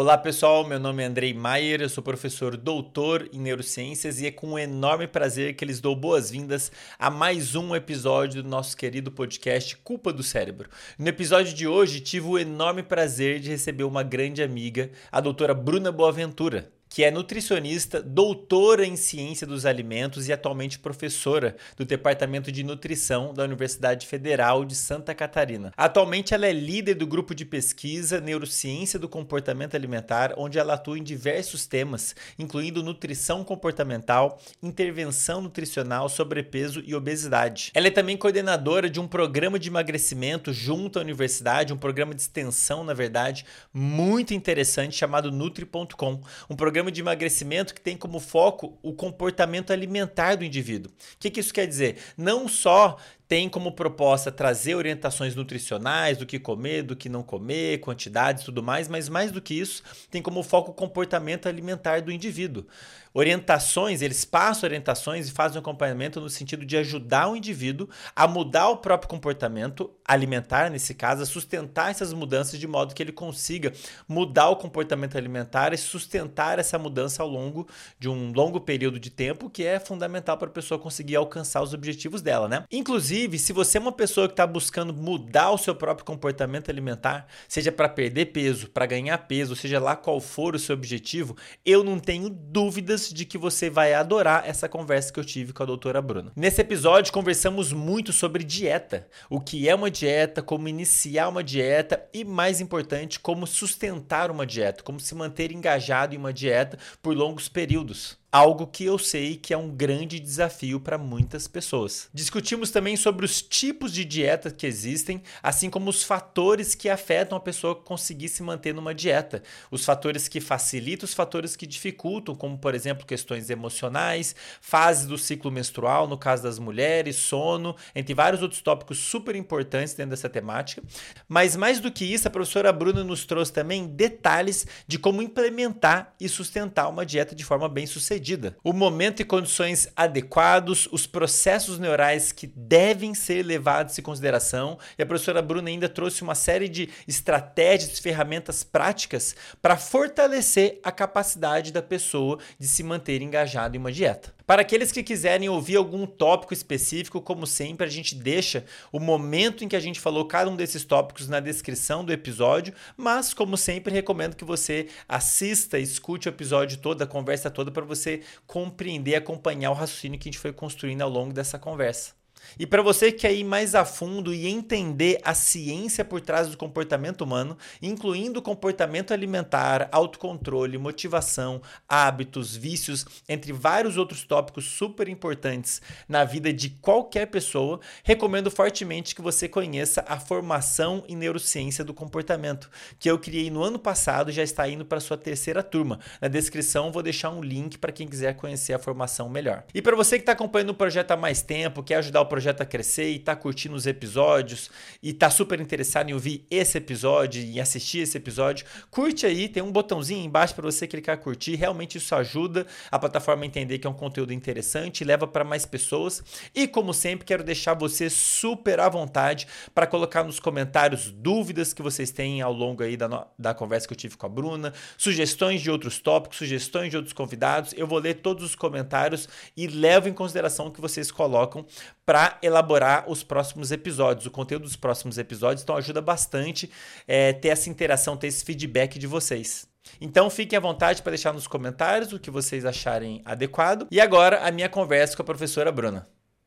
Olá pessoal, meu nome é Andrei Maier, eu sou professor doutor em neurociências e é com um enorme prazer que lhes dou boas-vindas a mais um episódio do nosso querido podcast Culpa do Cérebro. No episódio de hoje tive o enorme prazer de receber uma grande amiga, a doutora Bruna Boaventura que é nutricionista, doutora em ciência dos alimentos e atualmente professora do Departamento de Nutrição da Universidade Federal de Santa Catarina. Atualmente ela é líder do grupo de pesquisa Neurociência do Comportamento Alimentar, onde ela atua em diversos temas, incluindo nutrição comportamental, intervenção nutricional, sobrepeso e obesidade. Ela é também coordenadora de um programa de emagrecimento junto à universidade, um programa de extensão, na verdade, muito interessante chamado Nutri.com, um programa programa de emagrecimento que tem como foco o comportamento alimentar do indivíduo. O que, que isso quer dizer? Não só tem como proposta trazer orientações nutricionais do que comer, do que não comer, quantidades e tudo mais, mas mais do que isso, tem como foco o comportamento alimentar do indivíduo. Orientações, eles passam orientações e fazem acompanhamento no sentido de ajudar o indivíduo a mudar o próprio comportamento alimentar, nesse caso, a sustentar essas mudanças de modo que ele consiga mudar o comportamento alimentar e sustentar essa mudança ao longo de um longo período de tempo, que é fundamental para a pessoa conseguir alcançar os objetivos dela, né? Inclusive, se você é uma pessoa que está buscando mudar o seu próprio comportamento alimentar, seja para perder peso, para ganhar peso, seja lá qual for o seu objetivo, eu não tenho dúvidas de que você vai adorar essa conversa que eu tive com a doutora Bruna. Nesse episódio, conversamos muito sobre dieta, o que é uma dieta, como iniciar uma dieta e, mais importante, como sustentar uma dieta, como se manter engajado em uma dieta por longos períodos algo que eu sei que é um grande desafio para muitas pessoas. Discutimos também sobre os tipos de dieta que existem, assim como os fatores que afetam a pessoa conseguir se manter numa dieta. Os fatores que facilitam, os fatores que dificultam, como por exemplo questões emocionais, fases do ciclo menstrual, no caso das mulheres, sono, entre vários outros tópicos super importantes dentro dessa temática. Mas mais do que isso, a professora Bruna nos trouxe também detalhes de como implementar e sustentar uma dieta de forma bem sucedida sucedida. O momento e condições adequados, os processos neurais que devem ser levados em consideração. E a professora Bruna ainda trouxe uma série de estratégias, ferramentas práticas para fortalecer a capacidade da pessoa de se manter engajada em uma dieta. Para aqueles que quiserem ouvir algum tópico específico, como sempre, a gente deixa o momento em que a gente falou cada um desses tópicos na descrição do episódio, mas como sempre recomendo que você assista, escute o episódio todo, a conversa toda para você compreender, acompanhar o raciocínio que a gente foi construindo ao longo dessa conversa. E para você que quer ir mais a fundo e entender a ciência por trás do comportamento humano, incluindo comportamento alimentar, autocontrole, motivação, hábitos, vícios, entre vários outros tópicos super importantes na vida de qualquer pessoa, recomendo fortemente que você conheça a formação em neurociência do comportamento, que eu criei no ano passado, já está indo para sua terceira turma. Na descrição vou deixar um link para quem quiser conhecer a formação melhor. E para você que está acompanhando o projeto há mais tempo, quer ajudar o projeto a crescer e tá curtindo os episódios e tá super interessado em ouvir esse episódio e assistir esse episódio, curte aí, tem um botãozinho embaixo para você clicar curtir. Realmente isso ajuda a plataforma a entender que é um conteúdo interessante, leva para mais pessoas. E como sempre, quero deixar você super à vontade para colocar nos comentários dúvidas que vocês têm ao longo aí da, da conversa que eu tive com a Bruna, sugestões de outros tópicos, sugestões de outros convidados. Eu vou ler todos os comentários e levo em consideração o que vocês colocam para elaborar os próximos episódios, o conteúdo dos próximos episódios. Então ajuda bastante é, ter essa interação, ter esse feedback de vocês. Então fiquem à vontade para deixar nos comentários o que vocês acharem adequado. E agora a minha conversa com a professora Bruna.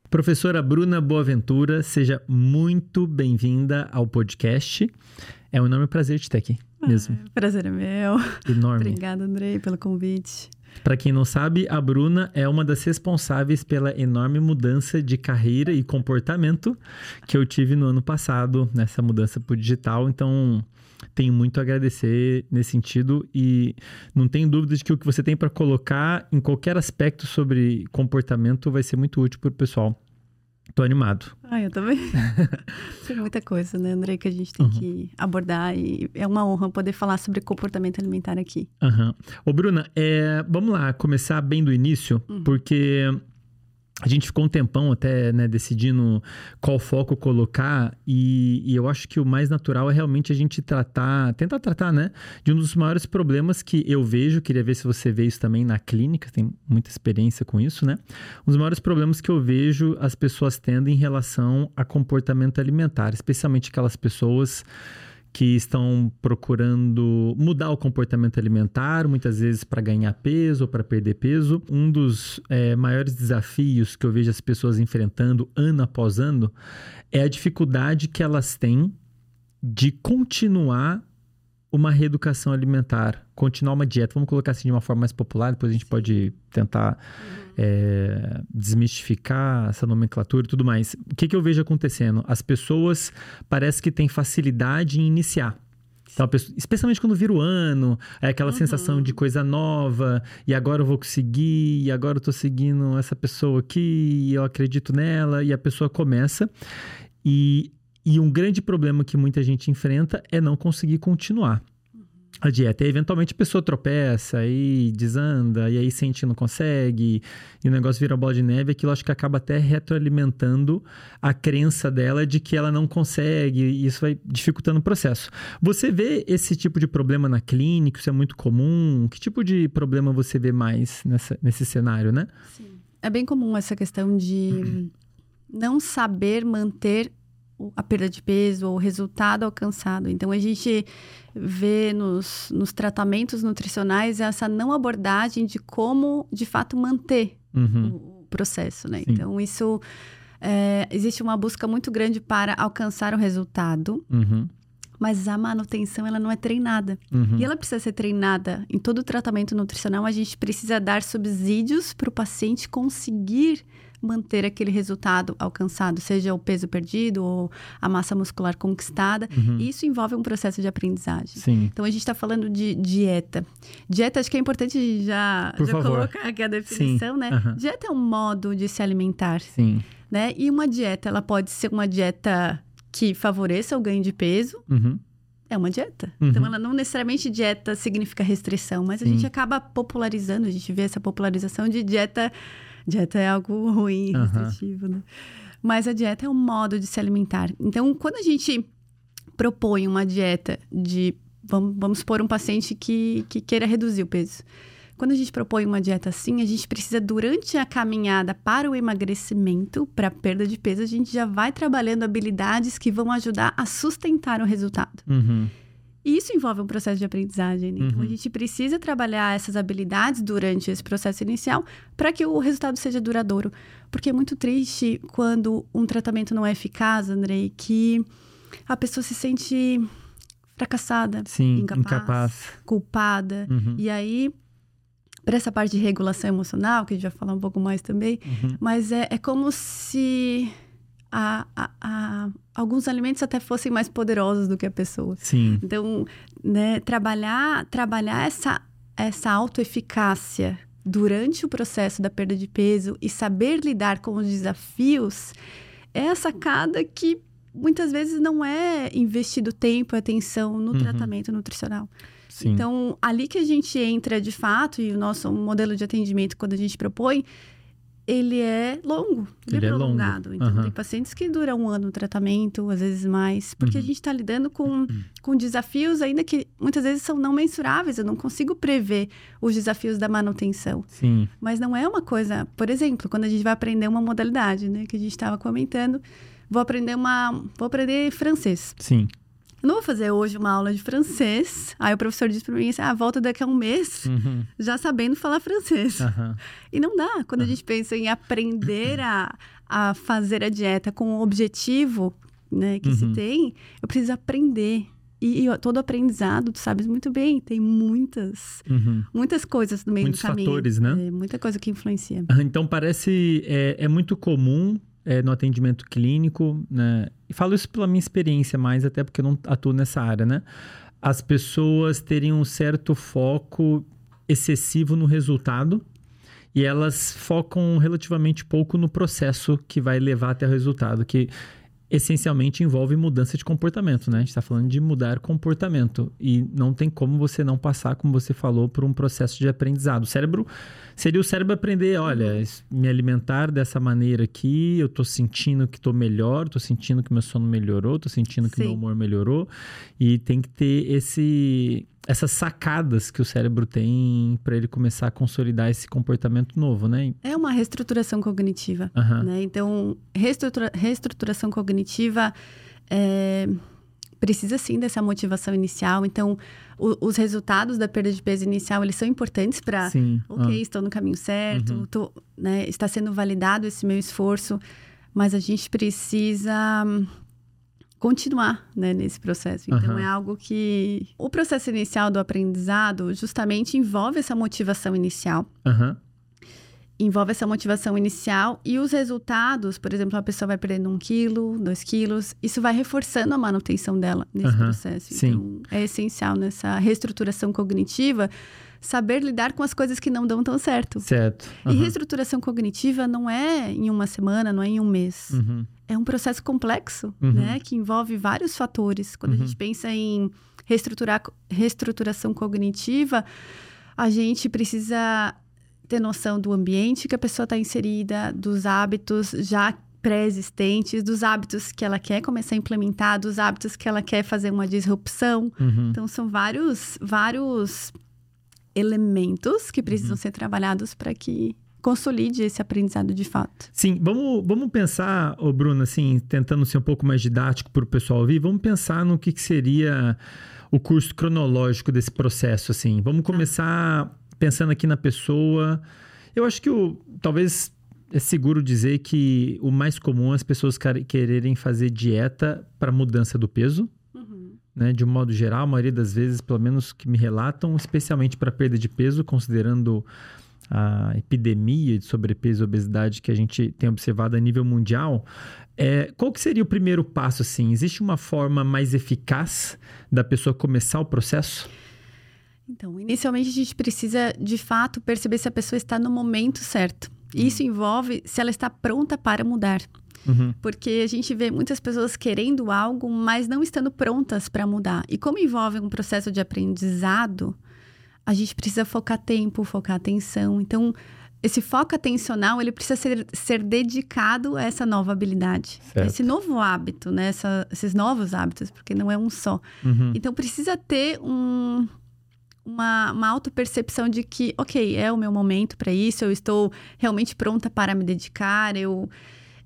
Professora Bruna Boaventura, seja muito bem-vinda ao podcast. É um enorme prazer te ter aqui mesmo. Ah, prazer é meu. Enorme. Obrigada, Andrei, pelo convite. Para quem não sabe, a Bruna é uma das responsáveis pela enorme mudança de carreira e comportamento que eu tive no ano passado, nessa mudança para o digital. Então, tenho muito a agradecer nesse sentido e não tenho dúvida de que o que você tem para colocar em qualquer aspecto sobre comportamento vai ser muito útil para o pessoal. Tô animado. Ah, eu também. Tem muita coisa, né, Andrei, que a gente tem uhum. que abordar e é uma honra poder falar sobre comportamento alimentar aqui. Uhum. Ô, Bruna, é, vamos lá, começar bem do início, uhum. porque a gente ficou um tempão até né, decidindo qual foco colocar e, e, eu acho que o mais natural é realmente a gente tratar, tentar tratar, né, de um dos maiores problemas que eu vejo, queria ver se você vê isso também na clínica, tem muita experiência com isso, né? Um dos maiores problemas que eu vejo as pessoas tendo em relação a comportamento alimentar, especialmente aquelas pessoas que estão procurando mudar o comportamento alimentar, muitas vezes para ganhar peso ou para perder peso. Um dos é, maiores desafios que eu vejo as pessoas enfrentando ano após ano é a dificuldade que elas têm de continuar uma reeducação alimentar, continuar uma dieta. Vamos colocar assim de uma forma mais popular, depois a gente pode tentar uhum. é, desmistificar essa nomenclatura e tudo mais. O que, que eu vejo acontecendo? As pessoas parece que têm facilidade em iniciar. Então, pessoa, especialmente quando vira o ano, é aquela uhum. sensação de coisa nova, e agora eu vou conseguir, e agora eu tô seguindo essa pessoa aqui, e eu acredito nela, e a pessoa começa. E e um grande problema que muita gente enfrenta é não conseguir continuar a dieta. E eventualmente a pessoa tropeça e desanda, e aí sente que não consegue, e o negócio vira bola de neve, aquilo acho que acaba até retroalimentando a crença dela de que ela não consegue, e isso vai dificultando o processo. Você vê esse tipo de problema na clínica? Isso é muito comum? Que tipo de problema você vê mais nessa, nesse cenário, né? Sim. É bem comum essa questão de não saber manter a perda de peso ou o resultado alcançado. Então, a gente vê nos, nos tratamentos nutricionais essa não abordagem de como, de fato, manter uhum. o, processo, né? Sim. Então, isso... É, existe uma busca muito grande para alcançar o resultado. Uhum mas a manutenção ela não é treinada. Uhum. E ela precisa ser treinada. Em todo tratamento nutricional, a gente precisa dar subsídios para o paciente conseguir manter aquele resultado alcançado, seja o peso perdido ou a massa muscular conquistada. Uhum. Isso envolve um processo de aprendizagem. Sim. Então a gente está falando de dieta. Dieta, acho que é importante já, já colocar aqui a definição, Sim. né? Uhum. Dieta é um modo de se alimentar. Sim. Né? E uma dieta, ela pode ser uma dieta que favoreça o ganho de peso. Uhum é uma dieta. Uhum. Então, ela não necessariamente dieta significa restrição, mas a gente acaba popularizando, a gente vê essa popularização de dieta Dieta é algo ruim, restritivo, né? Mas a dieta é um modo de se alimentar. Então, quando a gente propõe uma dieta de. Vamos, vamos supor um paciente que, que queira reduzir o peso. Quando a gente propõe uma dieta assim, a gente precisa, durante a caminhada para o emagrecimento, para a perda de peso, a gente já vai trabalhando habilidades que vão ajudar a sustentar o resultado. Uhum. E isso envolve um processo de aprendizagem. Né? Então, a uhum. gente precisa trabalhar essas habilidades durante esse processo inicial para que o resultado seja duradouro. Porque é muito triste quando um tratamento não é eficaz, Andrei, que a pessoa se sente fracassada, Sim, incapaz, incapaz. culpada. Uhum. E aí, para essa parte de regulação emocional, que a gente vai falar um pouco mais também, uhum. mas é, é como se a, a, a, alguns alimentos até fossem mais poderosos do que a pessoa. Sim. Então, né, trabalhar, trabalhar essa, essa autoeficácia durante o processo da perda de peso e saber lidar com os desafios é a sacada que muitas vezes não é investido tempo e atenção no uhum. tratamento nutricional. Sim. Então, ali que a gente entra de fato, e o nosso modelo de atendimento, quando a gente propõe, ele é longo, ele, ele é prolongado. É então, uhum. tem pacientes que duram um ano no tratamento, às vezes mais, porque uhum. a gente está lidando com, uhum. com desafios ainda que muitas vezes são não mensuráveis. Eu não consigo prever os desafios da manutenção. Sim. Mas não é uma coisa... Por exemplo, quando a gente vai aprender uma modalidade, né? Que a gente estava comentando. Vou aprender uma... Vou aprender francês. Sim. Eu não vou fazer hoje uma aula de francês. Aí o professor disse para mim assim: ah, volta daqui a um mês, uhum. já sabendo falar francês. Uhum. E não dá. Quando uhum. a gente pensa em aprender a, a fazer a dieta com o objetivo né, que se uhum. tem, eu preciso aprender. E, e, todo aprendizado, tu sabes muito bem, tem muitas, uhum. muitas coisas no meio Muitos do caminho. Muitos fatores, né? É, muita coisa que influencia. Então, parece, é, é muito comum é, no atendimento clínico, né? E falo isso pela minha experiência mais, até porque eu não atuo nessa área, né? As pessoas terem um certo foco excessivo no resultado e elas focam relativamente pouco no processo que vai levar até o resultado, que essencialmente envolve mudança de comportamento, né? A gente está falando de mudar comportamento e não tem como você não passar, como você falou, por um processo de aprendizado. O cérebro seria o cérebro aprender, olha, me alimentar dessa maneira aqui, eu estou sentindo que estou melhor, estou sentindo que meu sono melhorou, estou sentindo que Sim. meu humor melhorou e tem que ter esse essas sacadas que o cérebro tem para ele começar a consolidar esse comportamento novo, né? É uma reestruturação cognitiva, uhum. né? Então, reestrutura, reestruturação cognitiva é, precisa sim dessa motivação inicial. Então, o, os resultados da perda de peso inicial, eles são importantes para, ok, ah. estou no caminho certo, uhum. tô, né, está sendo validado esse meu esforço, mas a gente precisa continuar né, nesse processo. Então, uhum. é algo que. O processo inicial do aprendizado justamente envolve essa motivação inicial. Uhum. Envolve essa motivação inicial e os resultados, por exemplo, a pessoa vai perdendo um quilo, dois quilos, isso vai reforçando a manutenção dela nesse uhum. processo. Sim. Então, é essencial nessa reestruturação cognitiva saber lidar com as coisas que não dão tão certo. Certo. Uhum. E reestruturação cognitiva não é em uma semana, não é em um mês. Uhum. É um processo complexo, uhum. né? Que envolve vários fatores. Quando a uhum. gente pensa em reestruturar, reestruturação cognitiva, a gente precisa ter noção do ambiente que a pessoa está inserida, dos hábitos já pré-existentes, dos hábitos que ela quer começar a implementar, dos hábitos que ela quer fazer uma disrupção. Uhum. Então, são vários, vários elementos que precisam uhum. ser trabalhados para que consolide esse aprendizado de fato. Sim, vamos, vamos pensar, ô Bruno, assim, tentando ser um pouco mais didático para o pessoal ouvir, vamos pensar no que, que, seria o curso cronológico desse processo, assim. Vamos tá. começar ah. Pensando aqui na pessoa. Eu acho que o, talvez é seguro dizer que o mais comum é as pessoas quererem fazer dieta para mudança do peso né? De um modo geral, a maioria das vezes, pelo menos que me relatam, especialmente para perda de peso, considerando a epidemia de sobrepeso e obesidade que a gente tem observado a nível mundial, é, qual que seria o primeiro passo, assim? Existe uma forma mais eficaz da pessoa começar o processo? Então, inicialmente a gente precisa, de fato, perceber se a pessoa está no momento certo. Isso envolve se ela está pronta para mudar. Uhum. Porque a gente vê muitas pessoas querendo algo, mas não estando prontas para mudar. E como envolve um processo de aprendizado, a gente precisa focar tempo, focar atenção. Então, esse foco atencional, ele precisa ser, ser dedicado a essa nova habilidade. Certo. Esse novo hábito, né? Essa, esses novos hábitos, porque não é um só. Uhum. Então, precisa ter um, uma, uma auto-percepção de que, ok, é o meu momento para isso, eu estou realmente pronta para me dedicar, eu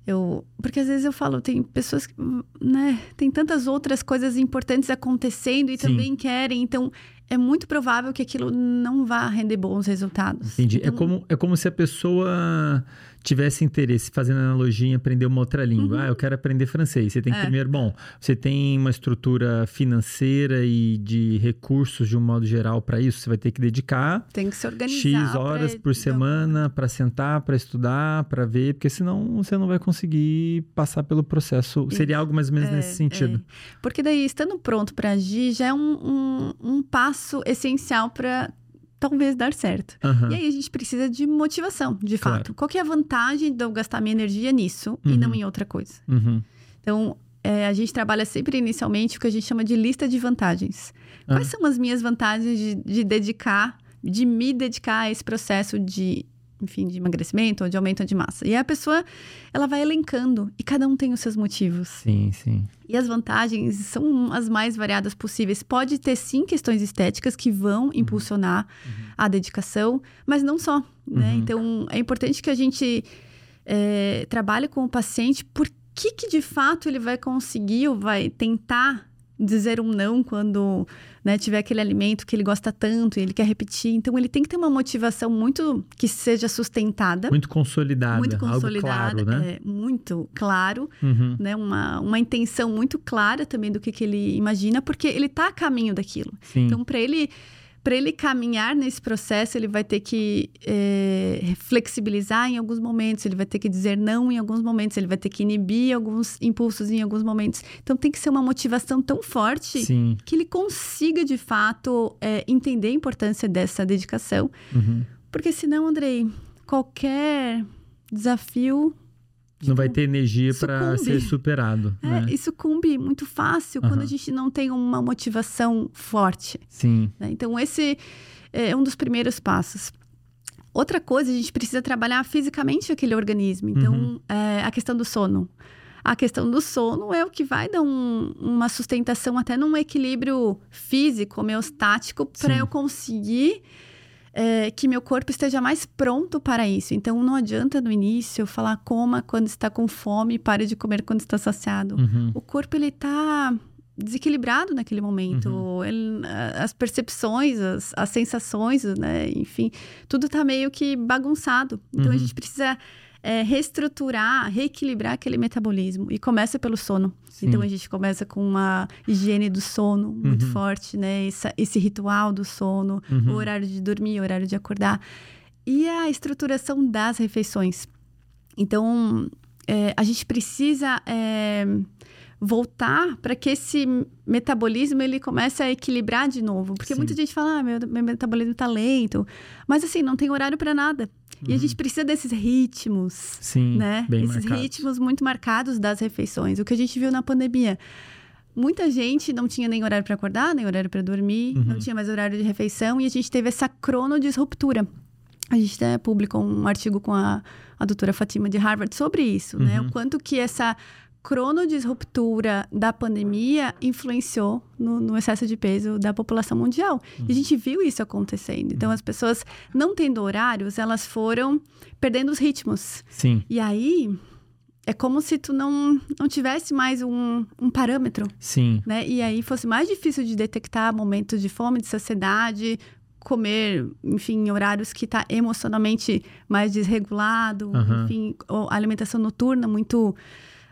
eu, porque às vezes eu falo, tem pessoas que, né, tem tantas outras coisas importantes acontecendo e Sim. também querem, então é muito provável que aquilo não vá render bons resultados. Entendi. É então, é, como, é como se a pessoa tivesse interesse, fazendo analogia em aprender uma outra língua. Uhum. Ah, eu quero aprender francês. Você tem que é. primeiro, bom, você tem uma estrutura financeira e de recursos de um modo geral para isso, você vai ter que dedicar tem que se organizar X horas por semana para sentar, para estudar, para ver, porque senão você não vai conseguir passar pelo processo. Isso. Seria algo mais ou menos é, nesse sentido. É. Porque daí, estando pronto para agir, já é um, um, um passo essencial para talvez dar certo. Uhum. E aí a gente precisa de motivação, de claro. fato. Qual é a vantagem de eu gastar minha energia nisso uhum. e não uhum. em outra coisa? Uhum. Então, é, a gente trabalha sempre inicialmente o que a gente chama de lista de vantagens. Quais ah. são as minhas vantagens de, de dedicar, de me dedicar a esse processo de enfim, de emagrecimento ou de aumento de massa. E a pessoa, ela vai elencando e cada um tem os seus motivos. Sim, sim. E as vantagens são as mais variadas possíveis. Pode ter sim questões estéticas que vão uhum. impulsionar uhum. a dedicação, mas não só, né? Uhum. Então, é importante que a gente é, trabalhe com o paciente por que que de fato ele vai conseguir ou vai tentar dizer um não quando né, tiver aquele alimento que ele gosta tanto e ele quer repetir. Então, ele tem que ter uma motivação muito que seja sustentada. Muito consolidada. Muito consolidada, claro, né? é, muito claro. Uhum. Né, uma, uma intenção muito clara também do que, que ele imagina, porque ele está a caminho daquilo. Sim. Então, para ele para ele caminhar nesse processo, ele vai ter que é, flexibilizar em alguns momentos, ele vai ter que dizer não em alguns momentos, ele vai ter que inibir alguns impulsos em alguns momentos. Então tem que ser uma motivação tão forte Sim. que ele consiga de fato é, entender a importância dessa dedicação. Uhum. Porque senão, Andrei, qualquer desafio não vai ter energia para ser superado. É, né? E sucumbe muito fácil quando a gente não tem uma motivação forte. Sim. né? Então, esse é um dos primeiros passos. Outra coisa, a gente precisa trabalhar fisicamente aquele organismo. Então, é, a questão do sono. A questão do sono é o que vai dar um- uma sustentação até num equilíbrio físico, homeostático, para eu conseguir é, que meu corpo esteja mais pronto para isso. Então, não adianta no início eu falar coma quando está com fome, pare de comer quando está saciado. Uhum. O corpo, ele tá desequilibrado naquele momento. Uhum. Ele- a- as percepções, as, as sensações, né? Enfim, tudo tá meio que bagunçado. Então, a Uhum. gente precisa é, reestruturar, reequilibrar aquele metabolismo. E começa pelo sono. Sim. Então, a gente começa com uma higiene do sono muito Uhum. forte, né? Essa- esse ritual do sono, Uhum. o horário de dormir, o horário de acordar. E a estruturação das refeições. Então, é, a gente precisa é, voltar para que esse metabolismo ele comece a equilibrar de novo. Porque Sim. muita gente fala, ah, meu, meu metabolismo tá lento. Mas assim, não tem horário para nada. E a gente precisa desses ritmos, Sim, né? Uhum. bem Esses marcados. ritmos muito marcados das refeições. O que a gente viu na pandemia. Muita gente não tinha nem horário para acordar, nem horário para dormir, Uhum. não tinha mais horário de refeição e a gente teve essa cronodisruptura. A gente até publicou um artigo com a, a doutora Fatima de Harvard sobre isso, né? Uhum. O quanto que essa cronodisruptura da pandemia influenciou no, no excesso de peso da população mundial. E a gente viu isso acontecendo. Então, as pessoas não tendo horários, elas foram perdendo os ritmos. Sim, E aí, é como se tu não, não tivesse mais um, um parâmetro, sim. né? E aí fosse mais difícil de detectar momentos de fome, de saciedade, comer, enfim, em horários que tá emocionalmente mais desregulado, Aham. enfim, alimentação noturna muito...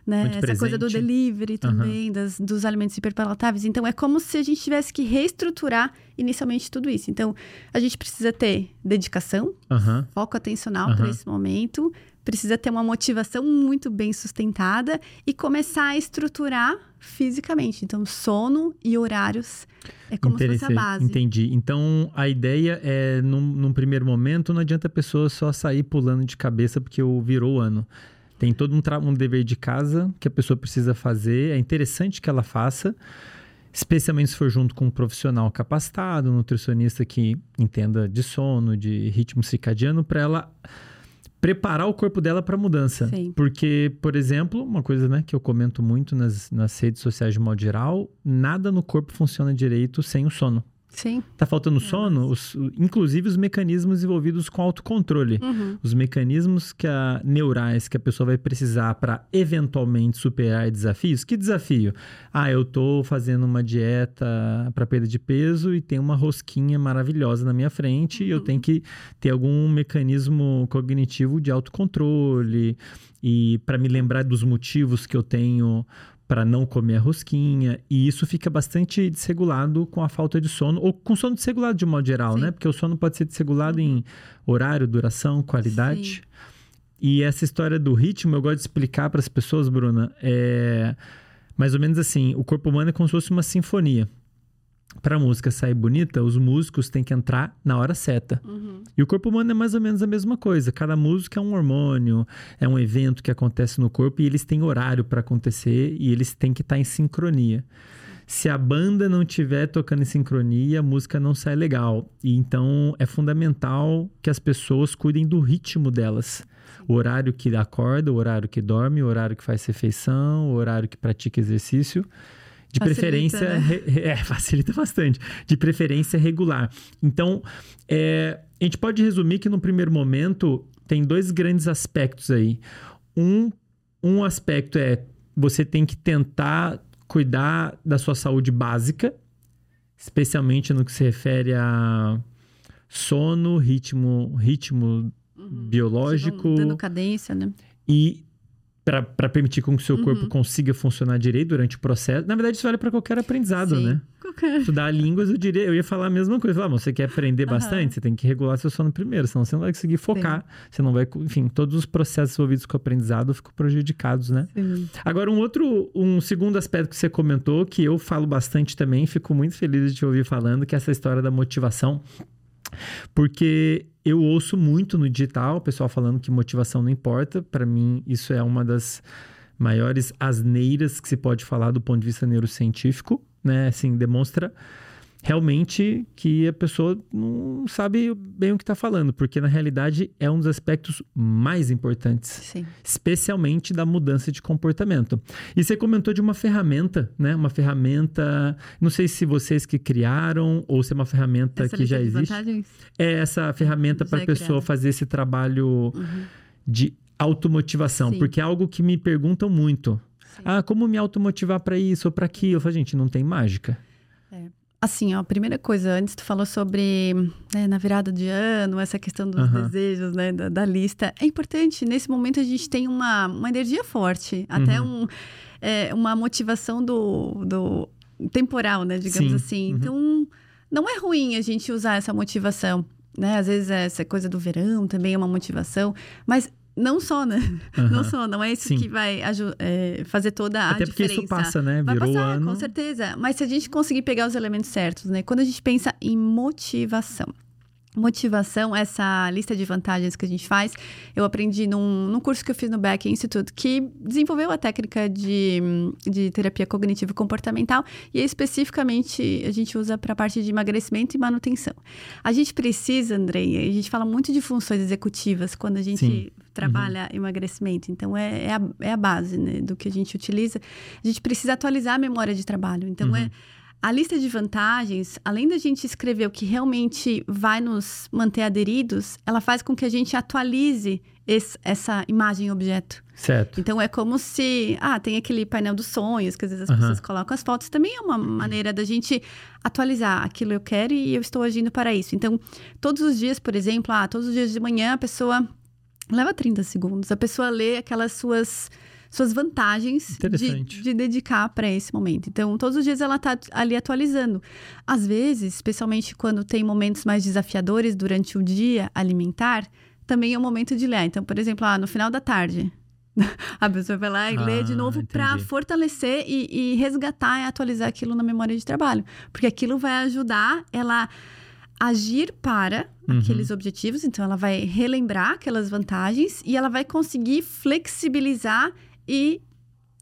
Né? Muito Essa coisa do presente. delivery também, das, dos alimentos hiperpalatáveis. Então, é como se a gente tivesse que reestruturar inicialmente tudo isso. Então, a gente precisa ter dedicação, Aham. foco atencional Aham. para esse momento, precisa ter uma motivação muito bem sustentada e começar a estruturar fisicamente. Então, sono e horários é como se fosse a base. Entendi. Então, a ideia é, num, num primeiro momento, não adianta a pessoa só sair pulando de cabeça porque virou o ano. Tem todo um, um dever de casa que a pessoa precisa fazer. É interessante que ela faça, especialmente se for junto com um profissional capacitado, um nutricionista que entenda de sono, de ritmo circadiano, para ela preparar o corpo dela para a mudança. Sim. Porque, por exemplo, uma coisa né, que eu comento muito nas, nas redes sociais de modo geral, nada no corpo funciona direito sem o sono. Sim. Tá faltando sono, os- inclusive os mecanismos envolvidos com autocontrole. Uhum. Os mecanismos que a, neurais que a pessoa vai precisar para eventualmente superar desafios. Que desafio? Ah, eu tô fazendo uma dieta para perda de peso e tem uma rosquinha maravilhosa na minha frente e eu tenho que ter algum mecanismo cognitivo de autocontrole e para me lembrar dos motivos que eu tenho para não comer a rosquinha, e isso fica bastante desregulado com a falta de sono, ou com sono desregulado de modo geral, Sim. né? Porque o sono pode ser desregulado em horário, duração, qualidade. Sim. E essa história do ritmo, eu gosto de explicar para as pessoas, Bruna, é mais ou menos assim: o corpo humano é como se fosse uma sinfonia. Para a música sair bonita, os músicos têm que entrar na hora certa. Uhum. E o corpo humano é mais ou menos a mesma coisa. Cada música é um hormônio, é um evento que acontece no corpo e eles têm horário para acontecer e eles têm que estar em sincronia. Se a banda não estiver tocando em sincronia, a música não sai legal. E então é fundamental que as pessoas cuidem do ritmo delas. O horário que acorda, o horário que dorme, o horário que faz refeição, o horário que pratica exercício. De Facilita, preferência, né? re- é, facilita bastante. De preferência regular. Então, é, a gente pode resumir que no primeiro momento tem dois grandes aspectos aí. Um, um aspecto é você tem que tentar cuidar da sua saúde básica, especialmente no que se refere a sono, ritmo, ritmo biológico Uhum. Dando cadência, né? e para permitir com que o seu Uhum. corpo consiga funcionar direito durante o processo. Na verdade, isso vale para qualquer aprendizado, Sim. né? Qualquer. Estudar línguas, eu diria, eu ia falar a mesma coisa. Falar, "Bom, você quer aprender Aham. bastante, você tem que regular seu sono primeiro, senão você não vai conseguir focar. Você não vai, enfim, todos os processos envolvidos com o aprendizado ficam prejudicados, né? Sim. Agora, um outro, um segundo aspecto que você comentou, que eu falo bastante também, fico muito feliz de te ouvir falando, que é essa história da motivação. Porque eu ouço muito no digital o pessoal falando que motivação não importa. Para mim, isso é uma das maiores asneiras que se pode falar do ponto de vista neurocientífico, né? Assim, demonstra realmente que a pessoa não sabe bem o que está falando, porque na realidade é um dos aspectos mais importantes, Sim. especialmente da mudança de comportamento. E você comentou de uma ferramenta, né? Uma ferramenta, não sei se vocês que criaram ou se é uma ferramenta Essa que já existe. vantagens? É essa ferramenta para a é pessoa criada. fazer esse trabalho Uhum. de automotivação, Sim. porque é algo que me perguntam muito. Sim. Ah, como me automotivar para isso ou para aquilo? Eu falo, gente, não tem mágica. Assim, ó, a primeira coisa, antes tu falou sobre, né, na virada de ano, essa questão dos Aham. desejos, né, da, da lista. É importante, nesse momento a gente tem uma, uma energia forte, até Uhum. um, é, uma motivação do, do temporal, né, digamos Sim. assim. Uhum. Então, não é ruim a gente usar essa motivação, né? Às vezes essa coisa do verão também é uma motivação, mas não só, né? Não Aham. só, não é isso Sim. que vai é, fazer toda a Até porque diferença. isso passa, né? Vai Virou o passar, ano. com certeza. Mas se a gente conseguir pegar os elementos certos, né? Quando a gente pensa em motivação. Motivação, essa lista de vantagens que a gente faz, eu aprendi num, num curso que eu fiz no Beck Institute, que desenvolveu a técnica de, de terapia cognitivo comportamental, e especificamente a gente usa para a parte de emagrecimento e manutenção. A gente precisa, Andrei, a gente fala muito de funções executivas quando a gente Sim. Trabalha emagrecimento. Então, é, é, a, é a base né, do que a gente utiliza. A gente precisa atualizar a memória de trabalho. Então, Uhum. é a lista de vantagens, além da gente escrever o que realmente vai nos manter aderidos, ela faz com que a gente atualize esse- essa imagem objeto. Certo. Então é como se, ah, tem aquele painel dos sonhos, que às vezes as Aham. pessoas colocam as fotos, também é uma maneira da gente atualizar aquilo eu quero e eu estou agindo para isso. Então, todos os dias, por exemplo, ah, todos os dias de manhã a pessoa leva 30 segundos, a pessoa lê aquelas suas suas vantagens de, de dedicar para esse momento. Então, todos os dias ela está ali atualizando. Às vezes, especialmente quando tem momentos mais desafiadores durante o dia alimentar, também é o momento de ler. Então, por exemplo, ah, no final da tarde, a pessoa vai lá e lê de Ah, novo para fortalecer e, e resgatar e atualizar aquilo na memória de trabalho. Porque aquilo vai ajudar ela agir para Uhum. aqueles objetivos. Então, ela vai relembrar aquelas vantagens e ela vai conseguir flexibilizar e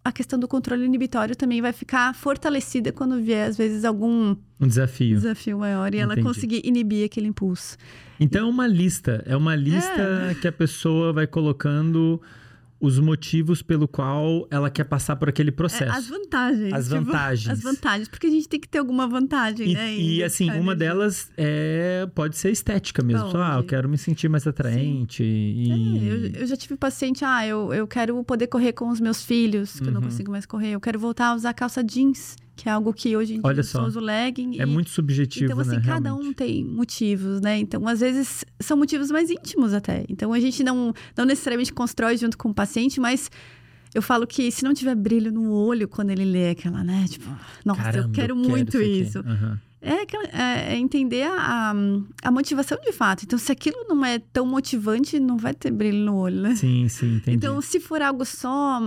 a questão do controle inibitório também vai ficar fortalecida quando vier, às vezes, algum Um desafio. desafio maior e ela Entendi. conseguir inibir aquele impulso. Então é uma lista. É uma lista que a pessoa vai colocando os motivos pelo qual ela quer passar por aquele É, processo. as vantagens. As tipo, vantagens. As vantagens, porque a gente tem que ter alguma vantagem, E, né? e, em assim, uma delas é pode ser estética mesmo. Só, ah, eu quero me sentir mais atraente. É, E... eu, eu já tive paciente, ah, eu, eu quero poder correr com os meus filhos, que eu não Uhum. consigo mais correr. Eu quero voltar a usar calça jeans, que é algo que hoje em dia Olha só. só uso legging. É e- muito subjetivo, Então, assim, né? cada realmente. um tem motivos, né? Então, às vezes, são motivos mais íntimos até. Então, a gente não, não necessariamente constrói junto com o paciente, mas eu falo que se não tiver brilho no olho quando ele lê aquela, né? Tipo, nossa, Caramba, eu quero muito isso. aqui. isso. É, é- é entender a, a motivação de fato. Então, se aquilo não é tão motivante, não vai ter brilho no olho, né? Sim, sim, entendi. Então, se for algo só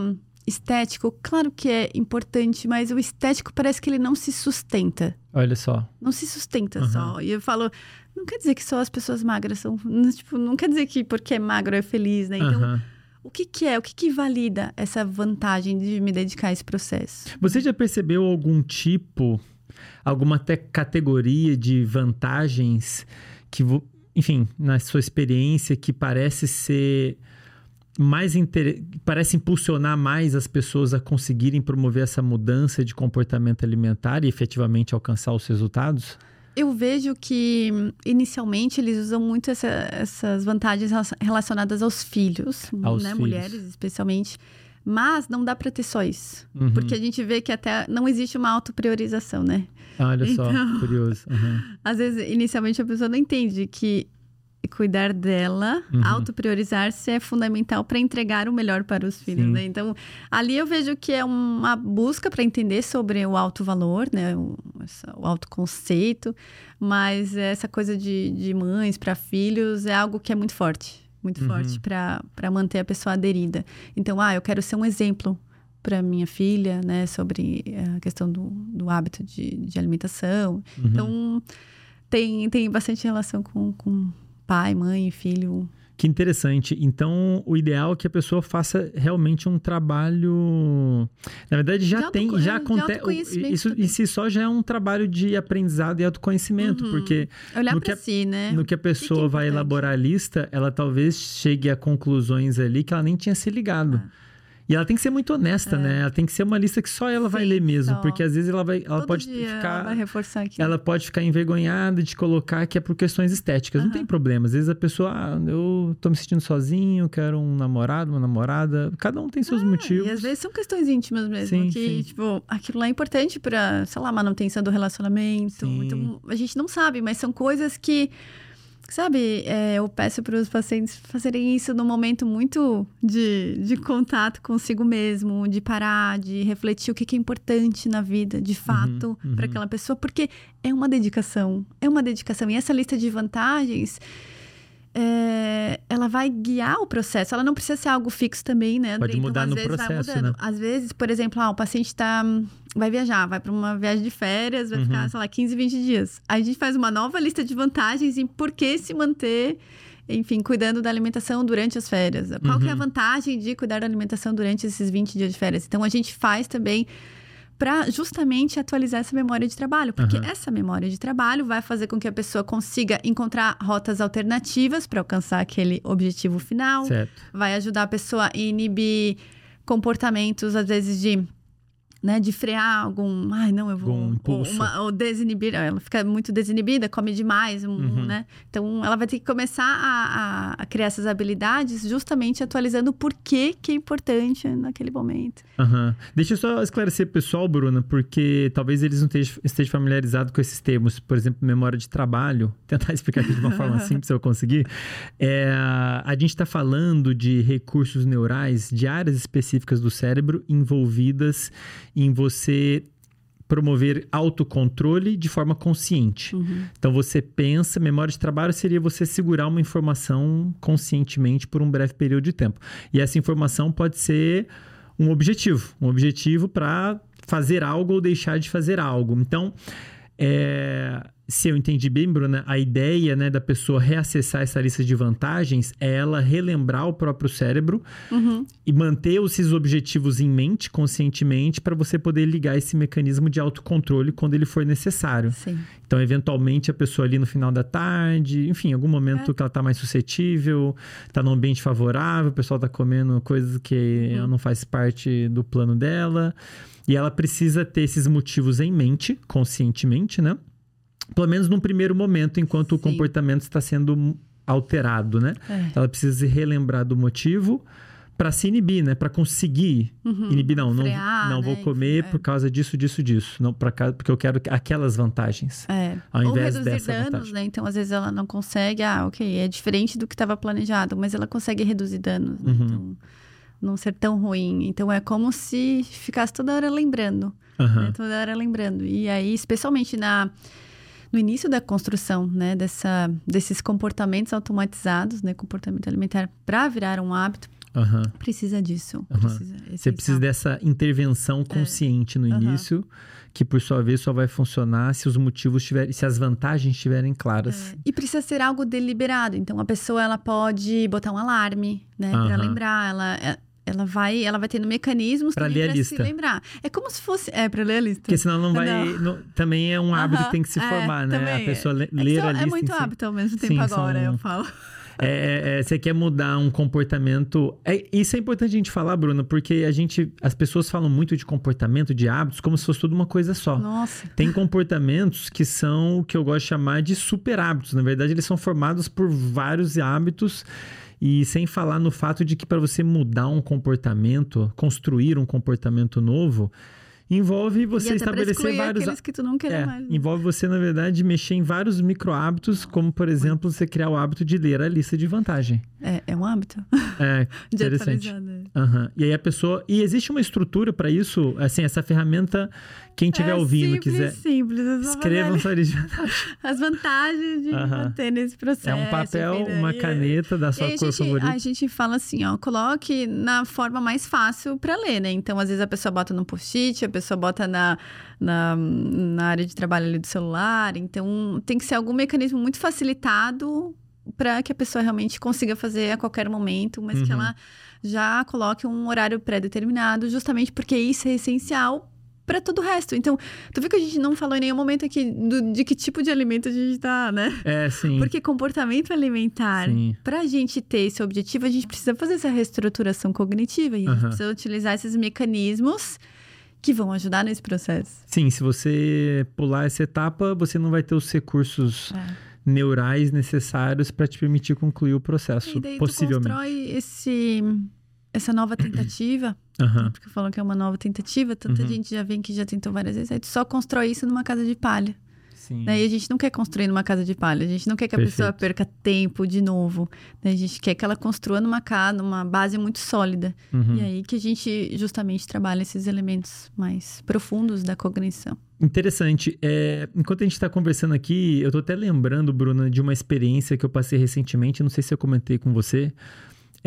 estético, claro que é importante, mas o estético parece que ele não se sustenta. Olha só. Não se sustenta Aham. só. E eu falo, não quer dizer que só as pessoas magras são. não, Tipo, não quer dizer que porque é magro é feliz, né? Então, Aham. o que, que é? O que, que valida essa vantagem de me dedicar a esse processo? Você já percebeu algum tipo, alguma categoria de vantagens que, enfim, na sua experiência, que parece ser mais inter... parece impulsionar mais as pessoas a conseguirem promover essa mudança de comportamento alimentar e efetivamente alcançar os resultados? Eu vejo que, inicialmente, eles usam muito essa- essas vantagens relacion- relacionadas aos filhos, Aos né? filhos. Mulheres, especialmente. Mas não dá para ter só isso. Uhum. Porque a gente vê que até não existe uma autopriorização, né? Olha só, Então- curioso. Uhum. Às vezes, inicialmente, a pessoa não entende que cuidar dela, Uhum. autopriorizar-se é fundamental para entregar o melhor para os filhos, né? Então, ali eu vejo que é uma busca para entender sobre o alto valor, né? O, o autoconceito, mas essa coisa de, de mães para filhos é algo que é muito forte, muito Uhum. forte para manter a pessoa aderida. Então, ah, eu quero ser um exemplo para minha filha, né? Sobre a questão do, do hábito de, de alimentação. Uhum. Então, tem, tem bastante relação com, com pai, mãe, filho. Que interessante. Então, o ideal é que a pessoa faça realmente um trabalho. Na verdade, já De tem, já acontece. Isso também. em si só já é um trabalho de aprendizado e autoconhecimento, Uhum. porque Olhar No que a- si, né? no que a pessoa que é vai elaborar a lista, ela talvez chegue a conclusões ali que ela nem tinha se ligado. Ah. E ela tem que ser muito honesta, né? Ela tem que ser uma lista que só ela vai É. Sim, ler mesmo, só. porque às vezes ela vai, ela pode ficar ela vai reforçar aqui. ela pode ficar envergonhada de colocar que é por questões estéticas. Não Aham. tem problema. Às vezes a pessoa, ah, eu tô me sentindo sozinho, quero um namorado, uma namorada. Cada um tem seus motivos. E às vezes são questões íntimas mesmo, Sim, que, sim. tipo, aquilo lá é importante pra, sei lá, manutenção do relacionamento. Então, a gente não sabe, mas são coisas que, sabe, é, eu peço para os pacientes fazerem isso num momento muito de, de contato consigo mesmo, de parar, de refletir o que, que é importante na vida, de fato, uhum. para aquela pessoa, porque é uma dedicação, é uma dedicação. E essa lista de vantagens é, ela vai guiar o processo. Ela não precisa ser algo fixo também, né? Pode André? mudar às no vezes, processo, né? Às vezes, por exemplo, ah, o paciente tá, vai viajar, vai para uma viagem de férias, vai Uhum. ficar, sei lá, 15, 20 dias. Aí a gente faz uma nova lista de vantagens em por que se manter, enfim, cuidando da alimentação durante as férias. Qual que é a Uhum. vantagem de cuidar da alimentação durante esses 20 dias de férias? Então, a gente faz também para justamente atualizar essa memória de trabalho, porque Aham. essa memória de trabalho vai fazer com que a pessoa consiga encontrar rotas alternativas para alcançar aquele objetivo final, Certo. vai ajudar a pessoa a inibir comportamentos às vezes de né, de frear algum, ai não, eu vou Algum impulso. ou, uma- ou desinibir, ela fica muito desinibida, come demais, um, Uhum. né? Então ela vai ter que começar a, a- a criar essas habilidades justamente atualizando o porquê que é importante naquele momento. Aham. Deixa eu só esclarecer pessoal, Bruna, porque talvez eles não estejam, estejam familiarizados com esses termos. Por exemplo, memória de trabalho. Tentar explicar aqui de uma forma simples se eu conseguir. É, a gente está falando de recursos neurais, de áreas específicas do cérebro envolvidas em você promover autocontrole de forma consciente. Então você pensa, memória de trabalho seria você segurar uma informação conscientemente por um breve período de tempo. E essa informação pode ser um objetivo, um objetivo para fazer algo ou deixar de fazer algo. Então, é, se eu entendi bem, Bruna, a ideia né, da pessoa reacessar essa lista de vantagens é ela relembrar o próprio cérebro Uhum. e manter esses objetivos em mente conscientemente para você poder ligar esse mecanismo de autocontrole quando ele for necessário. Sim. Então, eventualmente, a pessoa ali no final da tarde, enfim, em algum momento que ela tá mais suscetível, tá num ambiente favorável, o pessoal tá comendo coisas que ela não faz parte do plano dela. E ela precisa ter esses motivos em mente, conscientemente, né? Pelo menos num primeiro momento, enquanto o Sim. comportamento está sendo alterado, né? É. Ela precisa se relembrar do motivo para se inibir, né? Para conseguir inibir. Não, não, Frear, não vou né? comer É. por causa disso, disso, disso. Não para porque eu quero aquelas vantagens. É. Ao Ou invés reduzir dessa danos, vantagem. né? Então, às vezes ela não consegue, ah, ok, é diferente do que estava planejado, mas ela consegue reduzir danos, né? Uhum. Então, não ser tão ruim. Então, é como se ficasse toda hora lembrando, Aham. né? Toda hora lembrando. E aí, especialmente na... No início da construção, né, dessa, desses comportamentos automatizados, né, comportamento alimentar, para virar um hábito, Aham. precisa disso. Aham. Precisa, é Você precisa dessa intervenção consciente no Aham. início, que por sua vez só vai funcionar se os motivos tiverem, se as vantagens estiverem claras. É, E precisa ser algo deliberado. Então, a pessoa ela pode botar um alarme, né. Pra lembrar. Ela, é- ela vai, ela vai tendo mecanismos também ler a pra se lista. lembrar. É como se fosse, é para ler a lista. Porque senão não vai. Não. não- também é um hábito Aham, que tem que se é, formar, né? também A é. pessoa É ler só- a lista. É muito hábito ao mesmo tempo Sim, agora, são- eu falo. É, é, é, você quer mudar um comportamento. É, isso é importante a gente falar, Bruna, porque a gente. As pessoas falam muito de comportamento, de hábitos, como se fosse tudo uma coisa só. Nossa. Tem comportamentos que são o que eu gosto de chamar de super hábitos. Na verdade, eles são formados por vários hábitos. E sem falar no fato de que para você mudar um comportamento, construir um comportamento novo, envolve você estabelecer vários. aqueles que tu não quer É, mais. né? envolve você, na verdade, mexer em vários micro hábitos, como, por exemplo, você criar o hábito de ler a lista de vantagem. É, é um hábito É, interessante. Aham. E aí a pessoa. E existe uma estrutura para isso? Assim, essa ferramenta, quem estiver é ouvindo, simples, quiser. simples. Escrevam sua As vantagens de Aham. manter nesse processo. É um papel, uma caneta da sua cor gente, favorita. a gente fala assim, ó, coloque na forma mais fácil para ler, né? Então, às vezes a pessoa bota no post-it, a pessoa bota na, na, na área de trabalho ali do celular. Então, tem que ser algum mecanismo muito facilitado para que a pessoa realmente consiga fazer a qualquer momento, mas que Uhum. ela já coloque um horário pré-determinado, justamente porque isso é essencial para todo o resto. Então, tu viu que a gente não falou em nenhum momento aqui do- de que tipo de alimento a gente tá, né? É, sim. Porque comportamento alimentar, Sim. para a gente ter esse objetivo, a gente precisa fazer essa reestruturação cognitiva e a gente precisa utilizar esses mecanismos que vão ajudar nesse processo. Sim, se você pular essa etapa, você não vai ter os recursos É. neurais necessários para te permitir concluir o processo, E daí tu possivelmente. constrói esse, essa nova tentativa, Aham. porque falam que é uma nova tentativa, tanta Uhum. gente já vem que já tentou várias vezes, aí tu só constrói isso numa casa de palha. Sim. Daí a gente não quer construir numa casa de palha, a gente não quer que a Perfeito. pessoa perca tempo de novo. Daí a gente quer que ela construa numa casa, numa base muito sólida. Uhum. E aí que a gente justamente trabalha esses elementos mais profundos da cognição. Interessante. É, enquanto a gente está conversando aqui, eu tô até lembrando, Bruna, de uma experiência que eu passei recentemente. Não sei se eu comentei com você.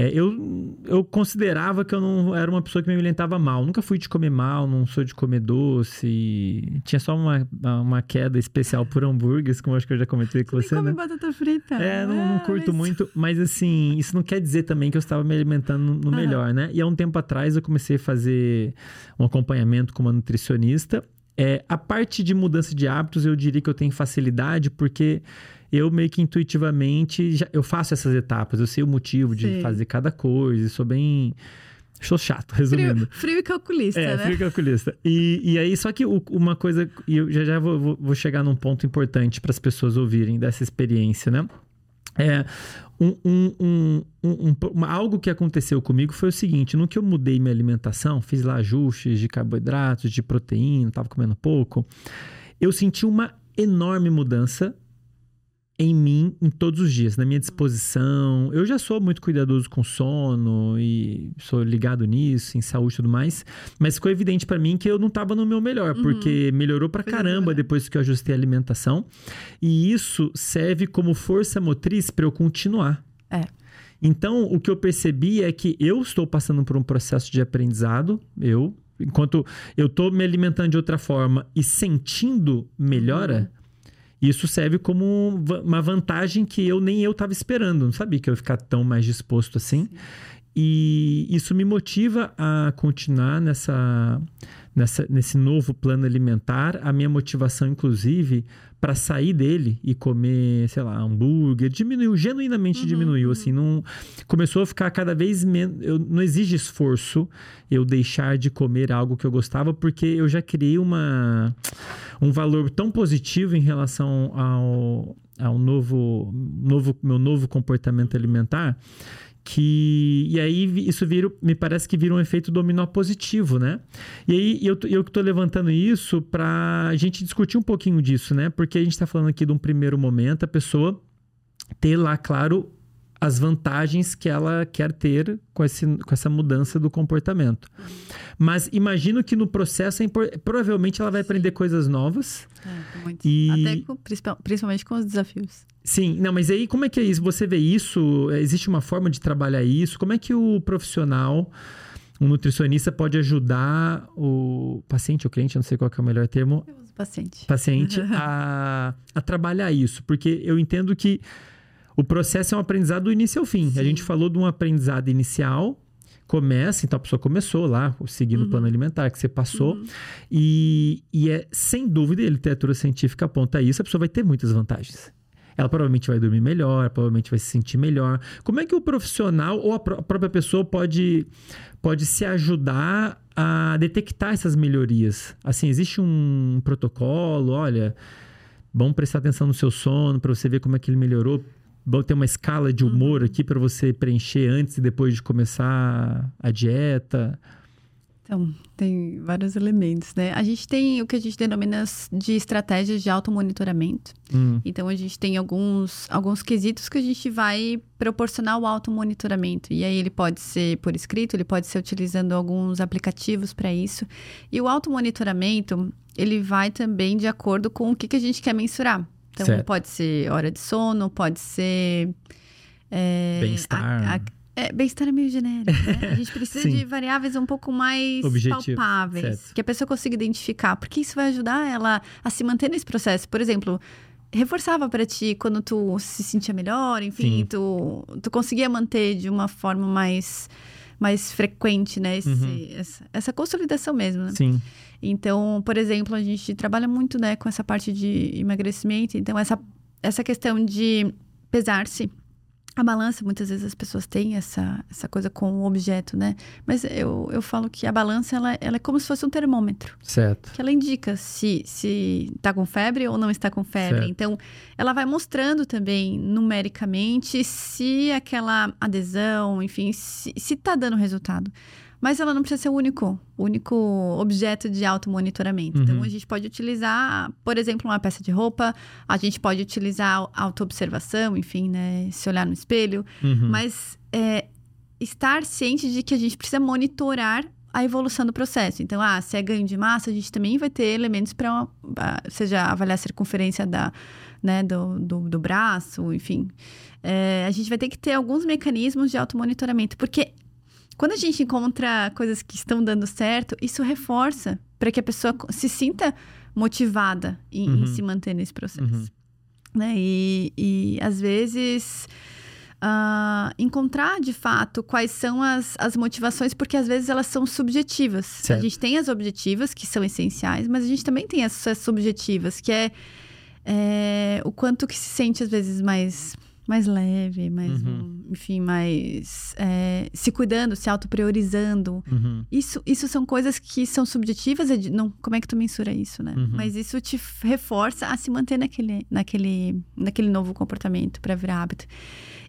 É, eu, eu considerava que eu não era uma pessoa que me alimentava mal. Nunca fui de comer mal, não sou de comer doce. Tinha só uma, uma queda especial por hambúrgueres, como eu acho que eu já comentei com Você você, nem come né? batata frita. É, não, não Ah, curto mas- muito, mas assim, isso não quer dizer também que eu estava me alimentando no melhor, né? E há um tempo atrás eu comecei a fazer um acompanhamento com uma nutricionista. É, a parte de mudança de hábitos, eu diria que eu tenho facilidade, porque eu meio que intuitivamente já, eu faço essas etapas, eu sei o motivo de Sim. fazer cada coisa, sou bem. Sou chato, resumindo. Frio, frio e calculista, É, né? frio calculista. E, e aí, só que uma coisa, e eu já já vou, vou- chegar num ponto importante para as pessoas ouvirem dessa experiência, né? É, um, um- um- um- uma- algo que aconteceu comigo foi o seguinte: no que eu mudei minha alimentação, fiz lá ajustes de carboidratos, de proteína, tava comendo pouco, eu senti uma enorme mudança em mim em todos os dias, na minha disposição. Eu já sou muito cuidadoso com sono e sou ligado nisso, em saúde e tudo mais, mas ficou evidente pra mim que eu não tava no meu melhor, Uhum. porque melhorou Coisa caramba depois que eu ajustei a alimentação, e isso serve como força motriz para eu continuar. É. Então, o que eu percebi é que eu estou passando por um processo de aprendizado, eu, enquanto eu estou me alimentando de outra forma e sentindo melhora, isso serve como uma vantagem que eu nem eu estava esperando. Não sabia que eu ia ficar tão mais disposto assim. E isso me motiva a continuar nessa, nessa, nesse novo plano alimentar. A minha motivação, inclusive, para sair dele e comer, sei lá, hambúrguer, diminuiu, genuinamente Uhum, diminuiu. uhum. Assim, não, começou a ficar cada vez menos. Eu, não exige esforço eu deixar de comer algo que eu gostava, porque eu já criei uma, um valor tão positivo em relação ao, ao novo, novo, meu novo comportamento alimentar que e aí isso vira, me parece que vira um efeito dominó positivo, né? E aí eu, eu que tô levantando isso para a gente discutir um pouquinho disso, né? Porque a gente está falando aqui de um primeiro momento, a pessoa ter lá, claro, as vantagens que ela quer ter com, esse, com essa mudança do comportamento. Mas imagino que no processo, é provavelmente ela vai aprender coisas novas. É, muito. E- Até com- principal- principalmente com os desafios. Sim, não, mas aí como é que é isso? Você vê isso? Existe uma forma de trabalhar isso? Como é que o profissional, um nutricionista, pode ajudar o paciente ou cliente, eu não sei qual é o melhor termo, paciente. paciente a, a trabalhar isso? Porque eu entendo que o processo é um aprendizado do início ao fim. A Sim. gente falou de um aprendizado inicial, começa, então a pessoa começou lá, seguindo o plano alimentar que você passou, Uhum. e, e é sem dúvida, a literatura científica aponta isso, a pessoa vai ter muitas vantagens. Ela provavelmente vai dormir melhor, provavelmente vai se sentir melhor. Como é que o profissional ou a, pró- a própria pessoa pode, pode se ajudar a detectar essas melhorias? Assim, existe um protocolo, olha, bom prestar atenção no seu sono para você ver como é que ele melhorou. Bom ter uma escala de humor aqui para você preencher antes e depois de começar a dieta. Então, tem vários elementos, né? A gente tem o que a gente denomina de estratégias de automonitoramento. Hum. Então, a gente tem alguns, alguns quesitos que a gente vai proporcionar o automonitoramento. E aí, ele pode ser por escrito, ele pode ser utilizando alguns aplicativos para isso. E o automonitoramento, ele vai também de acordo com o que, que a gente quer mensurar. Então, certo. pode ser hora de sono, pode ser... É, Bem-estar. É, bem-estar é meio genérico, né? A gente precisa de variáveis um pouco mais palpáveis, certo. que a pessoa consiga identificar, porque isso vai ajudar ela a se manter nesse processo. Por exemplo, reforçava para ti quando tu se sentia melhor, enfim, tu, tu conseguia manter de uma forma mais mais frequente, né? Esse, uhum. essa, essa, consolidação mesmo, né? Sim. Então, por exemplo, a gente trabalha muito, né, com essa parte de emagrecimento. Então, essa, essa questão de pesar-se a balança, muitas vezes as pessoas têm essa, essa coisa com o objeto, né? Mas eu, eu falo que a balança, ela, ela é como se fosse um termômetro. Certo. Que ela indica se, se está com febre ou não está com febre. Certo. Então, ela vai mostrando também, numericamente, se aquela adesão, enfim, se está dando resultado. Mas ela não precisa ser o único, único objeto de automonitoramento. Então, uhum. Então, a gente pode utilizar, por exemplo, uma peça de roupa, a gente pode utilizar autoobservação, enfim, né? Se olhar no espelho. Uhum. Mas é, estar ciente de que a gente precisa monitorar a evolução do processo. Então, ah, se é ganho de massa, a gente também vai ter elementos para, seja avaliar a circunferência da, né, do, do, do braço, enfim. É, a gente vai ter que ter alguns mecanismos de automonitoramento, porque quando a gente encontra coisas que estão dando certo, isso reforça para que a pessoa se sinta motivada em, uhum. em se manter nesse processo. Uhum. Né? E, e às vezes. Uh, encontrar de fato quais são as, as motivações, porque às vezes elas são subjetivas. Certo. A gente tem as objetivas, que são essenciais, mas a gente também tem as, as subjetivas, que é, é o quanto que se sente às vezes mais mais leve, mais, uhum. enfim, mais é, se cuidando, se autopriorizando. Uhum. Isso, isso são coisas que são subjetivas. Não, como é que tu mensura isso, né? Uhum. Mas isso te reforça a se manter naquele, naquele, naquele novo comportamento para virar hábito.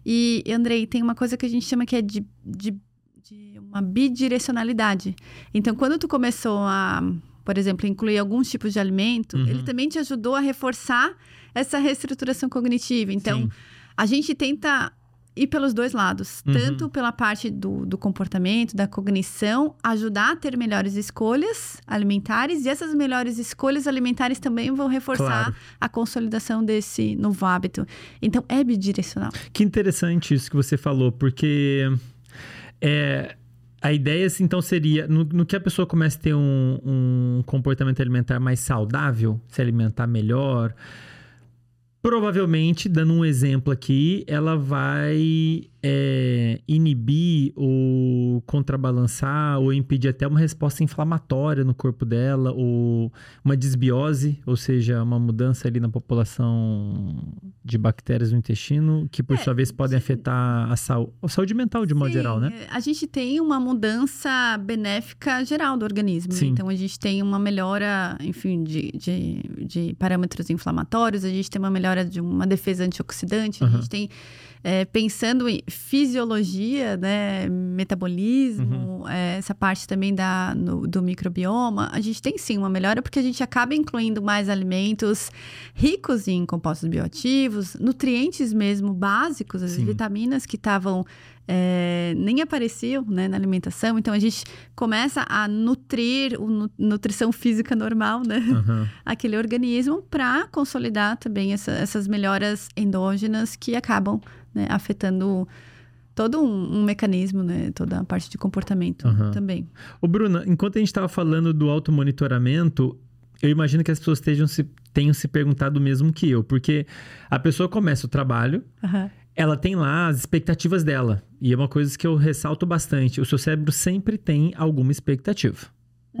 E, Andrei, tem uma coisa que a gente chama que é de, de, de uma bidirecionalidade. Então, quando tu começou a, por exemplo, incluir alguns tipos de alimento, ele uhum. também te ajudou a reforçar essa reestruturação cognitiva. Então, Sim a gente tenta ir pelos dois lados, uhum. tanto pela parte do, do comportamento, da cognição, ajudar a ter melhores escolhas alimentares, e essas melhores escolhas alimentares também vão reforçar claro. a consolidação desse novo hábito. Então, é bidirecional. Que interessante isso que você falou, porque é, a ideia, assim, então, seria no, no, que a pessoa começa a ter um, um comportamento alimentar mais saudável, se alimentar melhor Provavelmente, dando um exemplo aqui, ela vai é, inibir ou contrabalançar ou impedir até uma resposta inflamatória no corpo dela ou uma desbiose, ou seja, uma mudança ali na população de bactérias no intestino, que por é, sua vez podem afetar a, saúde, a saúde mental de modo sim, geral, né? A gente tem uma mudança benéfica geral do organismo. Né? Então a gente tem uma melhora, enfim, de, de, de parâmetros inflamatórios, a gente tem uma melhora de uma defesa antioxidante, uhum. a gente tem é, pensando em fisiologia, né, metabolismo, uhum. é, essa parte também da, no, do microbioma, a gente tem sim uma melhora porque a gente acaba incluindo mais alimentos ricos em compostos bioativos, nutrientes mesmo básicos, as sim. vitaminas que estavam é, nem apareciam né, na alimentação. Então a gente começa a nutrir o nutrição física normal, né? Uhum. Aquele organismo para consolidar também essa, essas melhoras endógenas que acabam né, afetando todo um, um, mecanismo, né? Toda a parte de comportamento uhum. também. Ô, Bruna, enquanto a gente estava falando do automonitoramento, eu imagino que as pessoas estejam se, tenham se perguntado o mesmo que eu, porque a pessoa começa o trabalho, uhum. Ela tem lá as expectativas dela. E é uma coisa que eu ressalto bastante: o seu cérebro sempre tem alguma expectativa.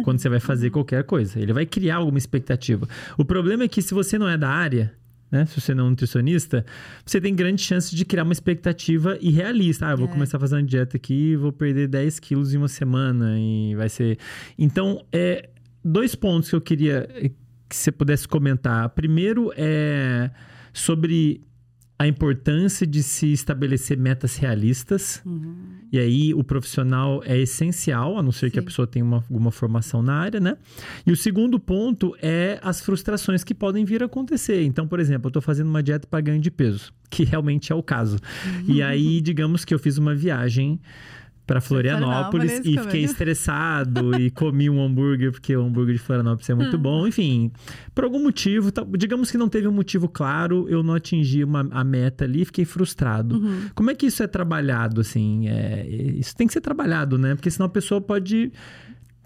Quando você vai fazer uhum. qualquer coisa, ele vai criar alguma expectativa. O problema é que se você não é da área, né? Se você não é um nutricionista, você tem grande chance de criar uma expectativa irrealista. Ah, eu vou é. começar fazendo dieta aqui, vou perder 10 quilos em uma semana e vai ser. Então, é dois pontos que eu queria que você pudesse comentar. Primeiro é sobre a importância de se estabelecer metas realistas. Uhum. E aí o profissional é essencial, a não ser Sim. que a pessoa tenha uma, alguma formação na área, né? E o segundo ponto é as frustrações que podem vir a acontecer. Então, por exemplo, eu estou fazendo uma dieta para ganho de peso, que realmente é o caso. Uhum. E aí, digamos que eu fiz uma viagem para Florianópolis, Florianópolis, e fiquei estressado e comi um hambúrguer porque o hambúrguer de Florianópolis é muito hum. bom. Enfim, por algum motivo, digamos que não teve um motivo claro, eu não atingi uma, a meta ali, fiquei frustrado. Uhum. Como é que isso é trabalhado assim? É, isso tem que ser trabalhado, né? Porque senão a pessoa pode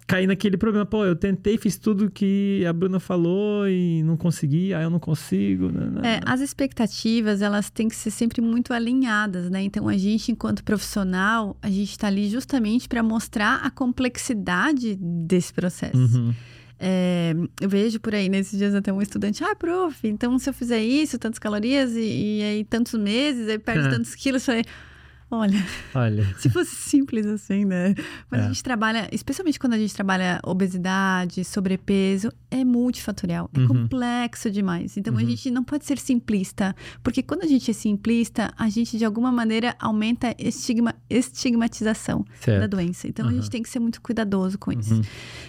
cair naquele problema, pô, eu tentei, fiz tudo que a Bruna falou e não consegui, aí eu não consigo. Né, né, é, as expectativas, elas têm que ser sempre muito alinhadas, né? Então, a gente, enquanto profissional, a gente está ali justamente para mostrar a complexidade desse processo. Uhum. É, eu vejo por aí, nesses dias até um estudante, ah, prof, então se eu fizer isso, tantas calorias e, e aí tantos meses, aí perde é. tantos quilos, eu falei, Olha, Olha. se fosse simples assim, né? Mas é. a gente trabalha, especialmente quando a gente trabalha obesidade, sobrepeso, é multifatorial, é uhum. complexo demais. Então uhum. a gente não pode ser simplista, porque quando a gente é simplista, a gente de alguma maneira aumenta a estigma, estigmatização certo. da doença. Então uhum. a gente tem que ser muito cuidadoso com isso. Uhum.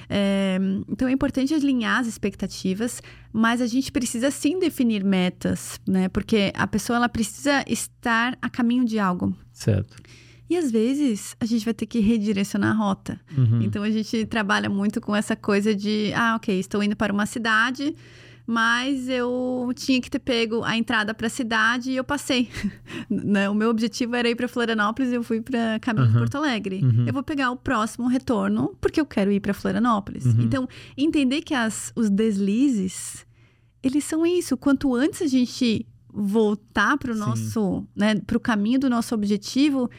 É, então é importante alinhar as expectativas, mas a gente precisa sim definir metas, né? Porque a pessoa ela precisa estar a caminho de algo. Certo. E às vezes a gente vai ter que redirecionar a rota. Uhum. Então a gente trabalha muito com essa coisa de, ah, ok, estou indo para uma cidade, mas eu tinha que ter pego a entrada para a cidade e eu passei. né? O meu objetivo era ir para Florianópolis e eu fui para caminho uhum. de Porto Alegre. Uhum. Eu vou pegar o próximo retorno porque eu quero ir para Florianópolis. Uhum. Então, entender que as, os deslizes, eles são isso. Quanto antes a gente voltar para o nosso, né, para o caminho do nosso objetivo,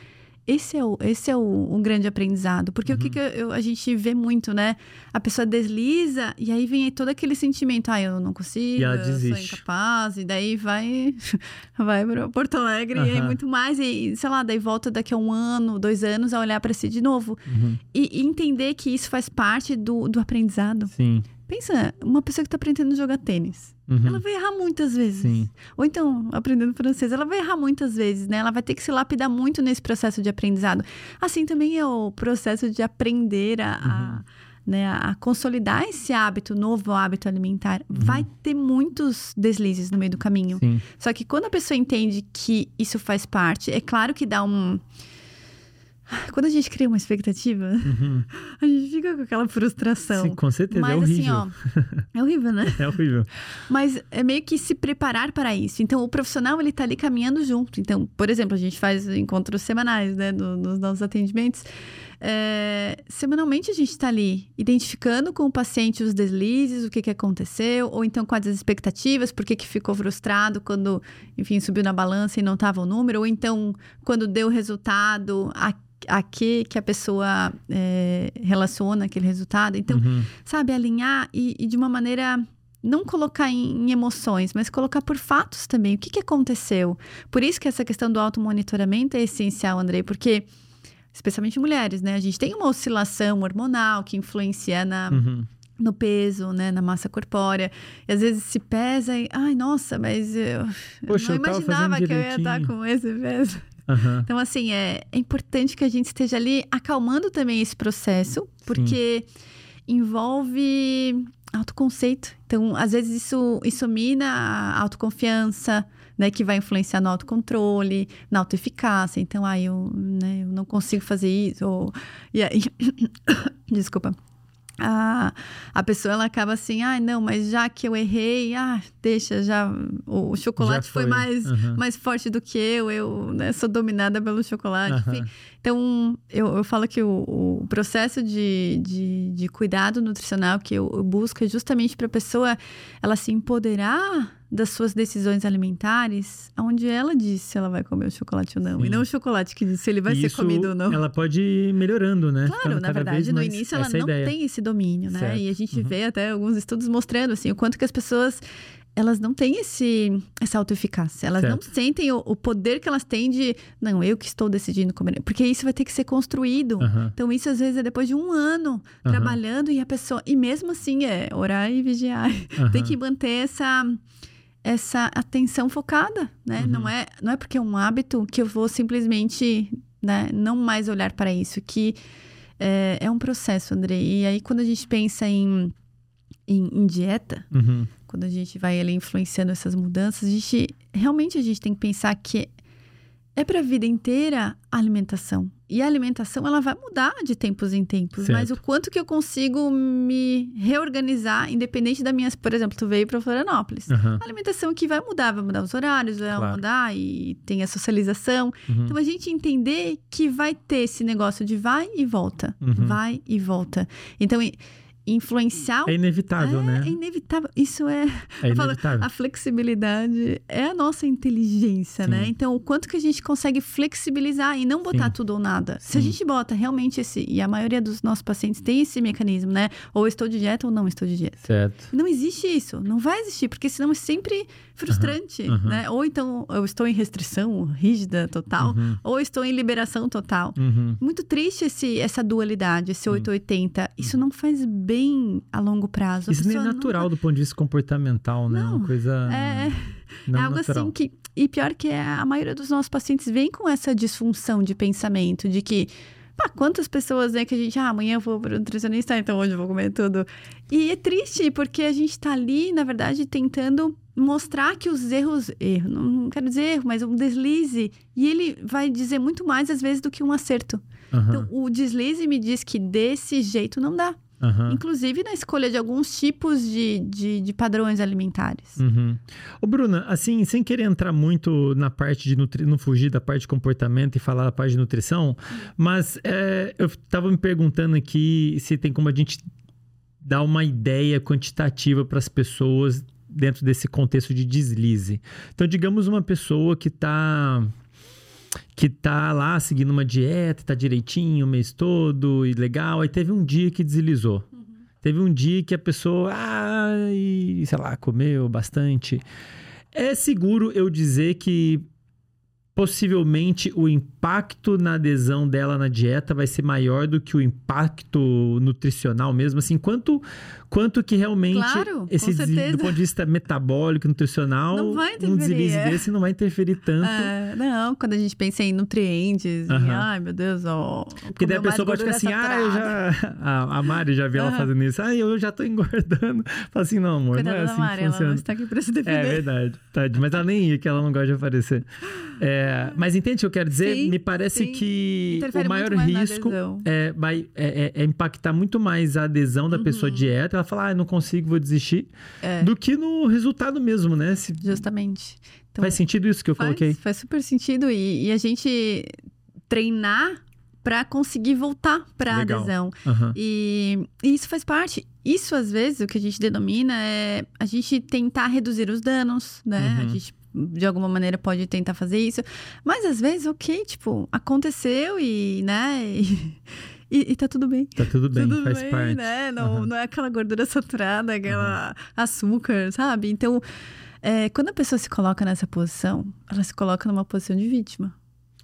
esse é o, esse é o, um grande aprendizado. Porque uhum. o que, que eu, a gente vê muito, né? A pessoa desliza e aí vem todo aquele sentimento, ah, eu não consigo, eu sou incapaz, e daí vai, vai para Porto Alegre uhum. e aí muito mais, e sei lá, daí volta daqui a um ano, dois anos a olhar para si de novo. Uhum. E, e, entender que isso faz parte do, do aprendizado. Sim. Pensa, uma pessoa que está aprendendo a jogar tênis. Uhum. Ela vai errar muitas vezes. Sim. Ou então, aprendendo francês, ela vai errar muitas vezes, né? Ela vai ter que se lapidar muito nesse processo de aprendizado. Assim também é o processo de aprender a, uhum. a né, a consolidar esse hábito, novo hábito alimentar, uhum. vai ter muitos deslizes no meio do caminho. Sim. Só que quando a pessoa entende que isso faz parte, é claro que dá um quando a gente cria uma expectativa, uhum. a gente fica com aquela frustração. Sim, com certeza, é Mas, é horrível. Assim, ó, é horrível, né? É horrível. Mas é meio que se preparar para isso. Então, o profissional, ele tá ali caminhando junto. Então, por exemplo, a gente faz encontros semanais, né, nos nossos atendimentos. É, semanalmente a gente está ali identificando com o paciente os deslizes, o que, que aconteceu, ou então com as expectativas, por que, que ficou frustrado quando, enfim, subiu na balança e não estava o número, ou então quando deu o resultado, a a que, que a pessoa é, relaciona aquele resultado. Então, uhum. sabe, alinhar e, e, de uma maneira não colocar em, em, emoções, mas colocar por fatos também. O que, que aconteceu? Por isso que essa questão do automonitoramento é essencial, Andrei, porque especialmente mulheres, né? A gente tem uma oscilação hormonal que influencia na. Uhum no peso, né, na massa corpórea. E às vezes se pesa e, ai, nossa, mas eu, Poxa, eu não imaginava que eu ia estar com esse peso. Uhum. Então, assim, é, é importante que a gente esteja ali acalmando também esse processo, porque Sim. envolve autoconceito. Então, às vezes isso, isso mina a autoconfiança, né, que vai influenciar no autocontrole, na autoeficácia. Então, ah, eu, né, eu não consigo fazer isso. Ou, e aí, desculpa a, a pessoa ela acaba assim, ah, não, mas já que eu errei, ah, deixa, já o, chocolate já foi. foi, mais, uhum. mais forte do que eu, eu né, sou dominada pelo chocolate, uhum. enfim. Então, eu, eu falo que o, o processo de, de, de, cuidado nutricional que eu, eu busco é justamente para a pessoa ela se empoderar das suas decisões alimentares, onde ela diz se ela vai comer o chocolate ou não. Sim. E não o chocolate que diz se ele vai ser comido ou não. Ela pode ir melhorando, né? Claro, Ficando na verdade, no início ela não ideia. tem esse domínio, né? Certo. E a gente uhum. vê até alguns estudos mostrando assim, o quanto que as pessoas elas não têm esse, essa autoeficácia. Elas certo. não sentem o, o, poder que elas têm de, não, eu que estou decidindo comer. Porque isso vai ter que ser construído. Uhum. Então, isso às vezes é depois de um ano uhum. trabalhando e a pessoa. E mesmo assim, é orar e vigiar. Uhum. Tem que manter essa essa atenção focada, né? Uhum. Não, é, não é porque é um hábito que eu vou simplesmente né, não mais olhar para isso, que é, é, um processo, André. E aí, quando a gente pensa em, em, em dieta, uhum. Quando a gente vai ali influenciando essas mudanças, a gente realmente a gente tem que pensar que é para a vida inteira a alimentação. E a alimentação, ela vai mudar de tempos em tempos. Certo. Mas o quanto que eu consigo me reorganizar, independente da minha... Por exemplo, tu veio para Florianópolis. Uhum. A alimentação que vai mudar, vai mudar os horários, vai Claro. mudar e tem a socialização. Uhum. Então, a gente entender que vai ter esse negócio de vai e volta. Uhum. Vai e volta. Então, i- influenciar... É inevitável, é, né? é inevitável. Isso é... É eu falo, inevitável. a flexibilidade é a nossa inteligência, Sim. né? Então, o quanto que a gente consegue flexibilizar e não botar Sim. tudo ou nada. Se a Sim. gente bota realmente esse... E a maioria dos nossos pacientes tem esse mecanismo, né? Ou estou de dieta ou não estou de dieta. Certo. Não existe isso. Não vai existir, porque senão é sempre frustrante, Aham, aham. né? Ou então eu estou em restrição rígida total, Uhum. ou estou em liberação total. Uhum. Muito triste esse, essa dualidade, esse 880. Isso não faz bem a longo prazo. A Isso nem é natural do ponto de vista comportamental, né? Não, Uma coisa É, não é algo natural. assim que. E pior que é, a maioria dos nossos pacientes vem com essa disfunção de pensamento, de que. Pá, quantas pessoas né, que a gente, ah, amanhã eu vou para o nutricionista, então hoje eu vou comer tudo. E é triste, porque a gente está ali, na verdade, tentando mostrar que os erros, erro, não, quero dizer erro, mas um deslize, e ele vai dizer muito mais às vezes do que um acerto. Aham, Então, o deslize me diz que desse jeito não dá. Aham. Inclusive na escolha de alguns tipos de, de, de padrões alimentares. Uhum. Ô, Bruna, assim, sem querer entrar muito na parte de nutri... não fugir da parte de comportamento e falar da parte de nutrição, mas é, eu tava me perguntando aqui se tem como a gente dar uma ideia quantitativa para as pessoas dentro desse contexto de deslize. Então, digamos uma pessoa que está que tá lá seguindo uma dieta, tá direitinho o mês todo e legal, aí teve um dia que deslizou. Teve um dia que a pessoa, ah, e, sei lá, comeu bastante. É seguro eu dizer que possivelmente o impacto na adesão dela na dieta vai ser maior do que o impacto nutricional mesmo, assim, quanto quanto que realmente Claro, esse do ponto de vista metabólico, nutricional, Não vai um deslize é. desse não vai interferir tanto. É, não, quando a gente pensa em nutrientes, em, Aham. ai meu Deus, ó. Porque daí a pessoa pode ficar assim, ah, eu já. A, a Mari já vi ela Aham. fazendo isso. Ah, eu já tô engordando. Fala assim, não, amor, Coitada não é assim Mari, que ela funciona. não está aqui para se É defender. verdade, tadinha. Mas ela nem ia, que ela não gosta de aparecer. É, mas entende o que eu quero dizer? Sim, Me parece sim. que Interfere o maior risco é, vai, é, é- é impactar muito mais a adesão da pessoa à dieta. Ela fala, ah, não consigo, vou desistir. Uhum. É. Do que no resultado mesmo, né? Se- Justamente. Então, faz sentido isso que eu faz, coloquei? faz super sentido. E, e a gente treinar para conseguir voltar para a adesão. Aham. E, e isso faz parte. Isso, às vezes, o que a gente denomina é a gente tentar reduzir os danos, né? Uhum. A gente, de alguma maneira, pode tentar fazer isso. Mas, às vezes, ok, tipo, aconteceu e, né? E, e, e tá tudo bem. Tá tudo bem, tudo faz bem, parte. né? Não, Aham. não é aquela gordura saturada, aquela açúcar, sabe? Então, é, quando a pessoa se coloca nessa posição, ela se coloca numa posição de vítima.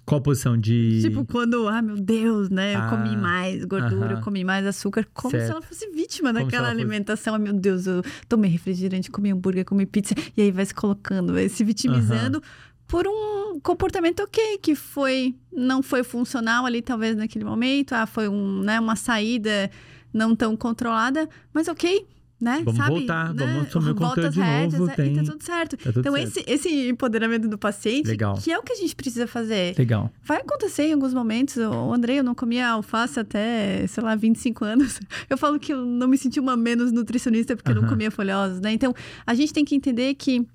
Qual posição de. Tipo, quando, ah, meu Deus, né? Eu Ah, comi mais gordura, eu comi mais açúcar, como se Certo. ela fosse vítima Como se daquela ela fosse- alimentação. Ah, meu Deus, eu tomei refrigerante, comi hambúrguer, comi pizza. E aí vai se colocando, vai se vitimizando por um comportamento ok, que foi, não foi funcional ali, talvez, naquele momento. Ah, foi um, né, uma saída não tão controlada, mas ok. Né? Vamos Sabe? voltar, né? vamos assumir o de rédeas, novo, né? E tem- tá tudo certo. Tá tudo então, certo. esse, esse empoderamento do paciente, Legal. que é o que a gente precisa fazer. Legal. Vai acontecer em alguns momentos. O Andrei, eu não comia alface até, sei lá, 25 anos. Eu falo que eu não me senti uma menos nutricionista porque eu não comia folhosos, né? Então, a gente tem que entender que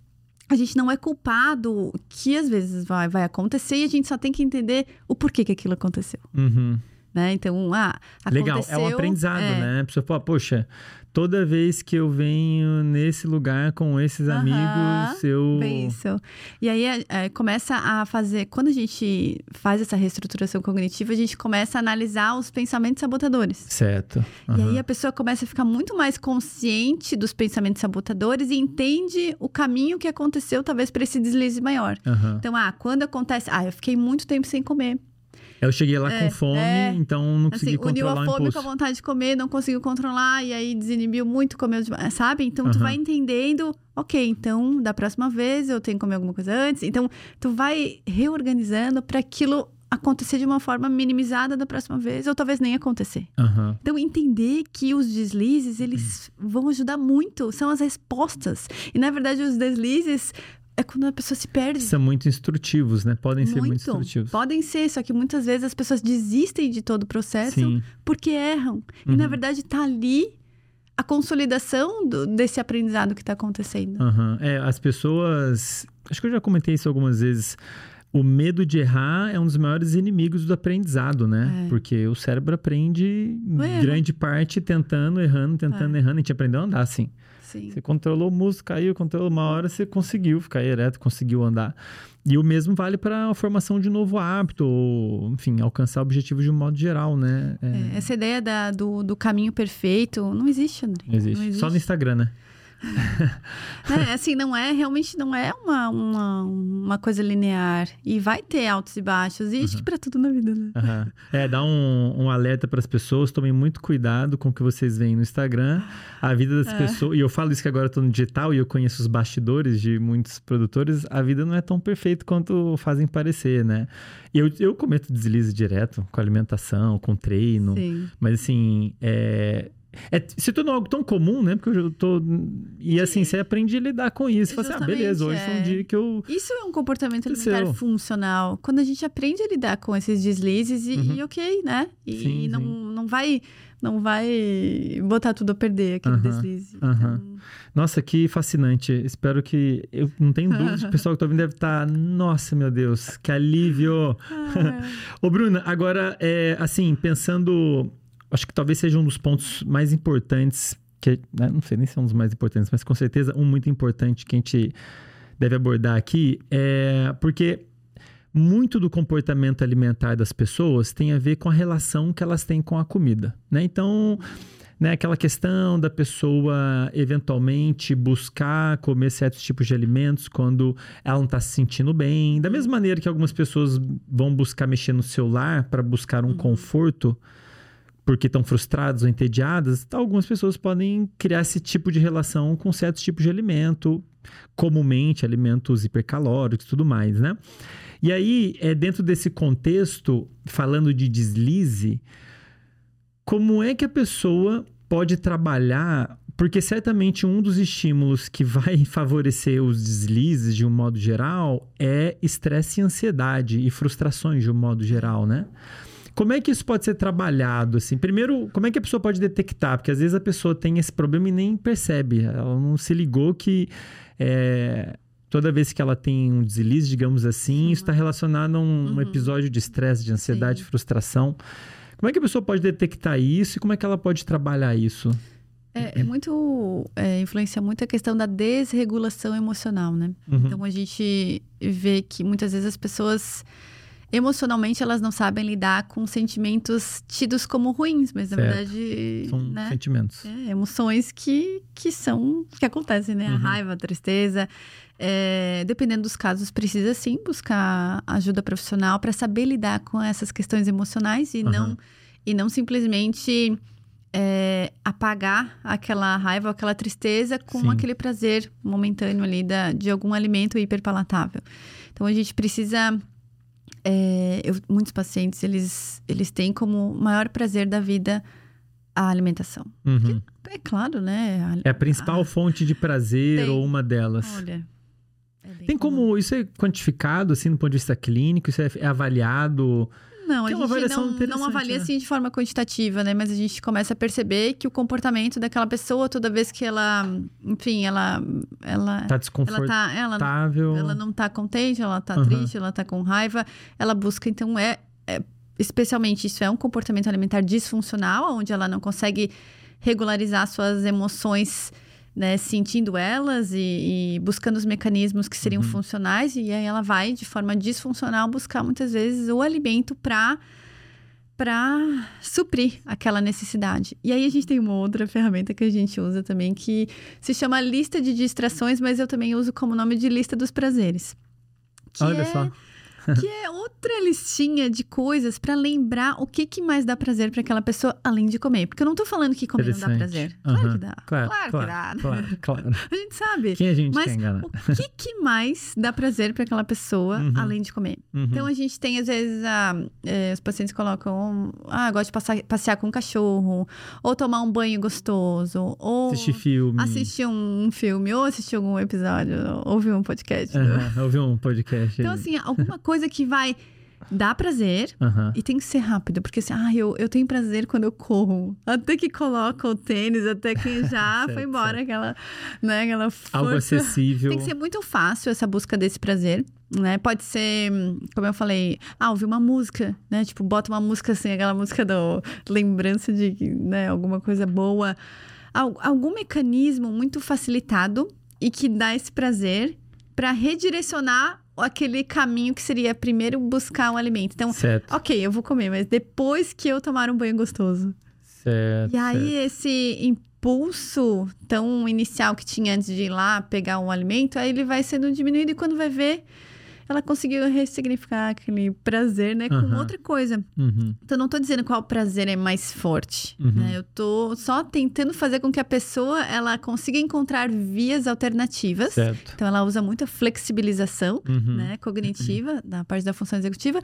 a gente não é culpado, que às vezes vai, vai acontecer e a gente só tem que entender o porquê que aquilo aconteceu, Uhum. né? Então, ah, Legal, é um aprendizado, é, né? A pessoa fala, poxa, toda vez que eu venho nesse lugar com esses amigos, eu. Bem isso. E aí é, é, começa a fazer. Quando a gente faz essa reestruturação cognitiva, a gente começa a analisar os pensamentos sabotadores. Certo. E aí a pessoa começa a ficar muito mais consciente dos pensamentos sabotadores e entende o caminho que aconteceu, talvez, para esse deslize maior. Então, ah, quando acontece. Ah, eu fiquei muito tempo sem comer. Eu cheguei lá é, com fome, é, então não consegui assim, controlar uniu a fome com a vontade de comer, não conseguiu controlar, e aí desinibiu muito, comeu demais, sabe? Então, uhum. tu vai entendendo, ok, então, da próxima vez eu tenho que comer alguma coisa antes. Então, tu vai reorganizando para aquilo acontecer de uma forma minimizada da próxima vez, ou talvez nem acontecer. Uhum. Então, entender que os deslizes, eles uhum. vão ajudar muito, são as respostas. E, na verdade, os deslizes é quando a pessoa se perde. São muito instrutivos, né? Podem muito. ser muito instrutivos. Podem ser, só que muitas vezes as pessoas desistem de todo o processo Sim. porque erram. Uhum. E, na uhum. verdade, tá ali a consolidação do, desse aprendizado que está acontecendo. Uhum. É, as pessoas... Acho que eu já comentei isso algumas vezes o medo de errar é um dos maiores inimigos do aprendizado, né? É. Porque o cérebro aprende grande parte tentando, errando, tentando, é. errando. A gente aprendeu a andar assim. Sim. Você controlou o músculo, caiu, controlou uma hora, você conseguiu ficar ereto, conseguiu andar. E o mesmo vale para a formação de novo hábito, ou, enfim, alcançar objetivos de um modo geral, né? É... É, essa ideia da, do, do caminho perfeito não existe, André. Existe. Não existe. Só no Instagram, né? Né? Assim, não é, realmente não é uma, uma, uma coisa linear. E vai ter altos e baixos. E uhum. acho que para tudo na vida, né? Uhum. É, dá um, um alerta para as pessoas. Tomem muito cuidado com o que vocês veem no Instagram. A vida das é. pessoas... E eu falo isso que agora eu tô no digital e eu conheço os bastidores de muitos produtores. A vida não é tão perfeita quanto fazem parecer, né? Eu, eu cometo deslize direto com alimentação, com treino. Sim. Mas assim, é é, se tornou algo tão comum, né? Porque eu tô. E assim, você aprende a lidar com isso. Você fala assim, ah, beleza, hoje é. foi um dia que eu. Isso é um comportamento alimentar funcional. Quando a gente aprende a lidar com esses deslizes e, uhum. e ok, né? E, sim, e não, sim. não vai. Não vai botar tudo a perder aquele uhum. deslize. Então... Nossa, que fascinante. Espero que. Eu não tenho dúvida, o pessoal que tá ouvindo deve estar. Tá, Nossa, meu Deus, que alívio! Ah. Ô, Bruna, agora, é, assim, pensando acho que talvez seja um dos pontos mais importantes, que né, não sei nem se é um dos mais importantes, mas com certeza um muito importante que a gente deve abordar aqui, é porque muito do comportamento alimentar das pessoas tem a ver com a relação que elas têm com a comida, né? Então, né, aquela questão da pessoa eventualmente buscar comer certos tipos de alimentos quando ela não está se sentindo bem, da mesma maneira que algumas pessoas vão buscar mexer no celular para buscar um uhum. conforto, porque estão frustradas ou entediadas, algumas pessoas podem criar esse tipo de relação com certos tipos de alimento, comumente alimentos hipercalóricos e tudo mais, né? E aí, é, dentro desse contexto, falando de deslize, como é que a pessoa pode trabalhar? Porque certamente um dos estímulos que vai favorecer os deslizes de um modo geral é estresse e ansiedade e frustrações de um modo geral, né? Como é que isso pode ser trabalhado? Assim? Primeiro, como é que a pessoa pode detectar? Porque às vezes a pessoa tem esse problema e nem percebe. Ela não se ligou que é, toda vez que ela tem um deslize, digamos assim, Sim. isso está relacionado a um, uhum. um, episódio de estresse, de ansiedade, Sim. frustração. Como é que a pessoa pode detectar isso e como é que ela pode trabalhar isso? É, é muito. É, influencia muito a questão da desregulação emocional, né? Uhum. Então a gente vê que muitas vezes as pessoas emocionalmente elas não sabem lidar com sentimentos tidos como ruins, mas certo. na verdade são né? sentimentos, é, emoções que que são que acontecem, né? Uhum. A raiva, a tristeza, é, dependendo dos casos precisa sim buscar ajuda profissional para saber lidar com essas questões emocionais e uhum. não e não simplesmente é, apagar aquela raiva, aquela tristeza com sim. aquele prazer momentâneo ali da, de algum alimento hiperpalatável. Então a gente precisa é, eu, muitos pacientes, eles, eles têm como maior prazer da vida a alimentação. Uhum. é claro, né? A, é a principal a, fonte de prazer tem, ou uma delas. Olha. É tem como. Isso é quantificado, assim, do ponto de vista clínico? Isso é, é avaliado? Não, a gente não, não avalia né? assim de forma quantitativa, né? Mas a gente começa a perceber que o comportamento daquela pessoa, toda vez que ela, enfim, ela. Ela tá desconfortável. Ela, tá, ela, ela não tá contente, ela tá uhum. triste, ela tá com raiva. Ela busca, então, é, é. Especialmente isso é um comportamento alimentar disfuncional, onde ela não consegue regularizar suas emoções né, sentindo elas e, e, buscando os mecanismos que seriam uhum. funcionais, e aí ela vai, de forma disfuncional, buscar muitas vezes o alimento para para suprir aquela necessidade. E aí a gente tem uma outra ferramenta que a gente usa também que se chama lista de distrações, mas eu também uso como nome de lista dos prazeres. Olha é, só. Que é outra listinha de coisas para lembrar o que, que mais dá prazer para aquela pessoa além de comer. Porque eu não tô falando que comer não dá prazer. Claro Uhum. que dá. Claro, claro, claro, que dá. claro, claro. A gente sabe. Quem a gente Mas quer o que, que mais dá prazer para aquela pessoa Uhum. além de comer? Uhum. Então a gente tem, às vezes, a, eh, os pacientes colocam, ah, gosto de passar- passear com o cachorro, ou tomar um banho gostoso, ou Assistir filme. assistir um filme, ou assistir algum episódio, ou ouvir um podcast. né? Ouvir um podcast. Então, assim, alguma coisa que vai dar prazer. Aham. E tem que ser rápido, porque assim, ah, eu, eu tenho prazer quando eu corro. Até que coloca o tênis, até que já Certo, foi embora aquela, né, aquela força. Algo acessível. Tem que ser muito fácil essa busca desse prazer, né? Pode ser, como eu falei, ah, ouvir uma música, né? Tipo, bota uma música assim, aquela música do lembrança de, né, alguma coisa boa. Al- algum mecanismo muito facilitado e que dá esse prazer para redirecionar aquele caminho que seria primeiro buscar o alimento. Então, Certo, ok, eu vou comer, mas depois que eu tomar um banho gostoso. certo. E aí, esse impulso tão inicial que tinha antes de ir lá pegar um alimento, aí ele vai sendo diminuído e quando vai ver, ela conseguiu ressignificar aquele prazer, né, com Aham. outra coisa. Uhum. Então, não tô dizendo qual prazer é mais forte, Uhum. né? Eu tô só tentando fazer com que a pessoa, ela consiga encontrar vias alternativas. Certo. Então, ela usa muito a flexibilização, Uhum. né, cognitiva, da parte da função executiva,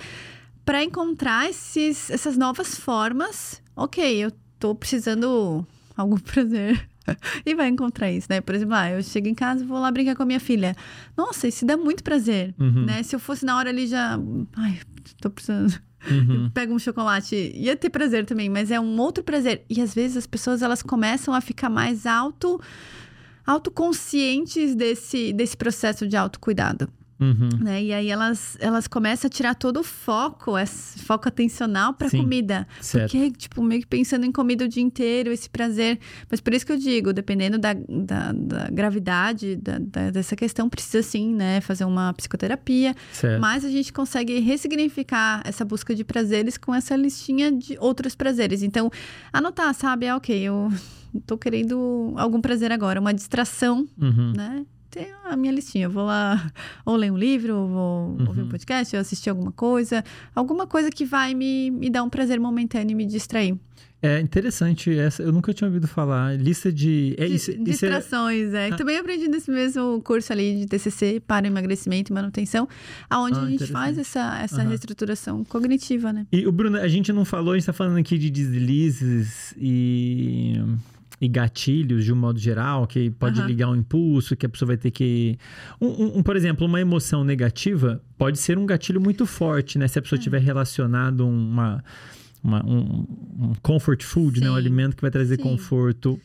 para encontrar esses, essas novas formas. Ok, eu tô precisando algum prazer. e vai encontrar isso, né? Por exemplo, ah, eu chego em casa e vou lá brincar com a minha filha. Nossa, isso dá muito prazer, Uhum. né? Se eu fosse na hora ali já... Ai, tô precisando... Uhum. Pega um chocolate, ia ter prazer também, mas é um outro prazer. E às vezes as pessoas elas começam a ficar mais auto autoconscientes desse, desse processo de autocuidado, Uhum. né? E aí elas, elas começam a tirar todo o foco, esse foco atencional para comida. Certo. Porque, tipo, meio que pensando em comida o dia inteiro, esse prazer. Mas por isso que eu digo, dependendo da, da, da gravidade da- da- dessa questão, precisa sim, né, fazer uma psicoterapia. Certo. Mas a gente consegue ressignificar essa busca de prazeres com essa listinha de outros prazeres. Então, anotar, sabe? Ah, ok, eu tô querendo algum prazer agora, uma distração, Uhum. né? Tem a minha listinha. Eu vou lá, ou ler um livro, ou vou Uhum. ouvir um podcast, ou assistir alguma coisa. Alguma coisa que vai me, me dar um prazer momentâneo e me distrair. É interessante essa. Eu nunca tinha ouvido falar. Lista de. É isso. isso é- distrações, é. Ah. Também aprendi nesse mesmo curso ali de TCC para emagrecimento e manutenção, aonde Ah, a gente faz essa, essa Aham. reestruturação cognitiva, né? E o Bruno, a gente não falou, a gente tá falando aqui de deslizes e, e gatilhos de um modo geral, que pode Aham. ligar um impulso, que a pessoa vai ter que. Um, um- um, por exemplo, uma emoção negativa pode ser um gatilho muito forte, né? Se a É. pessoa tiver relacionado uma, uma- um, um comfort food, né? Um alimento que vai trazer Sim. conforto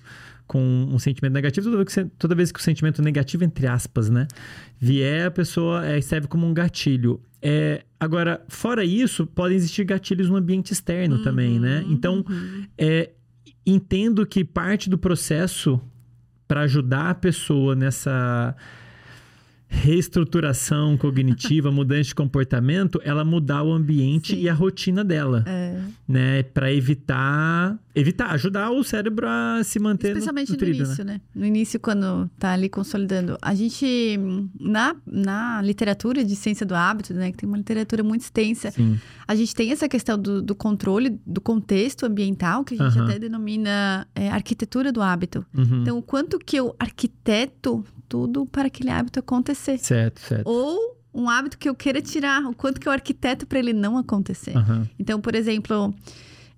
com um sentimento negativo, toda vez, que, toda vez que o sentimento negativo, entre aspas, né, vier, a pessoa é, serve como um gatilho. É, agora, fora isso, podem existir gatilhos no ambiente externo também, né? Uhum, Então, uhum. é, entendo que parte do processo para ajudar a pessoa nessa reestruturação cognitiva, mudança de comportamento, ela mudar o ambiente Sim. e a rotina dela, É, né? Para evitar, evitar, ajudar o cérebro a se manter especialmente nutrido, no início, né? No início, quando tá ali consolidando. A gente, na, na literatura de ciência do hábito, né? Que tem uma literatura muito extensa, Sim. a gente tem essa questão do, do controle do contexto ambiental, que a gente Aham. até denomina é, arquitetura do hábito. Uhum. Então, o quanto que eu arquiteto tudo para aquele hábito acontecer. Certo, certo. Ou um hábito que eu queira tirar, o quanto que eu arquiteto para ele não acontecer. Aham. Então, por exemplo,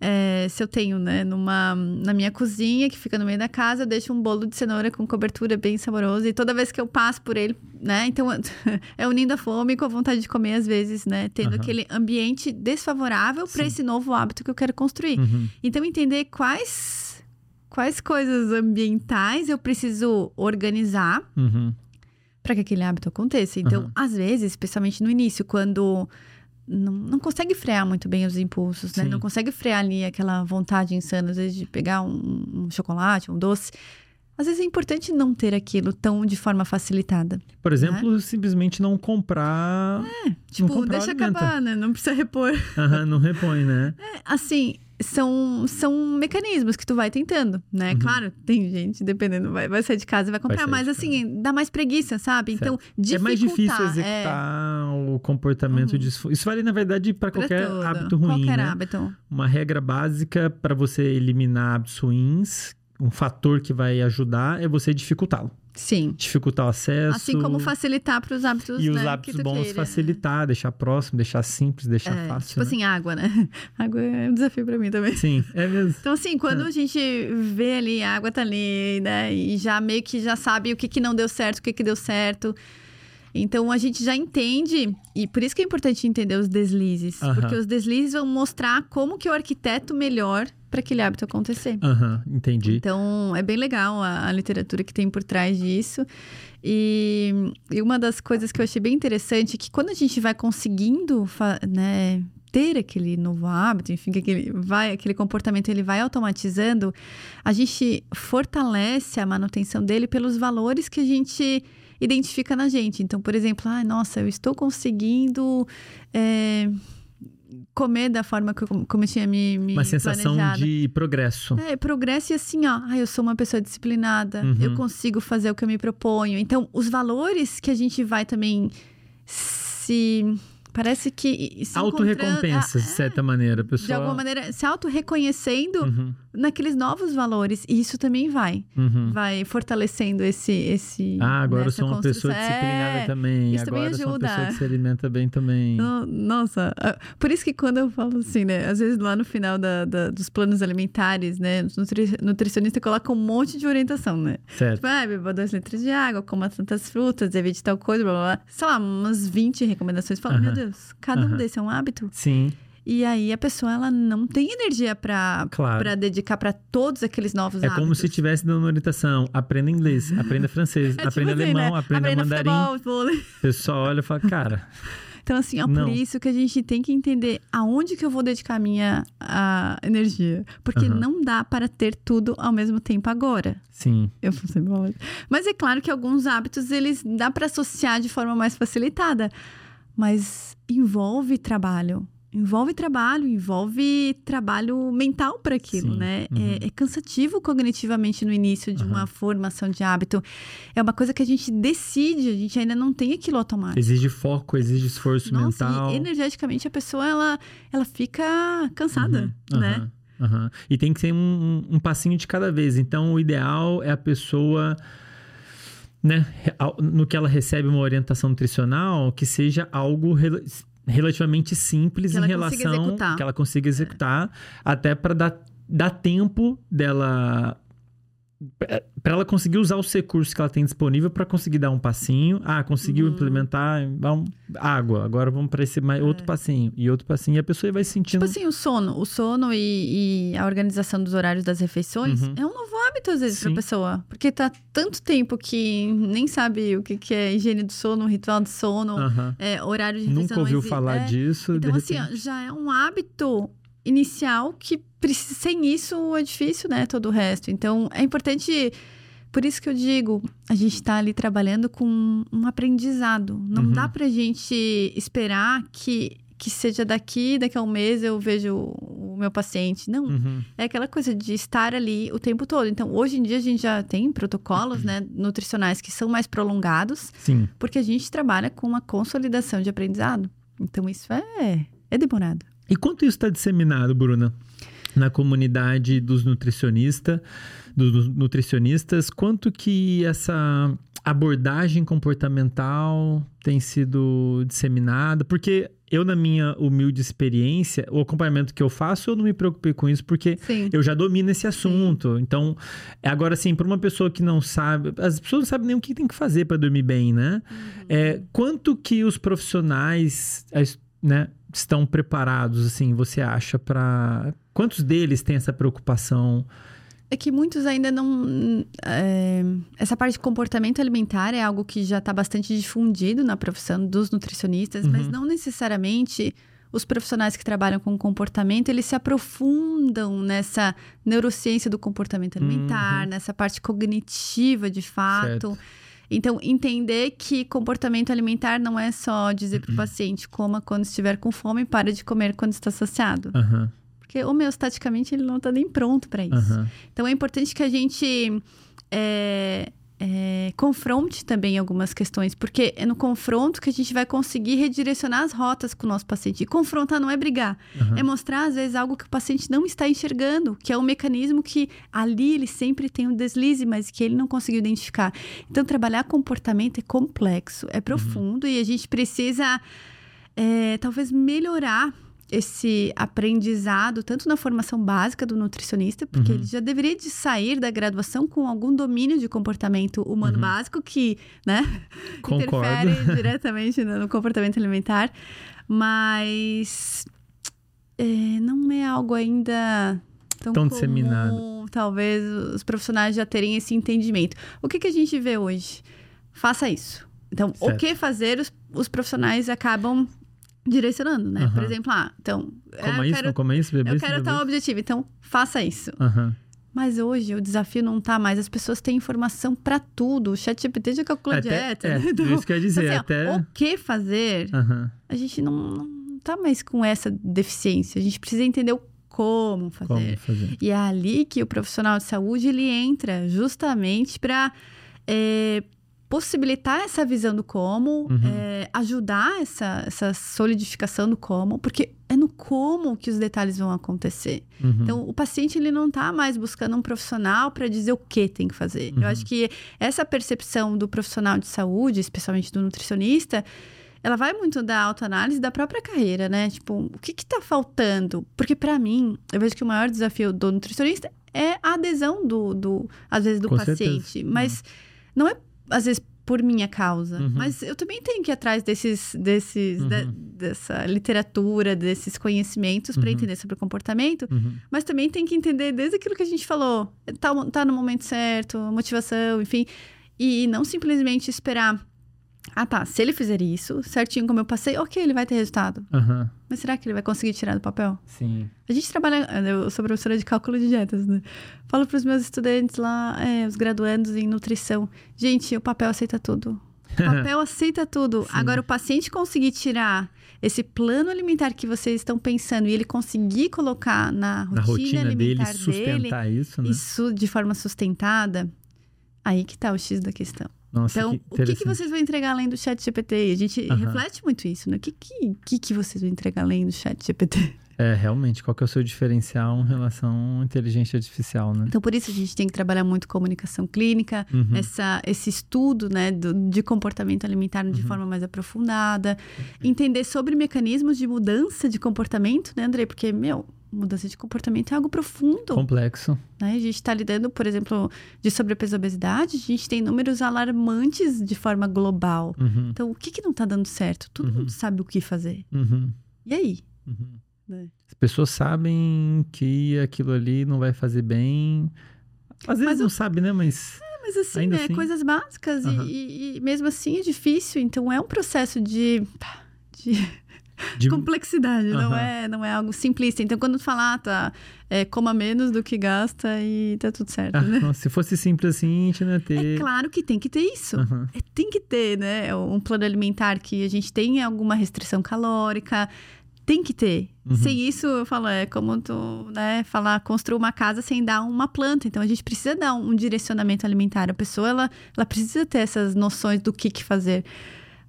é, se eu tenho, né, numa, na minha cozinha, que fica no meio da casa, eu deixo um bolo de cenoura com cobertura bem saboroso. E toda vez que eu passo por ele, né, então é unindo a fome com a vontade de comer, às vezes, né, tendo Aham. aquele ambiente desfavorável para esse novo hábito que eu quero construir. Uhum. Então, entender quais. Quais coisas ambientais eu preciso organizar Uhum. para que aquele hábito aconteça. Então, Aham. às vezes, especialmente no início, quando não, não consegue frear muito bem os impulsos, né? Não consegue frear ali aquela vontade insana, às vezes, de pegar um, um chocolate, um doce. Às vezes é importante não ter aquilo tão de forma facilitada. Por exemplo, simplesmente não comprar. Tipo, comprar o deixa acabar, né? Não precisa repor. Aham, não repõe, né? Assim, são, são mecanismos que tu vai tentando, né? Uhum. Claro, tem gente, dependendo, vai, vai sair de casa e vai comprar, sair mas de assim, dá mais preguiça, sabe? Então, É mais difícil dificultar, executar o comportamento Uhum. disfuncional. Isso vale, na verdade, para qualquer tudo. hábito ruim, Qualquer né? hábito. Uma regra básica para você eliminar hábitos ruins, um fator que vai ajudar é você dificultá-lo. Sim. Dificultar o acesso. Assim como facilitar para os hábitos, E os né, hábitos bons queira. facilitar, deixar próximo, deixar simples, deixar É, fácil. tipo né? assim, água, né? Água é um desafio para mim também. Sim, é mesmo. Então, assim, quando a gente vê ali, a água tá ali, né? E já meio que já sabe o que, que não deu certo, o que, que deu certo. Então, a gente já entende, e por isso que é importante entender os deslizes. Aham. Porque os deslizes vão mostrar como que eu arquiteto melhor para aquele hábito acontecer. Aham, entendi. Então, é bem legal a, a literatura que tem por trás disso. E, e uma das coisas que eu achei bem interessante é que quando a gente vai conseguindo, né, ter aquele novo hábito, enfim, que aquele, vai, aquele comportamento ele vai automatizando, a gente fortalece a manutenção dele pelos valores que a gente identifica na gente. Então, por exemplo, ah, nossa, eu estou conseguindo é, comer da forma que eu, como eu tinha me, me Uma sensação planejado. de progresso. É, progresso e assim, ó. Ah, eu sou uma pessoa disciplinada, Uhum. eu consigo fazer o que eu me proponho. Então, os valores que a gente vai também se. Parece que. se Auto-recompensa, de certa maneira. A ah, pessoa... De alguma maneira, se auto-reconhecendo Uhum, naqueles novos valores. E isso também vai. uhum. Vai fortalecendo esse. esse Ah, agora eu sou uma pessoa disciplinada É, também. isso também agora eu sou uma ajuda. pessoa que se alimenta bem também. No- Nossa, por isso que quando eu falo assim, né? Às vezes lá no final da- da- dos planos alimentares, né? Os nutri nutricionistas colocam um monte de orientação, né? Certo. Tipo, ah, beba dois litros de água, coma tantas frutas, evite tal coisa, blá blá blá. Sei lá, umas 20 recomendações. Fala, Aham. meu Deus, cada um Aham. desse é um hábito. Sim, E aí a pessoa, ela não tem energia pra, claro. pra dedicar pra todos aqueles novos É hábitos. como se estivesse dando orientação. Aprenda inglês, aprenda francês, É tipo aprenda assim, alemão, né? aprenda, Aprenda mandarim. futebol. O pessoal olha e fala, cara, Então, assim, Não. por isso que a gente tem que entender aonde que eu vou dedicar a minha a energia. Porque Aham. não dá para ter tudo ao mesmo tempo agora. sim. Eu sempre falo. Mas é claro que alguns hábitos, eles dá para associar de forma mais facilitada. Mas envolve trabalho. Envolve trabalho, envolve trabalho mental para aquilo, Sim, né? uhum. É, é cansativo cognitivamente no início de Aham. uma formação de hábito. É uma coisa que a gente decide, a gente ainda não tem aquilo automático. Exige foco, exige esforço Nossa, mental. e energeticamente a pessoa ela, ela fica cansada, Uhum, né? E tem que ser um, um passinho de cada vez. Então, o ideal é a pessoa, né, no que ela recebe uma orientação nutricional, que seja algo relativamente simples Que em relação que ela consiga executar, até para dar, dar tempo dela para ela conseguir usar os recursos que ela tem disponível para conseguir dar um passinho. Ah, conseguiu Uhum. implementar vamos, água. Agora vamos para esse mais outro passinho e outro passinho. E a pessoa vai se sentindo É. Tipo assim, o sono. O sono e, e a organização dos horários das refeições Uhum. é um novo hábito, às vezes, Sim. pra pessoa. Porque tá tanto tempo que nem sabe o que, que é higiene do sono, ritual do sono, é, horário de refeição. Nunca não ouviu falar é. disso. Então, de assim, ó, já é um hábito inicial que sem isso é difícil, né? Todo o resto. Então, é importante. Por isso que eu digo, a gente está ali trabalhando com um aprendizado. Não Uhum. dá pra gente esperar que, que seja daqui, daqui a um mês eu vejo o meu paciente. Não. Uhum. É aquela coisa de estar ali o tempo todo. Então, hoje em dia, a gente já tem protocolos né, nutricionais que são mais prolongados, Sim. porque a gente trabalha com uma consolidação de aprendizado. Então, isso é, é demorado. E quanto isso está disseminado, Bruna? Na comunidade dos nutricionistas, dos nutricionistas, quanto que essa abordagem comportamental tem sido disseminada? Porque eu, na minha humilde experiência, o acompanhamento que eu faço, eu não me preocupei com isso, porque Sim. eu já domino esse assunto. Então, é agora assim, para uma pessoa que não sabe, as pessoas não sabem nem o que tem que fazer para dormir bem, né? É, quanto que os profissionais, né, estão preparados, assim, você acha para quantos deles têm essa preocupação? É que muitos ainda não. é, essa parte de comportamento alimentar é algo que já está bastante difundido na profissão dos nutricionistas, mas Uhum. não necessariamente os profissionais que trabalham com comportamento eles se aprofundam nessa neurociência do comportamento alimentar, Uhum. nessa parte cognitiva de fato. Certo. Então, entender que comportamento alimentar não é só dizer Uhum. para o paciente coma quando estiver com fome e para de comer quando está saciado. Aham. Porque homeostaticamente ele não está nem pronto para isso. Aham. Então é importante que a gente é, é, confronte também algumas questões, porque é no confronto que a gente vai conseguir redirecionar as rotas com o nosso paciente. E confrontar não é brigar, Aham. é mostrar às vezes algo que o paciente não está enxergando, que é um mecanismo que ali ele sempre tem um deslize, mas que ele não conseguiu identificar. Então trabalhar comportamento é complexo, é profundo e a gente precisa é, talvez melhorar esse aprendizado, tanto na formação básica do nutricionista, porque Uhum. ele já deveria de sair da graduação com algum domínio de comportamento humano Uhum. básico que, né, Concordo. interfere diretamente no comportamento alimentar, mas é, não é algo ainda tão, Tão comum, disseminado. talvez os profissionais já terem esse entendimento. O que, que a gente vê hoje? Faça isso. Então, o Certo. que fazer, os, os profissionais acabam direcionando, né? Por exemplo, ah, então, é, Coma isso, quero, não coma isso, bebê eu isso, quero tal isso. objetivo, então faça isso. Mas hoje o desafio não tá mais, as pessoas têm informação pra tudo. O chat GPT já calcula Até- dieta. é, né? Então, isso que eu ia dizer, assim, ó, até- o que fazer, a gente não, não tá mais com essa deficiência. A gente precisa entender o como fazer. Como fazer? E é ali que o profissional de saúde ele entra justamente para possibilitar essa visão do como, Uhum. é, ajudar essa, essa solidificação do como, porque é no como que os detalhes vão acontecer. Uhum. Então, o paciente ele não está mais buscando um profissional para dizer o que tem que fazer. Uhum. Eu acho que essa percepção do profissional de saúde, especialmente do nutricionista, ela vai muito da autoanálise da própria carreira, né? Tipo, o que que tá faltando? Porque para mim, eu vejo que o maior desafio do nutricionista é a adesão do, do às vezes, do Com paciente. certeza. Mas não é, às vezes, por minha causa. Uhum. Mas eu também tenho que ir atrás desses, desses, Uhum. da- dessa literatura, desses conhecimentos para Uhum. entender sobre o comportamento. Uhum. Mas também tem que entender desde aquilo que a gente falou. Tá, tá no momento certo, motivação, enfim. E não simplesmente esperar. Ah, tá. Se ele fizer isso, certinho como eu passei, ok, ele vai ter resultado. Aham. Mas será que ele vai conseguir tirar do papel? Sim. A gente trabalha. Eu sou professora de cálculo de dietas, né? Falo para os meus estudantes lá, é, os graduandos em nutrição. Gente, o papel aceita tudo. O papel aceita tudo. Sim. Agora, o paciente conseguir tirar esse plano alimentar que vocês estão pensando e ele conseguir colocar na rotina, Na rotina dele, alimentar dele, sustentar isso, né? isso de forma sustentada, aí que tá o X da questão. Nossa, Então, que o que, que vocês vão entregar além do chat GPT? A gente reflete muito isso, né? O que, que, que, que vocês vão entregar além do chat GPT? É, realmente, qual que é o seu diferencial em relação à inteligência artificial, né? Então, por isso a gente tem que trabalhar muito comunicação clínica, Uhum. essa, esse estudo né, do- de comportamento alimentar de Uhum. forma mais aprofundada, entender sobre mecanismos de mudança de comportamento, né, André? Porque, meu, mudança de comportamento é algo profundo. Complexo. né? A gente está lidando, por exemplo, de sobrepeso e obesidade, a gente tem números alarmantes de forma global. Uhum. Então, o que, que não está dando certo? Todo Uhum. mundo sabe o que fazer. Uhum. E aí? Uhum. Né? As pessoas sabem que aquilo ali não vai fazer bem. Às vezes Mas não eu- sabe, né? Mas. Mas assim, Ainda né? assim- Coisas básicas e- Aham. e, e mesmo assim é difícil. Então, é um processo de... de de- complexidade, não, Aham. é, não é algo simplista. Então, quando falar, tá, é, coma menos do que gasta e tá tudo certo, Ah, né? se fosse simples assim, a gente não ia ter. É claro que tem que ter isso. Aham. É, tem que ter, né? Um plano alimentar que a gente tenha alguma restrição calórica. Tem que ter. Uhum. Sem isso, eu falo, é como tu, né, falar, construir uma casa sem dar uma planta. Então, a gente precisa dar um, um direcionamento alimentar. A pessoa, ela, ela precisa ter essas noções do que, que fazer.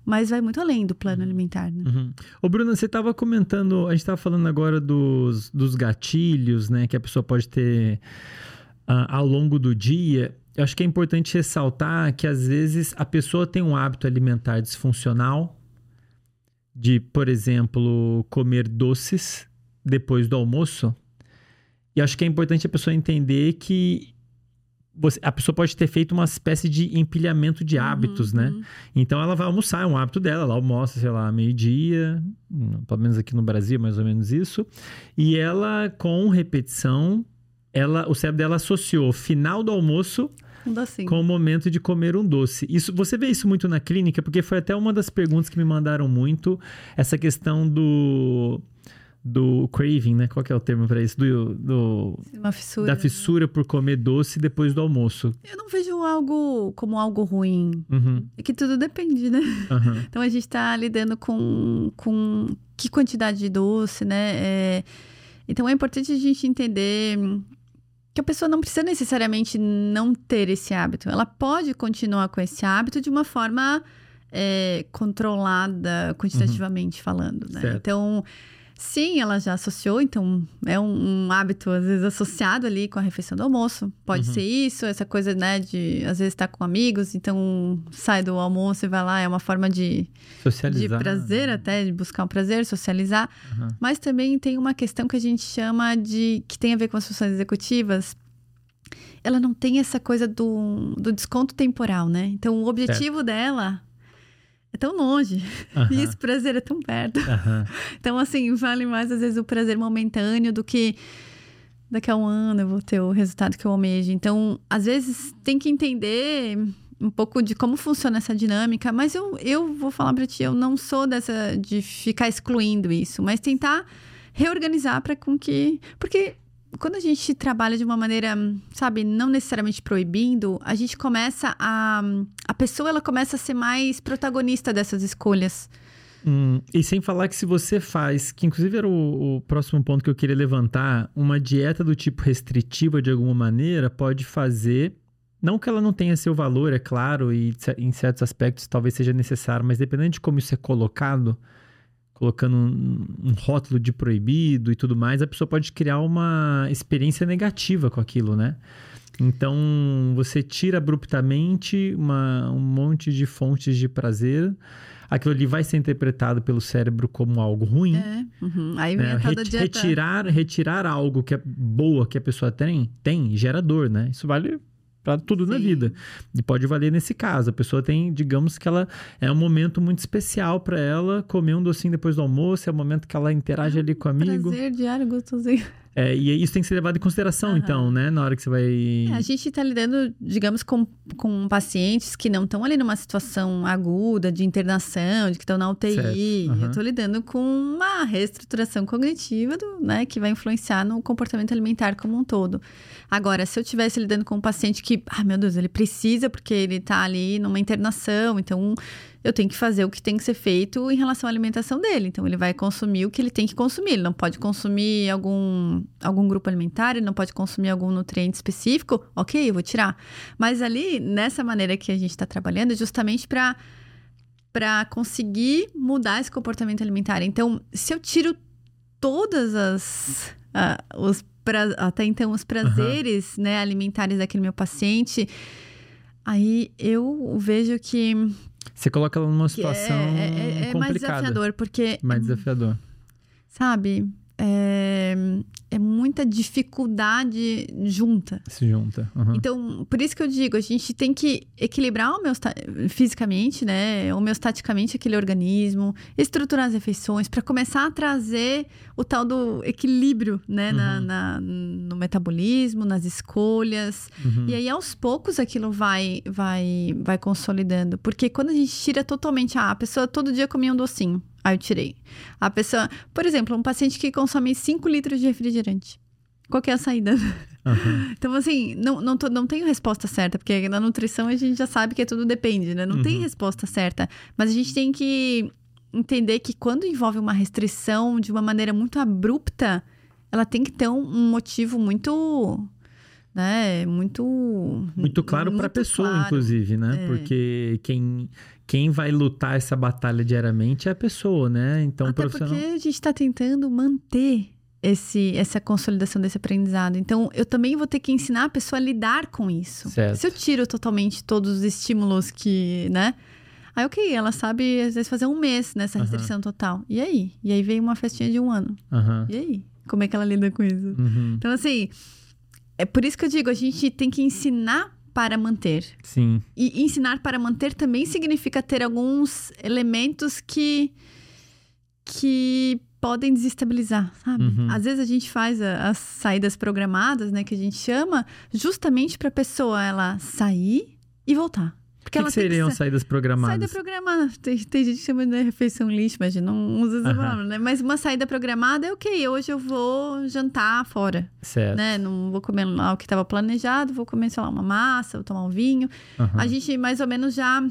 Mas vai muito além do plano alimentar, né? Uhum. Ô, Bruna, você estava comentando, a gente estava falando agora dos, dos gatilhos, né, que a pessoa pode ter ah, ao longo do dia. Eu acho que é importante ressaltar que às vezes a pessoa tem um hábito alimentar disfuncional, de, por exemplo, comer doces depois do almoço. E acho que é importante a pessoa entender que você- a pessoa pode ter feito uma espécie de empilhamento de hábitos, né? Uhum. Então ela vai almoçar, é um hábito dela, ela almoça, sei lá, meio-dia, pelo menos aqui no Brasil, mais ou menos isso. E ela, com repetição, ela, o cérebro dela associou final do almoço Um docinho. com o momento de comer um doce. Isso, você vê isso muito na clínica, porque foi até uma das perguntas que me mandaram muito, essa questão do do craving, né? Qual que é o termo para isso? Do, do- Uma fissura. da fissura por comer doce depois do almoço. Eu não vejo algo como algo ruim. Uhum, É que tudo depende, né? aham. Então a gente tá lidando com, com que quantidade de doce, né? É, Então é importante a gente entender que a pessoa não precisa necessariamente não ter esse hábito. Ela pode continuar com esse hábito de uma forma é, controlada, quantitativamente uhum. falando, né? Então, sim, ela já associou, então é um, um, hábito, às vezes, associado ali com a refeição do almoço. Pode uhum. ser isso, essa coisa, né, de às vezes estar tá com amigos, então sai do almoço e vai lá, é uma forma de, socializar. de prazer até, de buscar um prazer, socializar. Uhum. Mas também tem uma questão que a gente chama de, que tem a ver com as funções executivas, ela não tem essa coisa do, do desconto temporal, né? Então, o objetivo certo. dela é tão longe e esse prazer é tão perto. Então, assim, vale mais às vezes o prazer momentâneo do que daqui a um ano eu vou ter o resultado que eu almejo. Então, às vezes tem que entender um pouco de como funciona essa dinâmica, mas eu, eu vou falar para ti, eu não sou dessa de ficar excluindo isso, mas tentar reorganizar para com que, porque quando a gente trabalha de uma maneira, sabe, não necessariamente proibindo, a gente começa a. A pessoa ela começa a ser mais protagonista dessas escolhas. Hum, e sem falar que se você faz, que inclusive era o, o, próximo ponto que eu queria levantar, uma dieta do tipo restritiva de alguma maneira pode fazer. Não que ela não tenha seu valor, é claro, e em certos aspectos talvez seja necessário, mas dependendo de como isso é colocado, colocando um, um, rótulo de proibido e tudo mais, a pessoa pode criar uma experiência negativa com aquilo, né? Então, você tira abruptamente uma, um monte de fontes de prazer. Aquilo ali vai ser interpretado pelo cérebro como algo ruim. É, uhum. Aí vem né? dieta... retirar, retirar algo que é boa que a pessoa tem, tem, gera dor, né? Isso vale para tudo Sim. na vida. E pode valer nesse caso. A pessoa tem, digamos que ela é um momento muito especial para ela comer um docinho depois do almoço, é o momento que ela interage ali com o amigo. Prazer diário gostosinho. É, e isso tem que ser levado em consideração, uhum. então, né? Na hora que você vai. É, a gente está lidando, digamos, com, com pacientes que não estão ali numa situação aguda de internação, de que estão na UTI. Uhum. Eu estou lidando com uma reestruturação cognitiva do, né, que vai influenciar no comportamento alimentar como um todo. Agora, se eu estivesse lidando com um paciente que, ah, meu Deus, ele precisa porque ele está ali numa internação, então eu tenho que fazer o que tem que ser feito em relação à alimentação dele. Então, ele vai consumir o que ele tem que consumir. Ele não pode consumir algum, algum grupo alimentar, ele não pode consumir algum nutriente específico. Ok, eu vou tirar. Mas ali, nessa maneira que a gente está trabalhando, é justamente para para conseguir mudar esse comportamento alimentar. Então, se eu tiro todas as uh, os pra, até então os prazeres, uhum. né, alimentares daquele meu paciente, aí eu vejo que você coloca ela numa situação é, é, é, é mais desafiador, porque. Mais desafiador. Sabe? É, é muita dificuldade junta. Se junta. Uhum. Então, por isso que eu digo, a gente tem que equilibrar fisicamente, né? Homeostaticamente aquele organismo, estruturar as refeições para começar a trazer o tal do equilíbrio, né? Uhum. Na, na, no metabolismo, nas escolhas. Uhum. E aí, aos poucos, aquilo vai, vai, vai consolidando. Porque quando a gente tira totalmente, ah, a pessoa todo dia comia um docinho. Aí eu tirei. A pessoa, por exemplo, um paciente que consome 5 litros de refrigerante. Qual que é a saída? Uhum. Então, assim, não, não, tô, não tenho resposta certa, porque na nutrição a gente já sabe que tudo depende, né? Não uhum. tem resposta certa. Mas a gente tem que entender que quando envolve uma restrição de uma maneira muito abrupta, ela tem que ter um, um motivo muito né? Muito muito claro para a pessoa, claro. inclusive, né? É. Porque quem quem vai lutar essa batalha diariamente é a pessoa, né? Então, Até profissional... porque a gente está tentando manter esse, essa consolidação desse aprendizado. Então, eu também vou ter que ensinar a pessoa a lidar com isso. Certo. Se eu tiro totalmente todos os estímulos que, né? Aí, ok, ela sabe, às vezes, fazer um mês nessa restrição uhum. total. E aí? E aí veio uma festinha de um ano. Uhum. E aí? Como é que ela lida com isso? Uhum. Então, assim, é por isso que eu digo, a gente tem que ensinar para manter. Sim. E ensinar para manter também significa ter alguns elementos que que podem desestabilizar, sabe? Uhum. Às vezes a gente faz a, as saídas programadas, né, que a gente chama, justamente para a pessoa ela sair e voltar. Porque que, que seriam que saídas programadas? Saída programada. Tem, tem gente que chama de refeição lixo, mas não usa essa palavra, né? Mas uma saída programada é ok, hoje eu vou jantar fora. Certo. Né? Não vou comer lá o que estava planejado, vou comer, sei lá, uma massa, vou tomar um vinho. A gente mais ou menos já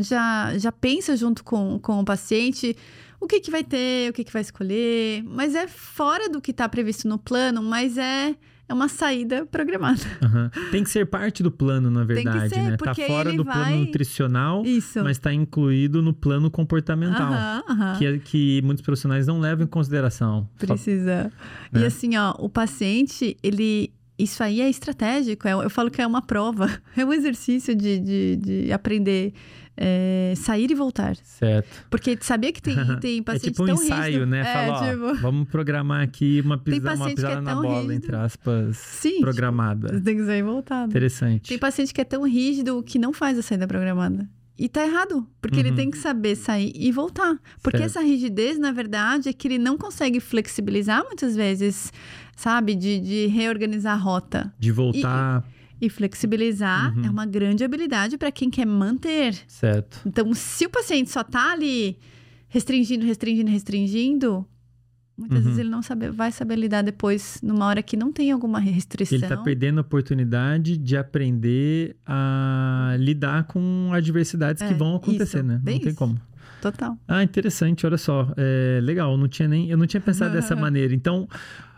já, já pensa junto com, com o paciente o que, que vai ter, o que, que vai escolher, mas é fora do que está previsto no plano, mas é é uma saída programada. Uhum. Tem que ser parte do plano, na verdade, Tem que ser, né? Tá fora do vai... plano nutricional, Isso. mas está incluído no plano comportamental. Uhum, uhum. Que, é, que muitos profissionais não levam em consideração. Precisa. E assim, ó, o paciente, ele. Isso aí é estratégico. Eu, é, eu falo que é uma prova, é um exercício de, de, de aprender é, sair e voltar. Certo. Porque sabia que tem, tem paciente é tipo um tão ensaio, rígido. né? É, Fala, tipo... ó, vamos programar aqui uma, pisa, uma pisada é na bola, rígido. entre aspas, Sim, programada. Tipo, tem que sair e voltar. Interessante. Tem paciente que é tão rígido que não faz a saída programada. E tá errado, porque uhum. ele tem que saber sair e voltar. Porque certo. essa rigidez, na verdade, é que ele não consegue flexibilizar muitas vezes, sabe? De, de reorganizar a rota. De voltar. E, e flexibilizar uhum. é uma grande habilidade para quem quer manter. Certo. Então, se o paciente só está ali restringindo, restringindo, restringindo, muitas uhum. vezes ele não sabe, vai saber lidar depois numa hora que não tem alguma restrição. Ele está perdendo a oportunidade de aprender a lidar com adversidades é, que vão acontecer, isso, né? Não tem isso. como. Total. Ah, interessante, olha só. É, legal, não tinha nem, eu não tinha pensado dessa maneira. Então,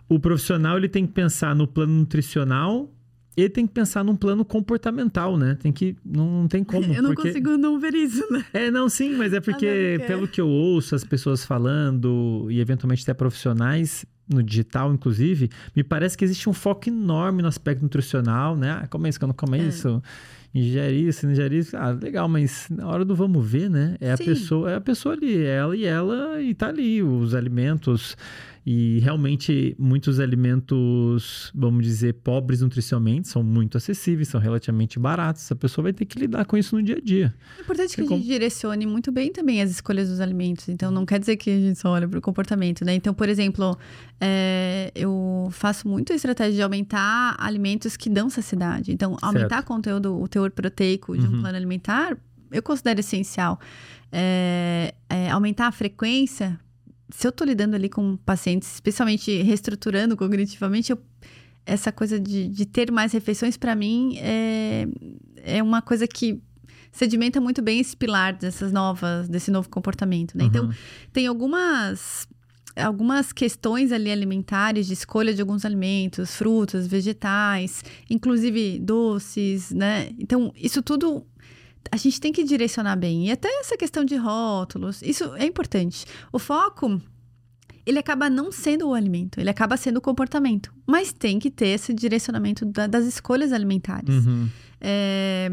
o profissional ele tem que pensar no plano nutricional ele tem que pensar num plano comportamental, né? Tem que. Não, não tem como. Eu não porque... consigo não ver isso, né? É, não, sim, mas é porque, pelo que eu ouço as pessoas falando, e eventualmente até profissionais, no digital, inclusive, me parece que existe um foco enorme no aspecto nutricional, né? Ah, como é isso, que eu não como é. isso? ingere isso, ingere isso. Ah, legal, mas na hora do vamos ver, né? É a Sim. pessoa, é a pessoa ali, ela e ela e tá ali os alimentos e realmente muitos alimentos, vamos dizer, pobres nutricionalmente, são muito acessíveis, são relativamente baratos. A pessoa vai ter que lidar com isso no dia a dia. É importante que a gente direcione muito bem também as escolhas dos alimentos. Então, não quer dizer que a gente só olha para o comportamento, né? Então, por exemplo, é, eu faço muito a estratégia de aumentar alimentos que dão saciedade. Então, aumentar certo. conteúdo, o teor proteico de um uhum. plano alimentar, eu considero essencial. É, é, aumentar a frequência se eu tô lidando ali com pacientes, especialmente reestruturando cognitivamente, eu, essa coisa de, de ter mais refeições, para mim, é, é uma coisa que sedimenta muito bem esse pilar dessas novas, desse novo comportamento, né? Então, uhum. Então, tem algumas algumas questões ali alimentares de escolha de alguns alimentos, frutas, vegetais, inclusive doces, né? Então, isso tudo a gente tem que direcionar bem. E até essa questão de rótulos, isso é importante. O foco ele acaba não sendo o alimento, ele acaba sendo o comportamento. Mas tem que ter esse direcionamento da, das escolhas alimentares. Uhum. É,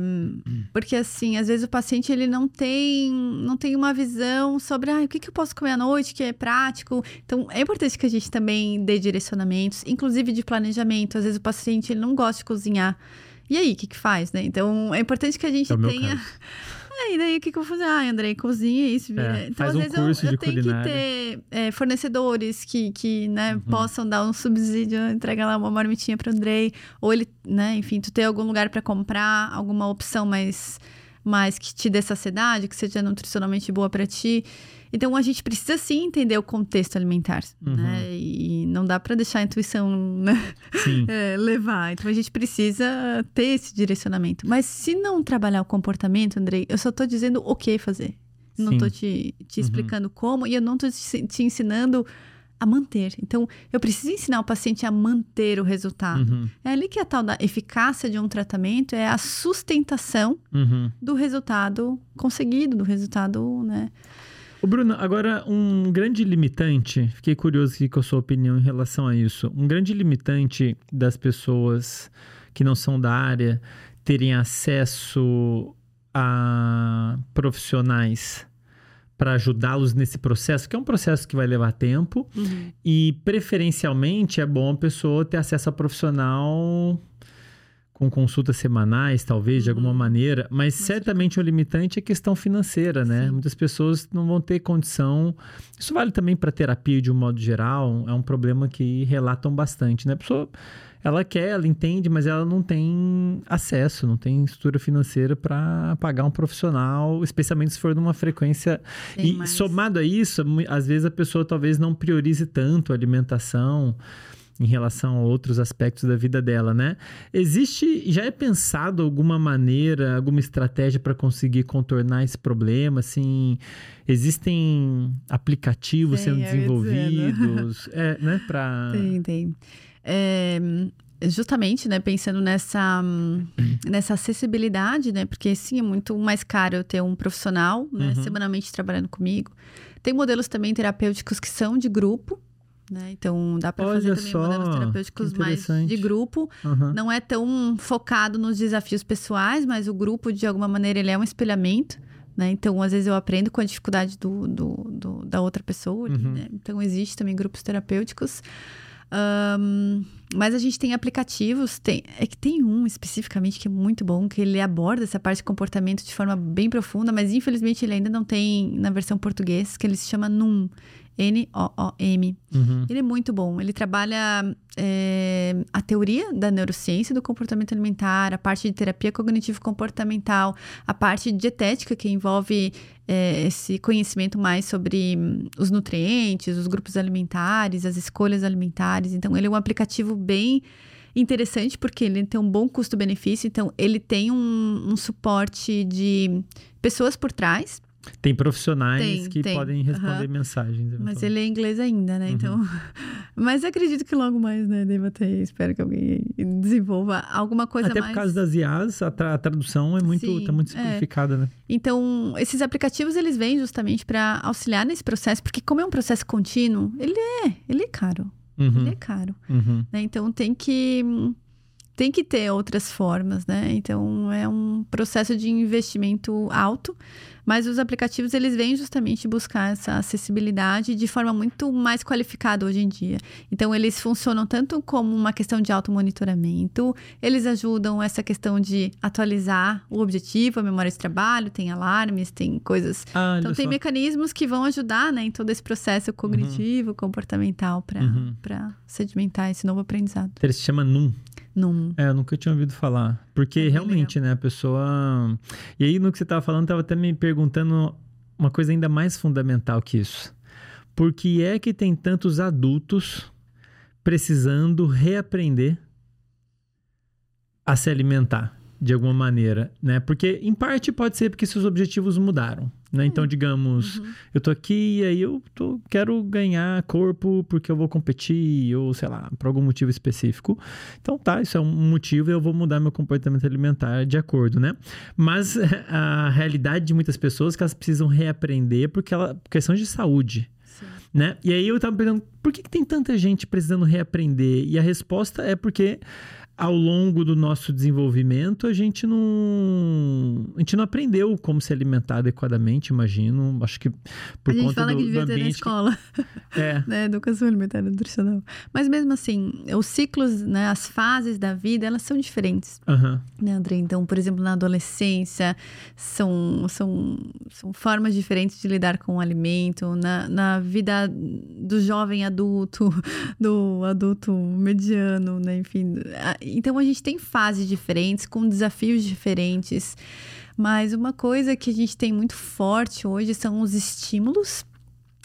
porque assim, às vezes o paciente ele não tem, não tem uma visão sobre ah, o que, que eu posso comer à noite, que é prático. Então, é importante que a gente também dê direcionamentos, inclusive de planejamento. Às vezes o paciente ele não gosta de cozinhar. E aí, o que, que faz, né? Então, é importante que a gente é tenha. É, e daí o que, que eu vou fazer? Ah, Andrei, cozinha isso. É, então, às um vezes, eu, eu tenho culinária. que ter é, fornecedores que, que né, uhum. possam dar um subsídio, entregar lá uma marmitinha para Andrei. Ou ele, né, enfim, tu ter algum lugar para comprar, alguma opção mais, mais que te dê saciedade, que seja nutricionalmente boa para ti. Então a gente precisa sim entender o contexto alimentar, uhum. né? E não dá para deixar a intuição né? é, levar. Então a gente precisa ter esse direcionamento. Mas se não trabalhar o comportamento, Andrei, eu só estou dizendo o que fazer. Não estou te, te uhum. explicando uhum. como e eu não estou te, te, ensinando a manter. Então, eu preciso ensinar o paciente a manter o resultado. Uhum. É ali que a tal da eficácia de um tratamento é a sustentação uhum. do resultado conseguido, do resultado, né? O Bruno, agora um grande limitante, fiquei curioso aqui com a sua opinião em relação a isso. Um grande limitante das pessoas que não são da área terem acesso a profissionais para ajudá-los nesse processo, que é um processo que vai levar tempo, uhum. e preferencialmente é bom a pessoa ter acesso a profissional com consultas semanais, talvez, uhum. de alguma uhum. maneira, mas, certamente o limitante é questão financeira, né? Sim. Muitas pessoas não vão ter condição. Isso vale também para terapia de um modo geral, é um problema que relatam bastante, né? A pessoa, ela quer, ela entende, mas ela não tem acesso, não tem estrutura financeira para pagar um profissional, especialmente se for numa frequência. Sim, e mas... somado a isso, às vezes a pessoa talvez não priorize tanto a alimentação em relação a outros aspectos da vida dela, né? Existe, já é pensado alguma maneira, alguma estratégia para conseguir contornar esse problema? Assim, existem aplicativos Sim, sendo né? desenvolvidos, é, né? Para Tem, tem. É, justamente, né, pensando nessa, hum, nessa acessibilidade, né, porque sim, é muito mais caro eu ter um profissional, né, Uhum. semanalmente trabalhando comigo. Tem modelos também terapêuticos que são de grupo, né, então dá para fazer também só, modelos terapêuticos mais de grupo. Aham. Não é tão focado nos desafios pessoais, mas o grupo, de alguma maneira, ele é um espelhamento. Né? Então, às vezes eu aprendo com a dificuldade do, do- do- da outra pessoa. Uhum. né? Então, existe também grupos terapêuticos. Ahn, mas a gente tem aplicativos, tem, é que tem um especificamente que é muito bom, que ele aborda essa parte de comportamento de forma bem profunda, mas infelizmente ele ainda não tem na versão português, que ele se chama NUM, N-O-O-M. Uhum. Ele é muito bom. Ele trabalha é, a teoria da neurociência do comportamento alimentar, a parte de terapia cognitivo-comportamental, a parte de dietética, que envolve é, esse conhecimento mais sobre hum, os nutrientes, os grupos alimentares, as escolhas alimentares. Então, ele é um aplicativo bem interessante, porque ele tem um bom custo-benefício. Então, ele tem um, um suporte de pessoas por trás. Tem profissionais Tem, que tem. podem responder Aham. mensagens. Mas ele é inglês ainda, né? Uhum. Então. Mas acredito que logo mais, né? Deva ter. Espero que alguém desenvolva alguma coisa Até mais. por causa das IAs, a, tra- a tradução é muito, Sim, tá muito é. simplificada, né? Então, esses aplicativos eles vêm justamente para auxiliar nesse processo, porque como é um processo contínuo, ele é, ele é caro. Uhum, Ele é caro. uhum. né? Então tem que tem que ter outras formas, né? Então é um processo de investimento alto, mas os aplicativos eles vêm justamente buscar essa acessibilidade de forma muito mais qualificada hoje em dia. Então eles funcionam tanto como uma questão de automonitoramento, eles ajudam essa questão de atualizar o objetivo, a memória de trabalho, tem alarmes, tem coisas. Ah, Então tem só. mecanismos que vão ajudar, né, em todo esse processo cognitivo, comportamental para Uhum. sedimentar esse novo aprendizado. Ele se chama NUM. Num É, eu nunca tinha ouvido falar. Porque É realmente, né, a pessoa. E aí, no que você tava falando, tava até me perguntando uma coisa ainda mais fundamental que isso. Por que é que tem tantos adultos precisando reaprender a se alimentar de alguma maneira, né? Porque em parte pode ser porque seus objetivos mudaram, né? Então, digamos, Uhum. eu tô aqui e aí eu tô, quero ganhar corpo porque eu vou competir ou sei lá, por algum motivo específico. Então tá, isso é um motivo e eu vou mudar meu comportamento alimentar de acordo, né? Mas a realidade de muitas pessoas é que elas precisam reaprender porque ela questão de saúde, Sim. né? E aí eu tava perguntando, por que, que tem tanta gente precisando reaprender? E a resposta é porque ao longo do nosso desenvolvimento a gente não a gente não aprendeu como se alimentar adequadamente, imagino. Acho que por a gente fala do, que devia ter na ambiente que- escola, é, né? Educação alimentar e nutricional. Mas mesmo assim, os ciclos, né? As fases da vida, elas são diferentes, aham. né, André? Então, por exemplo, na adolescência, são, são, são formas diferentes de lidar com o alimento. Na, na vida do jovem adulto, do adulto mediano, né? Enfim. a- Então, a gente tem fases diferentes, com desafios diferentes. Mas uma coisa que a gente tem muito forte hoje são os estímulos.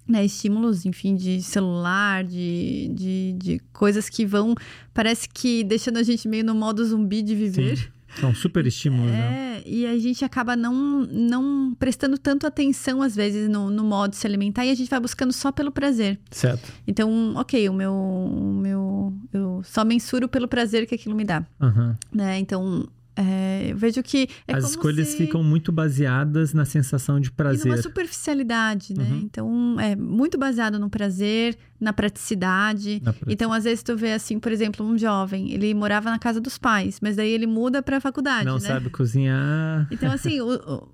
Né, estímulos, enfim, de celular, de, de, de coisas que vão, parece que deixando a gente meio no modo zumbi de viver. São super estímulos, né? É, e a gente acaba não, não prestando tanto atenção, às vezes, no, no modo de se alimentar e a gente vai buscando só pelo prazer. Certo. Então, ok, o meu. O meu eu só mensuro pelo prazer que aquilo me dá. Aham. Né? Então, é, eu vejo que. É As escolhas se... ficam muito baseadas na sensação de E prazer. numa superficialidade, né? Uhum. Então, é muito baseado no prazer, na praticidade. Na prática. Então, às vezes, tu vê assim, por exemplo, um jovem, ele morava na casa dos pais, mas daí ele muda pra faculdade, não né? sabe cozinhar. Então, assim, o- o-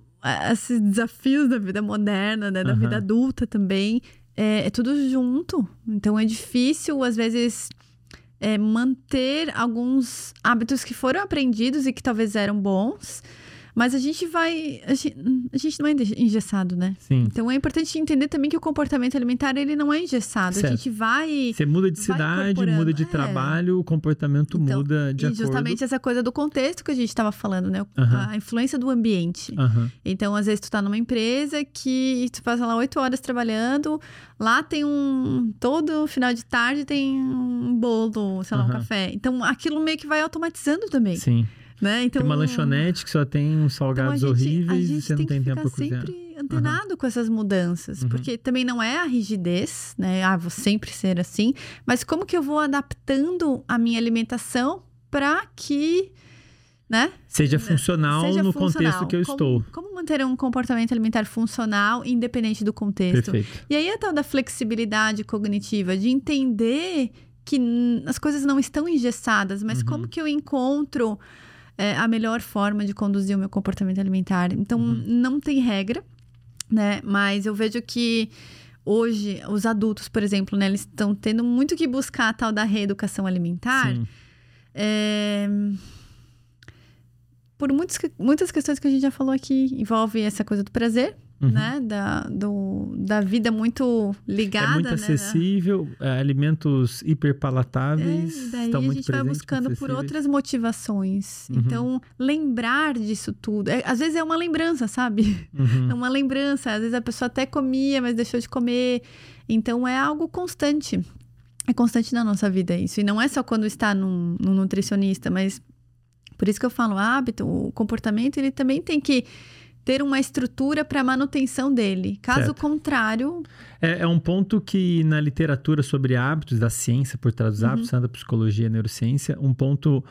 esses desafios da vida moderna, né? Da Aham. vida adulta também, é, é tudo junto. Então, é difícil, às vezes, é, manter alguns hábitos que foram aprendidos e que talvez eram bons, Mas a gente vai. A gente, a gente não é engessado, né? Sim. Então é importante entender também que o comportamento alimentar ele não é engessado. Certo. A gente vai. Você muda de cidade, muda de É. trabalho, o comportamento Então, muda de e acordo. justamente essa coisa do contexto que a gente estava falando, né? A influência do ambiente. Então, às vezes, tu tá numa empresa que tu passa lá oito horas trabalhando, lá tem um. Todo final de tarde tem um bolo, sei lá, um café. Então, aquilo meio que vai automatizando também, Sim. Né? Então, tem uma lanchonete que só tem uns então, a salgados gente, a horríveis e gente você não tem tempo pra cozinhar. sempre antenado com essas mudanças, Uhum. porque também não é a rigidez, né? Ah, vou sempre ser assim, mas como que eu vou adaptando a minha alimentação para que, né? Seja funcional seja no funcional. contexto que eu Como- estou. Como manter um comportamento alimentar funcional, independente do contexto? Perfeito. E aí a tal da flexibilidade cognitiva, de entender que as coisas não estão engessadas, mas Uhum. como que eu encontro é, a melhor forma de conduzir o meu comportamento alimentar. Então, Uhum. não tem regra, né? Mas eu vejo que hoje os adultos, por exemplo, né, eles estão tendo muito que buscar a tal da reeducação alimentar. É, Por muitas, que- muitas questões que a gente já falou aqui, envolve essa coisa do prazer, Uhum. né? Da, do, da vida muito ligada, É muito né? acessível, é, alimentos É, hiperpalatáveis e daí estão a muito gente vai buscando por outras motivações. Uhum. Então, lembrar disso tudo. é- às vezes é uma lembrança, sabe? Uhum. É uma lembrança. Às vezes a pessoa até comia, mas deixou de comer. Então, é algo constante. É constante na nossa vida isso. E não é só quando está num, num nutricionista, mas por isso que eu falo, o hábito, o comportamento, ele também tem que ter uma estrutura para manutenção dele. Caso Certo. contrário, É, é um ponto que na literatura sobre hábitos, da ciência por trás dos Uhum. hábitos, tanto da psicologia e neurociência, um ponto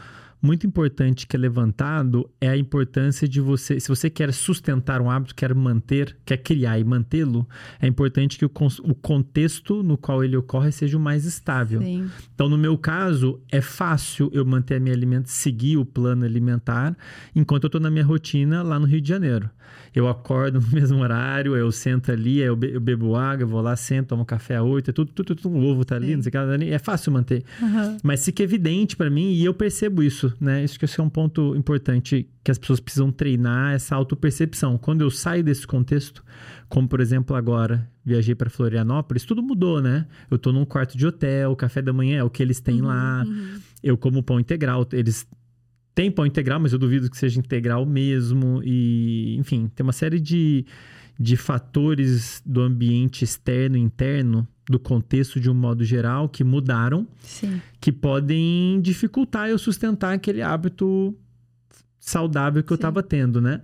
muito importante que é levantado é a importância de você, se você quer sustentar um hábito, quer manter, quer criar e mantê-lo, é importante que o, o contexto no qual ele ocorre seja o mais estável. sim. Então, no meu caso, é fácil eu manter a minha alimentação, seguir o plano alimentar, enquanto eu estou na minha rotina lá no Rio de Janeiro. Eu acordo no mesmo horário, eu sento ali, eu, be- eu bebo água, eu vou lá, sento, tomo café às oito, é tudo, tudo, tudo, o ovo tá ali, Sim. não sei o que, tá ali, é fácil manter. Aham. Mas fica evidente para mim, e eu percebo isso, né? Isso que é um ponto importante que as pessoas precisam treinar, essa autopercepção. Quando eu saio desse contexto, como por exemplo agora, viajei para Florianópolis, tudo mudou, né? Eu tô num quarto de hotel, o café da manhã é o que eles têm lá, Uhum. eu como pão integral, eles têm pão integral, mas eu duvido que seja integral mesmo, e enfim, tem uma série de, de fatores do ambiente externo e interno, do contexto de um modo geral, que mudaram Sim. que podem dificultar eu sustentar aquele hábito saudável que eu Sim. estava tendo, né?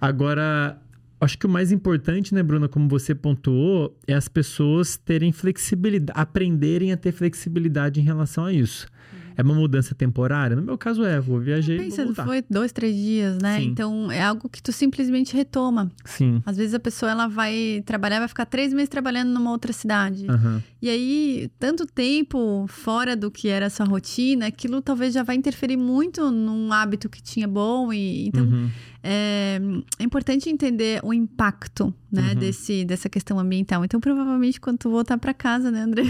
Agora, acho que o mais importante, né, Bruna, como você pontuou, é as pessoas terem flexibilidade, aprenderem a ter flexibilidade em relação a isso. É uma mudança temporária? No meu caso é, vou viajei, Pensa, vou voltar. foi dois, três dias, né? Sim. Então é algo que tu simplesmente retoma. Sim. Às vezes a pessoa ela vai trabalhar, vai ficar três meses trabalhando numa outra cidade. Aham. E aí, tanto tempo fora do que era a sua rotina, aquilo talvez já vai interferir muito num hábito que tinha bom. E então Uhum. é, é importante entender o impacto né, Uhum. desse, dessa questão ambiental. Então, provavelmente, quando tu voltar para casa, né, André?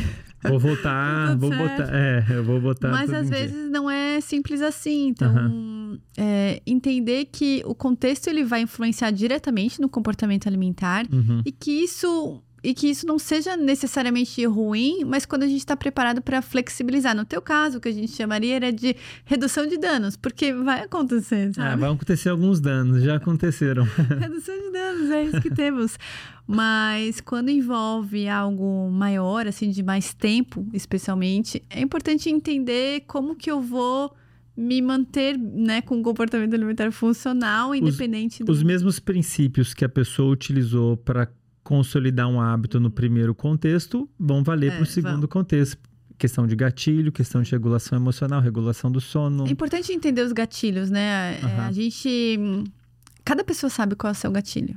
Vou voltar, vou botar. É, eu vou botar. Mas às em dia. vezes não é simples assim. Então, é, entender que o contexto ele vai influenciar diretamente no comportamento alimentar Uhum. e que isso e que isso não seja necessariamente ruim, mas quando a gente está preparado para flexibilizar. No teu caso, o que a gente chamaria era de redução de danos, porque vai acontecer, Ah, sabe? vai acontecer alguns danos, já aconteceram. Redução de danos, é isso que temos. Mas quando envolve algo maior, assim, de mais tempo, especialmente, é importante entender como que eu vou me manter, né, com um comportamento alimentar funcional, independente do... Os mesmos princípios que a pessoa utilizou para consolidar um hábito no primeiro contexto vão valer É, para o segundo vão. contexto. Questão de gatilho, questão de regulação emocional, regulação do sono. É importante entender os gatilhos, né? Aham. A gente... Cada pessoa sabe qual é o seu gatilho.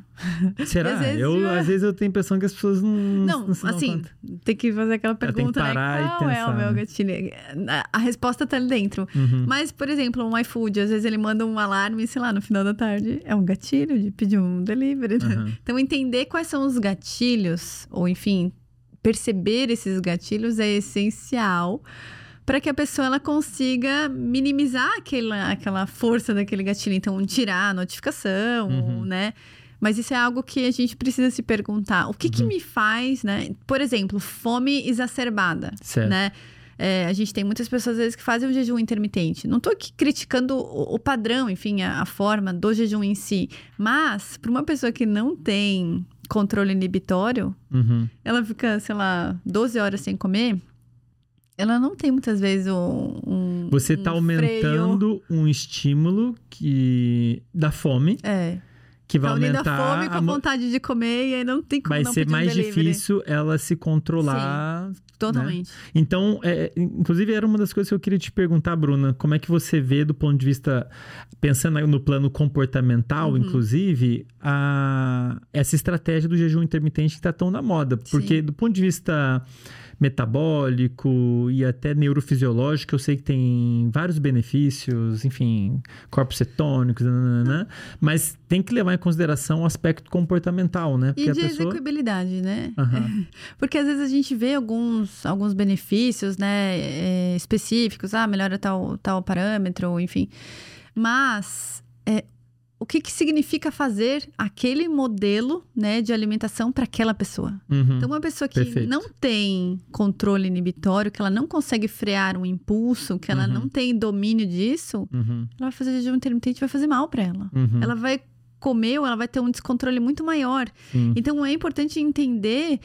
Será? às vezes eu, às vezes eu tenho a impressão que as pessoas não. Não, não assim, tem que fazer aquela pergunta, parar né? Qual é o meu né? gatilho? A, resposta tá ali dentro. Uhum. Mas, por exemplo, um iFood, às vezes ele manda um alarme, sei lá, no final da tarde. É um gatilho de pedir um delivery. né? Aham. Então, entender quais são os gatilhos, ou enfim, perceber esses gatilhos é essencial para que a pessoa ela consiga minimizar aquela, aquela força daquele gatilho. Então, tirar a notificação, Uhum. né? Mas isso é algo que a gente precisa se perguntar. O que, que Uhum. me faz, né? Por exemplo, fome exacerbada, Certo. né? É, a gente tem muitas pessoas, às vezes, que fazem o jejum intermitente. Não estou aqui criticando o, o padrão, enfim, a, a forma do jejum em si. Mas, para uma pessoa que não tem controle inibitório, Uhum. ela fica, sei lá, 12 horas sem comer, ela não tem muitas vezes um. um Você um está freio. aumentando um estímulo que da fome, É. que vai Tá aumentar a fome com a mo- vontade de comer e aí não tem como vai ser um mais delivery. difícil ela se controlar. Totalmente. Então, é, inclusive era uma das coisas que eu queria te perguntar, Bruna, como é que você vê do ponto de vista pensando no plano comportamental, Uhum. inclusive, a, essa estratégia do jejum intermitente que está tão na moda, porque Sim. do ponto de vista metabólico e até neurofisiológico, eu sei que tem vários benefícios, enfim, corpos cetônicos, nananã, mas tem que levar em consideração o aspecto comportamental, né? E a de pessoa execuibilidade, né? Aham. Porque às vezes a gente vê alguns, alguns benefícios, né, é, específicos, ah, melhora tal, tal parâmetro, enfim. Mas é, o que, que significa fazer aquele modelo, né, de alimentação para aquela pessoa? Uhum. Então, uma pessoa que Perfeito. não tem controle inibitório, que ela não consegue frear um impulso, que ela Uhum. não tem domínio disso, Uhum. ela vai fazer jejum intermitente e vai fazer mal para ela. Uhum. Ela vai comer ou ela vai ter um descontrole muito maior. Sim. Então é importante entender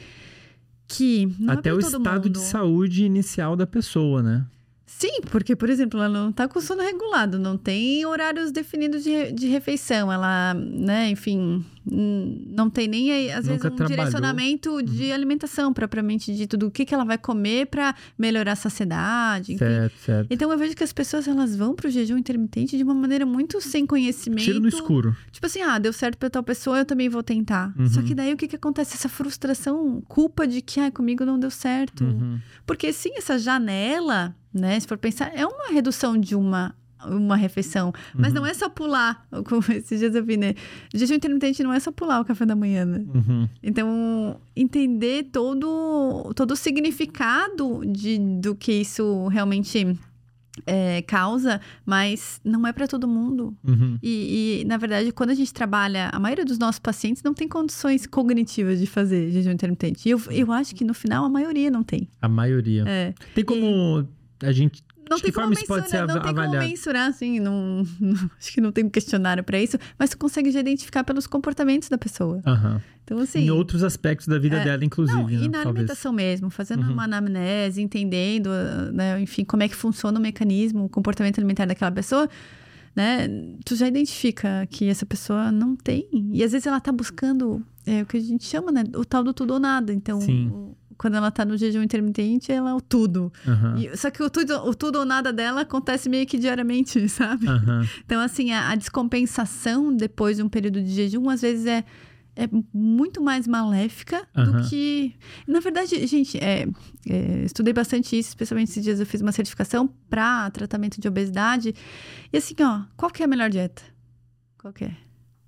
que não Até é o estado de mundo. saúde inicial da pessoa, né? Sim, porque, por exemplo, ela não tá com sono regulado, não tem horários definidos de, de refeição, ela, né, enfim, não tem nem, às vezes, Nunca um trabalhou. Uhum. direcionamento de alimentação, propriamente dito, do que, que ela vai comer para melhorar a saciedade, enfim. Certo, certo. Então eu vejo que as pessoas elas vão pro jejum intermitente de uma maneira muito sem conhecimento. Tiro no escuro. Tipo assim, ah, deu certo pra tal pessoa, eu também vou tentar. Uhum. Só que daí o que que acontece? Essa frustração, culpa de que, ah, comigo não deu certo. Uhum. Porque sim, essa janela, né, se for pensar, é uma redução de uma uma refeição, mas Uhum. não é só pular, como esses dias eu vi, né? Jejum intermitente não é só pular o café da manhã, né? Uhum. Então, entender todo, todo o significado de, do que isso realmente é, causa, mas não é para todo mundo. Uhum. E, e, na verdade, quando a gente trabalha, a maioria dos nossos pacientes não tem condições cognitivas de fazer jejum intermitente. E eu, eu acho que no final a maioria não tem. A maioria. É. Tem como a gente. Não tem como mensurar, não tem como mensurar, assim, não, não- acho que não tem um questionário para isso, mas tu consegue já identificar pelos comportamentos da pessoa. Aham. Então, assim. em outros aspectos da vida é, dela, inclusive. Não, e né? na Talvez. alimentação mesmo, fazendo Uhum. uma anamnese, entendendo, né, enfim, como é que funciona o mecanismo, o comportamento alimentar daquela pessoa, né? Tu já identifica que essa pessoa não tem. E às vezes ela tá buscando é, o que a gente chama, né? O tal do tudo ou nada. Então, Sim. o- quando ela tá no jejum intermitente, ela é o tudo. Aham. E- só que o tudo, o tudo ou nada dela acontece meio que diariamente, sabe? Aham. Então, assim, a, a descompensação depois de um período de jejum, às vezes é, é muito mais maléfica Aham. do que. Na verdade, gente, é, é, estudei bastante isso, especialmente esses dias eu fiz uma certificação para tratamento de obesidade. E assim, ó, qual que é a melhor dieta? Qual que é?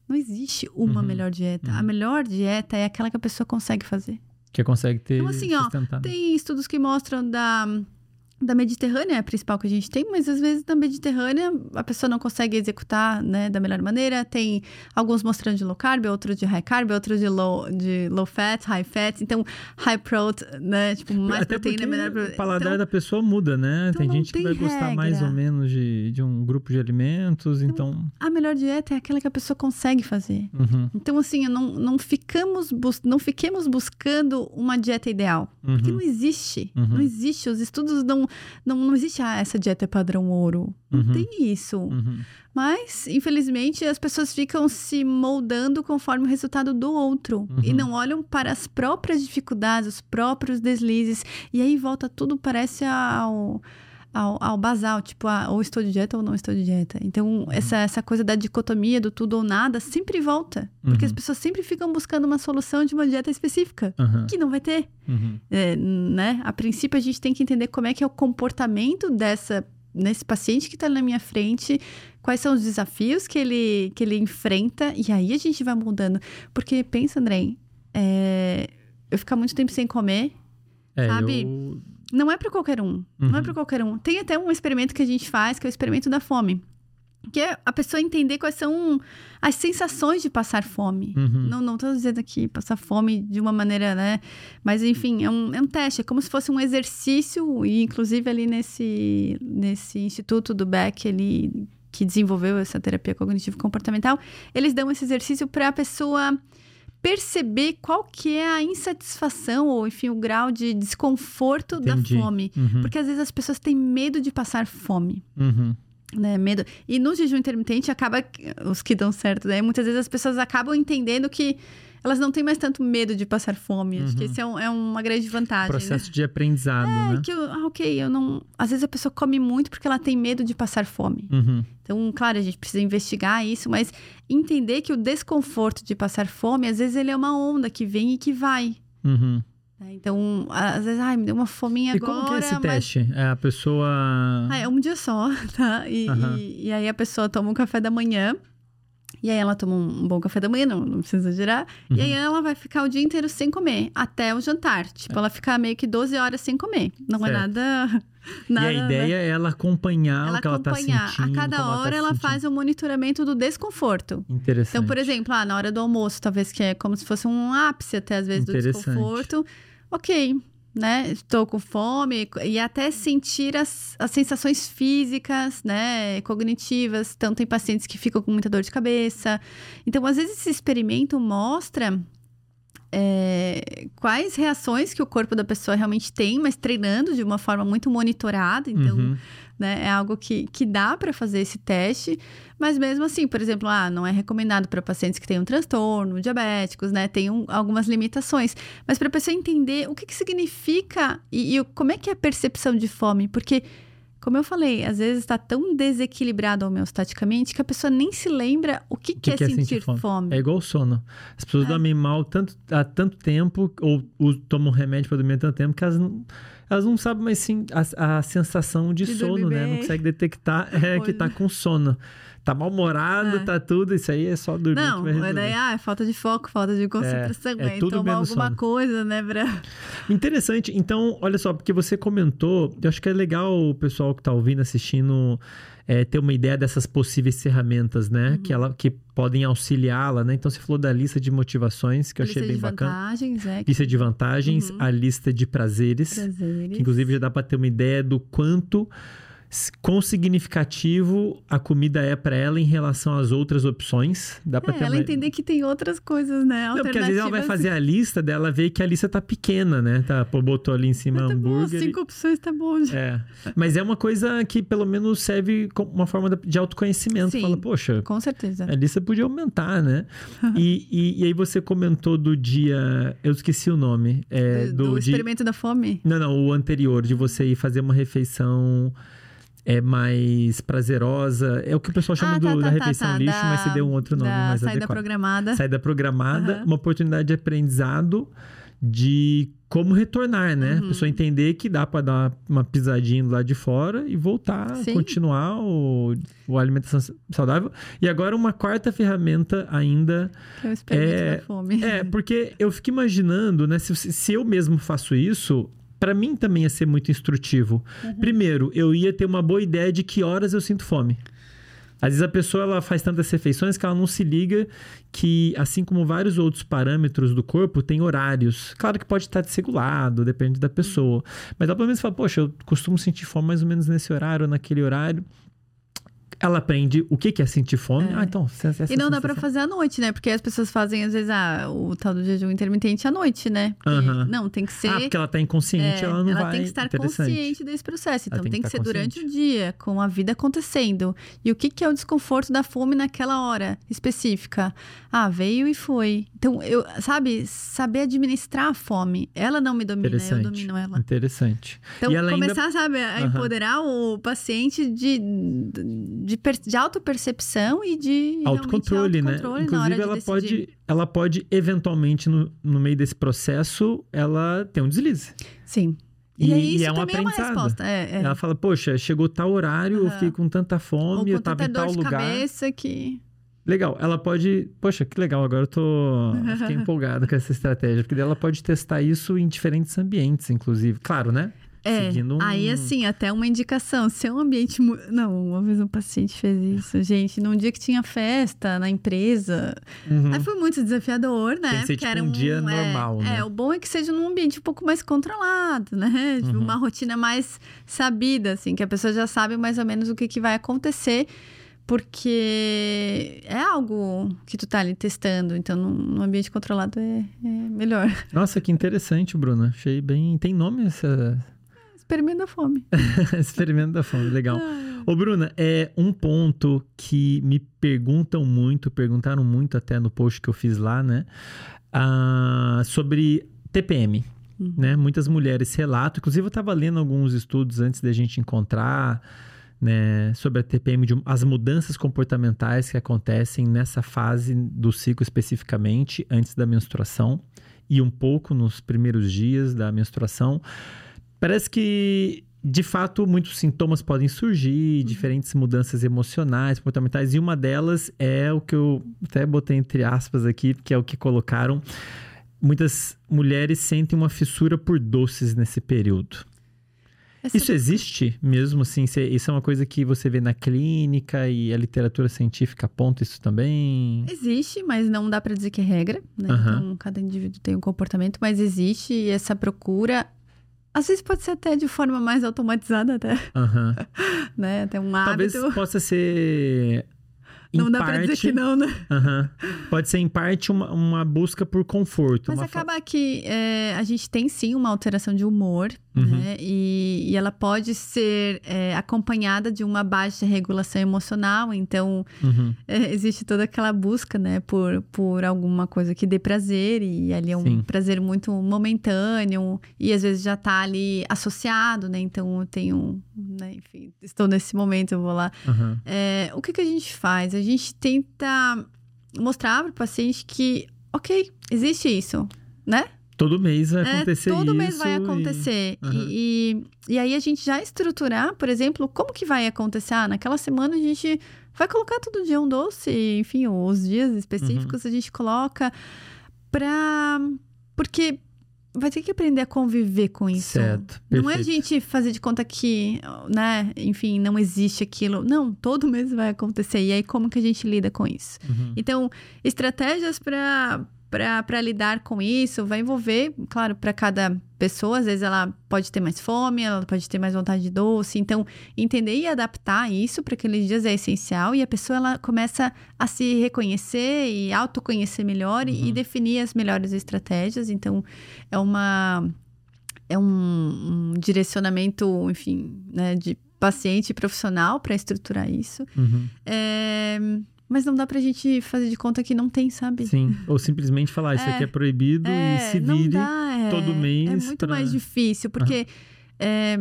Não existe uma Uhum. melhor dieta. A Uhum. melhor dieta é aquela que a pessoa consegue fazer. Que consegue ter. Então, assim, ó, sustentado. Tem estudos que mostram da, da Mediterrânea, é a principal que a gente tem, mas às vezes na Mediterrânea a pessoa não consegue executar né, da melhor maneira. Tem alguns mostrando de low carb, outros de high carb, outros de low, de low fat, high fat. Então, high protein, né? Tipo, mais Até proteína, porque melhor proteína. o paladar então, da pessoa muda, né? então tem gente que tem vai gostar mais regra. ou menos de, de um grupo de alimentos, então. a melhor dieta é aquela que a pessoa consegue fazer. Uhum, Então, assim, não, não, ficamos bus não fiquemos buscando uma dieta ideal. Porque uhum, não existe. Uhum. Não existe. Os estudos não, não, não existe, ah, essa dieta é padrão ouro. Não Uhum. tem isso. uhum. Mas, infelizmente, as pessoas ficam se moldando conforme o resultado do outro. E Uhum. não olham para as próprias dificuldades, os próprios deslizes. E aí volta tudo, parece ao. Ao, ao basal, tipo, ah, ou estou de dieta ou não estou de dieta. Então, Uhum. essa, essa coisa da dicotomia do tudo ou nada sempre volta. Porque Uhum. as pessoas sempre ficam buscando uma solução de uma dieta específica, Aham, que não vai ter. uhum. É, né? A princípio, a gente tem que entender como é que é o comportamento dessa nesse paciente que está na minha frente, quais são os desafios que ele, que ele enfrenta, e aí a gente vai mudando. Porque pensa, André, é, eu ficar muito tempo sem comer, É, Sabe? eu, não é para qualquer um. Não é para qualquer um. Tem até um experimento que a gente faz, que é o experimento da fome. Que é a pessoa entender quais são as sensações de passar fome. Uhum. Não, não tô dizendo aqui passar fome de uma maneira, né? Mas, enfim, é um, é um teste. É como se fosse um exercício. E, inclusive, ali nesse, nesse instituto do Beck, ele, que desenvolveu essa terapia cognitivo-comportamental, eles dão esse exercício para a pessoa perceber qual que é a insatisfação ou, enfim, o grau de desconforto Entendi. da fome. Uhum. Porque, às vezes, as pessoas têm medo de passar fome Uhum. né, medo. E no jejum intermitente acaba os que dão certo, né? Muitas vezes as pessoas acabam entendendo que elas não têm mais tanto medo de passar fome. Acho que Uhum. isso é, um- é uma grande vantagem. né? Processo de aprendizado, É né? que, eu- ah, ok, eu não. Às vezes a pessoa come muito porque ela tem medo de passar fome. Uhum. Então, claro, a gente precisa investigar isso, mas entender que o desconforto de passar fome, às vezes ele é uma onda que vem e que vai. Uhum. né? Então, às vezes, ai, me deu uma fominha E agora. como que é esse mas teste? É a pessoa. Ah, é um dia só, tá? E, e, e aí a pessoa toma um café da manhã. E aí ela toma um bom café da manhã, não, não precisa. E Uhum. aí ela vai ficar o dia inteiro sem comer, até o jantar. Tipo, ela fica meio que 12 horas sem comer. Não é Certo. nada. E nada a ideia é ela acompanhar ela o que ela tá acompanhar. sentindo. a cada hora tá ela faz o monitoramento do desconforto. Interessante. Então, por exemplo, ah, na hora do almoço, talvez que é como se fosse um ápice até às vezes do desconforto. Ok, né? Estou com fome e até sentir as, as sensações físicas, né? Cognitivas. Então, tem pacientes que ficam com muita dor de cabeça. Então, às vezes, esse experimento mostra é, quais reações que o corpo da pessoa realmente tem, mas treinando de uma forma muito monitorada. Então, Uhum. Né? É algo que, que dá para fazer esse teste, mas mesmo assim, por exemplo, ah, não é recomendado para pacientes que tenham transtorno, diabéticos, né? Tem um- algumas limitações. Mas para a pessoa entender o que, que significa e, e o- como é que é a percepção de fome, porque como eu falei, às vezes está tão desequilibrado homeostaticamente que a pessoa nem se lembra o que, que, é, sentir, fome. É igual o sono. As pessoas É. dormem mal tanto, há tanto tempo, ou, ou tomam remédio para dormir há tanto tempo, que elas não, elas não sabem mais sim, a, a sensação de, De sono, né? Não consegue detectar é, que tá com sono. Tá mal-humorado, É. tá tudo, isso aí é só dormir Não, mas daí, ah, é falta de foco, falta de concentração. é É, tudo tomar alguma sono. coisa, né, pra... Interessante. Então, olha só, porque você comentou, eu acho que é legal o pessoal que está ouvindo, assistindo, é, ter uma ideia dessas possíveis ferramentas, né? Uhum. Que, ela, que podem auxiliá-la, né? Então, você falou da lista de motivações, que eu achei lista bem de bacana. vantagens, é. Lista de vantagens, Uhum. a lista de prazeres, prazeres. que inclusive já dá para ter uma ideia do quanto quão significativo a comida é para ela em relação às outras opções. Dá para É, ter ela uma... entender que tem outras coisas, né? Não, porque às vezes ela vai fazer a lista dela, vê que a lista tá pequena, né? Tá, pô, botou ali em cima Mas tá bom, hambúrguer. e- cinco opções tá bom já. É. Mas é uma coisa que pelo menos serve como uma forma de autoconhecimento. Sim. Fala, poxa, Com certeza. a lista podia aumentar, né? e, e, e aí você comentou do dia. Eu esqueci o nome. É, do, do, do de- experimento da fome? Não, não, o anterior, de você ir fazer uma refeição. É mais prazerosa. É o que o pessoal chama Ah, do- tá, da tá, refeição tá, lixo, mas se deu um outro nome da mais saída adequado. programada. Saída programada, Aham. uma oportunidade de aprendizado de como retornar, né? A Uhum. pessoa entender que dá para dar uma pisadinha lá de fora e voltar, Sim. continuar o, o alimentação saudável. E agora uma quarta ferramenta ainda experimento É, da fome. é, porque eu fico imaginando, né? Se, se eu mesmo faço isso, para mim também ia ser muito instrutivo. Uhum. Primeiro, eu ia ter uma boa ideia de que horas eu sinto fome. Às vezes a pessoa ela faz tantas refeições que ela não se liga que, assim como vários outros parâmetros do corpo, tem horários. Claro que pode estar desregulado, depende da pessoa. Mas dá pelo menos falar, poxa, eu costumo sentir fome mais ou menos nesse horário, naquele horário. Ela aprende o que que é sentir fome. É. Ah, então, essa E não dá pra sensação- fazer à noite, né? Porque as pessoas fazem, às vezes, ah, o tal do jejum intermitente à noite, né? Porque-. Não, tem que ser. Ah, porque ela tá inconsciente, É, ela não vai. tem que estar consciente desse processo. Ela Então, tem tem, que que, ser durante o dia, com a vida acontecendo. E o que, que é o desconforto da fome naquela hora específica? Ah, veio e foi. Então, eu, sabe, saber administrar a fome. Ela não me domina, eu domino ela. Interessante. Então, ela ainda- começar, sabe, a empoderar o paciente de, de, per- de autopercepção e de Autocontrole, né? Inclusive, de ela decidir. pode, ela pode, eventualmente, no, no meio desse processo, ela ter um deslize. Sim. E- E, aí, e isso é um também é uma aprendizado. resposta. É, é. Ela fala, poxa, chegou tal horário, eu Aham. fiquei com tanta fome, com eu tava em dor tal de lugar. cabeça que... Legal, ela pode. Poxa, que legal, agora eu tô. Fiquei empolgado com essa estratégia, porque ela pode testar isso em diferentes ambientes, inclusive. Claro, né? É, seguindo um... aí assim, até uma indicação, se é um ambiente... mu- Não, uma vez um paciente fez isso, gente, num dia que tinha festa na empresa, Uhum. aí foi muito desafiador, né? Tem que ser, tipo, um dia é, normal, né? É, o bom é que seja num ambiente um pouco mais controlado, né? Tipo, Uhum. uma rotina mais sabida, assim, que a pessoa já sabe mais ou menos o que, que vai acontecer, porque é algo que tu tá ali testando, então num, num ambiente controlado é, é melhor. Nossa, que interessante, Bruna. Achei bem. Tem nome essa. Experimenta a fome. Experimento da fome, legal. Ô, Bruna, é um ponto que me perguntam muito, perguntaram muito até no post que eu fiz lá, né? Ah, sobre TPM. Uhum. Né? Muitas mulheres relatam, inclusive eu estava lendo alguns estudos antes da gente encontrar, né, sobre a TPM, de, as mudanças comportamentais que acontecem nessa fase do ciclo especificamente, antes da menstruação e um pouco nos primeiros dias da menstruação. Parece que, de fato, muitos sintomas podem surgir, diferentes mudanças emocionais, comportamentais, e uma delas é o que eu até botei entre aspas aqui, que é o que colocaram. Muitas mulheres sentem uma fissura por doces nesse período. Essa- Isso existe mesmo, assim? Isso é uma coisa que você vê na clínica e a literatura científica aponta isso também? Existe, mas não dá pra dizer que é regra, né? Aham. Então, cada indivíduo tem um comportamento, mas existe essa procura. Às vezes pode ser até de forma mais automatizada, até, Aham. né? Até um Talvez hábito. possa ser. Em Não dá parte, pra dizer que não, né? Aham. Pode ser, em parte, uma, uma busca por conforto. Mas uma fa- acaba que é, a gente tem sim uma alteração de humor, Uhum. né? E, e ela pode ser é, acompanhada de uma baixa regulação emocional. Então, Uhum. é, existe toda aquela busca, né? Por, por alguma coisa que dê prazer. E ali é um Sim. prazer muito momentâneo. E às vezes já tá ali associado, né? Então, eu tenho... Né? Enfim, estou nesse momento, eu vou lá. É, o que, que a gente faz? A gente tenta mostrar para o paciente que, ok, existe isso, né? Todo mês vai É, acontecer todo isso. mês vai e- acontecer. E, Aham. e, e aí a gente já estruturar, por exemplo, como que vai acontecer? Ah, naquela semana a gente vai colocar todo dia um doce, enfim, os dias específicos Uhum. a gente coloca pra. Porque vai ter que aprender a conviver com isso. Certo. Não é a perfeito. gente fazer de conta que, né, enfim, não existe aquilo. Não, todo mês vai acontecer. E aí, como que a gente lida com isso? Uhum. Então, estratégias para para lidar com isso vai envolver, claro, para cada pessoa, às vezes ela pode ter mais fome, ela pode ter mais vontade de doce, então entender e adaptar isso para aqueles dias é essencial e a pessoa ela começa a se reconhecer e autoconhecer melhor e- e Uhum. definir as melhores estratégias, então é uma é um, um direcionamento, enfim, né, de paciente e profissional para estruturar isso. Uhum. É, mas não dá pra gente fazer de conta que não tem, sabe? Sim. Ou simplesmente falar, isso É. aqui é proibido É, e se vire. dá, é, todo mês É muito pra- mais difícil, porque é,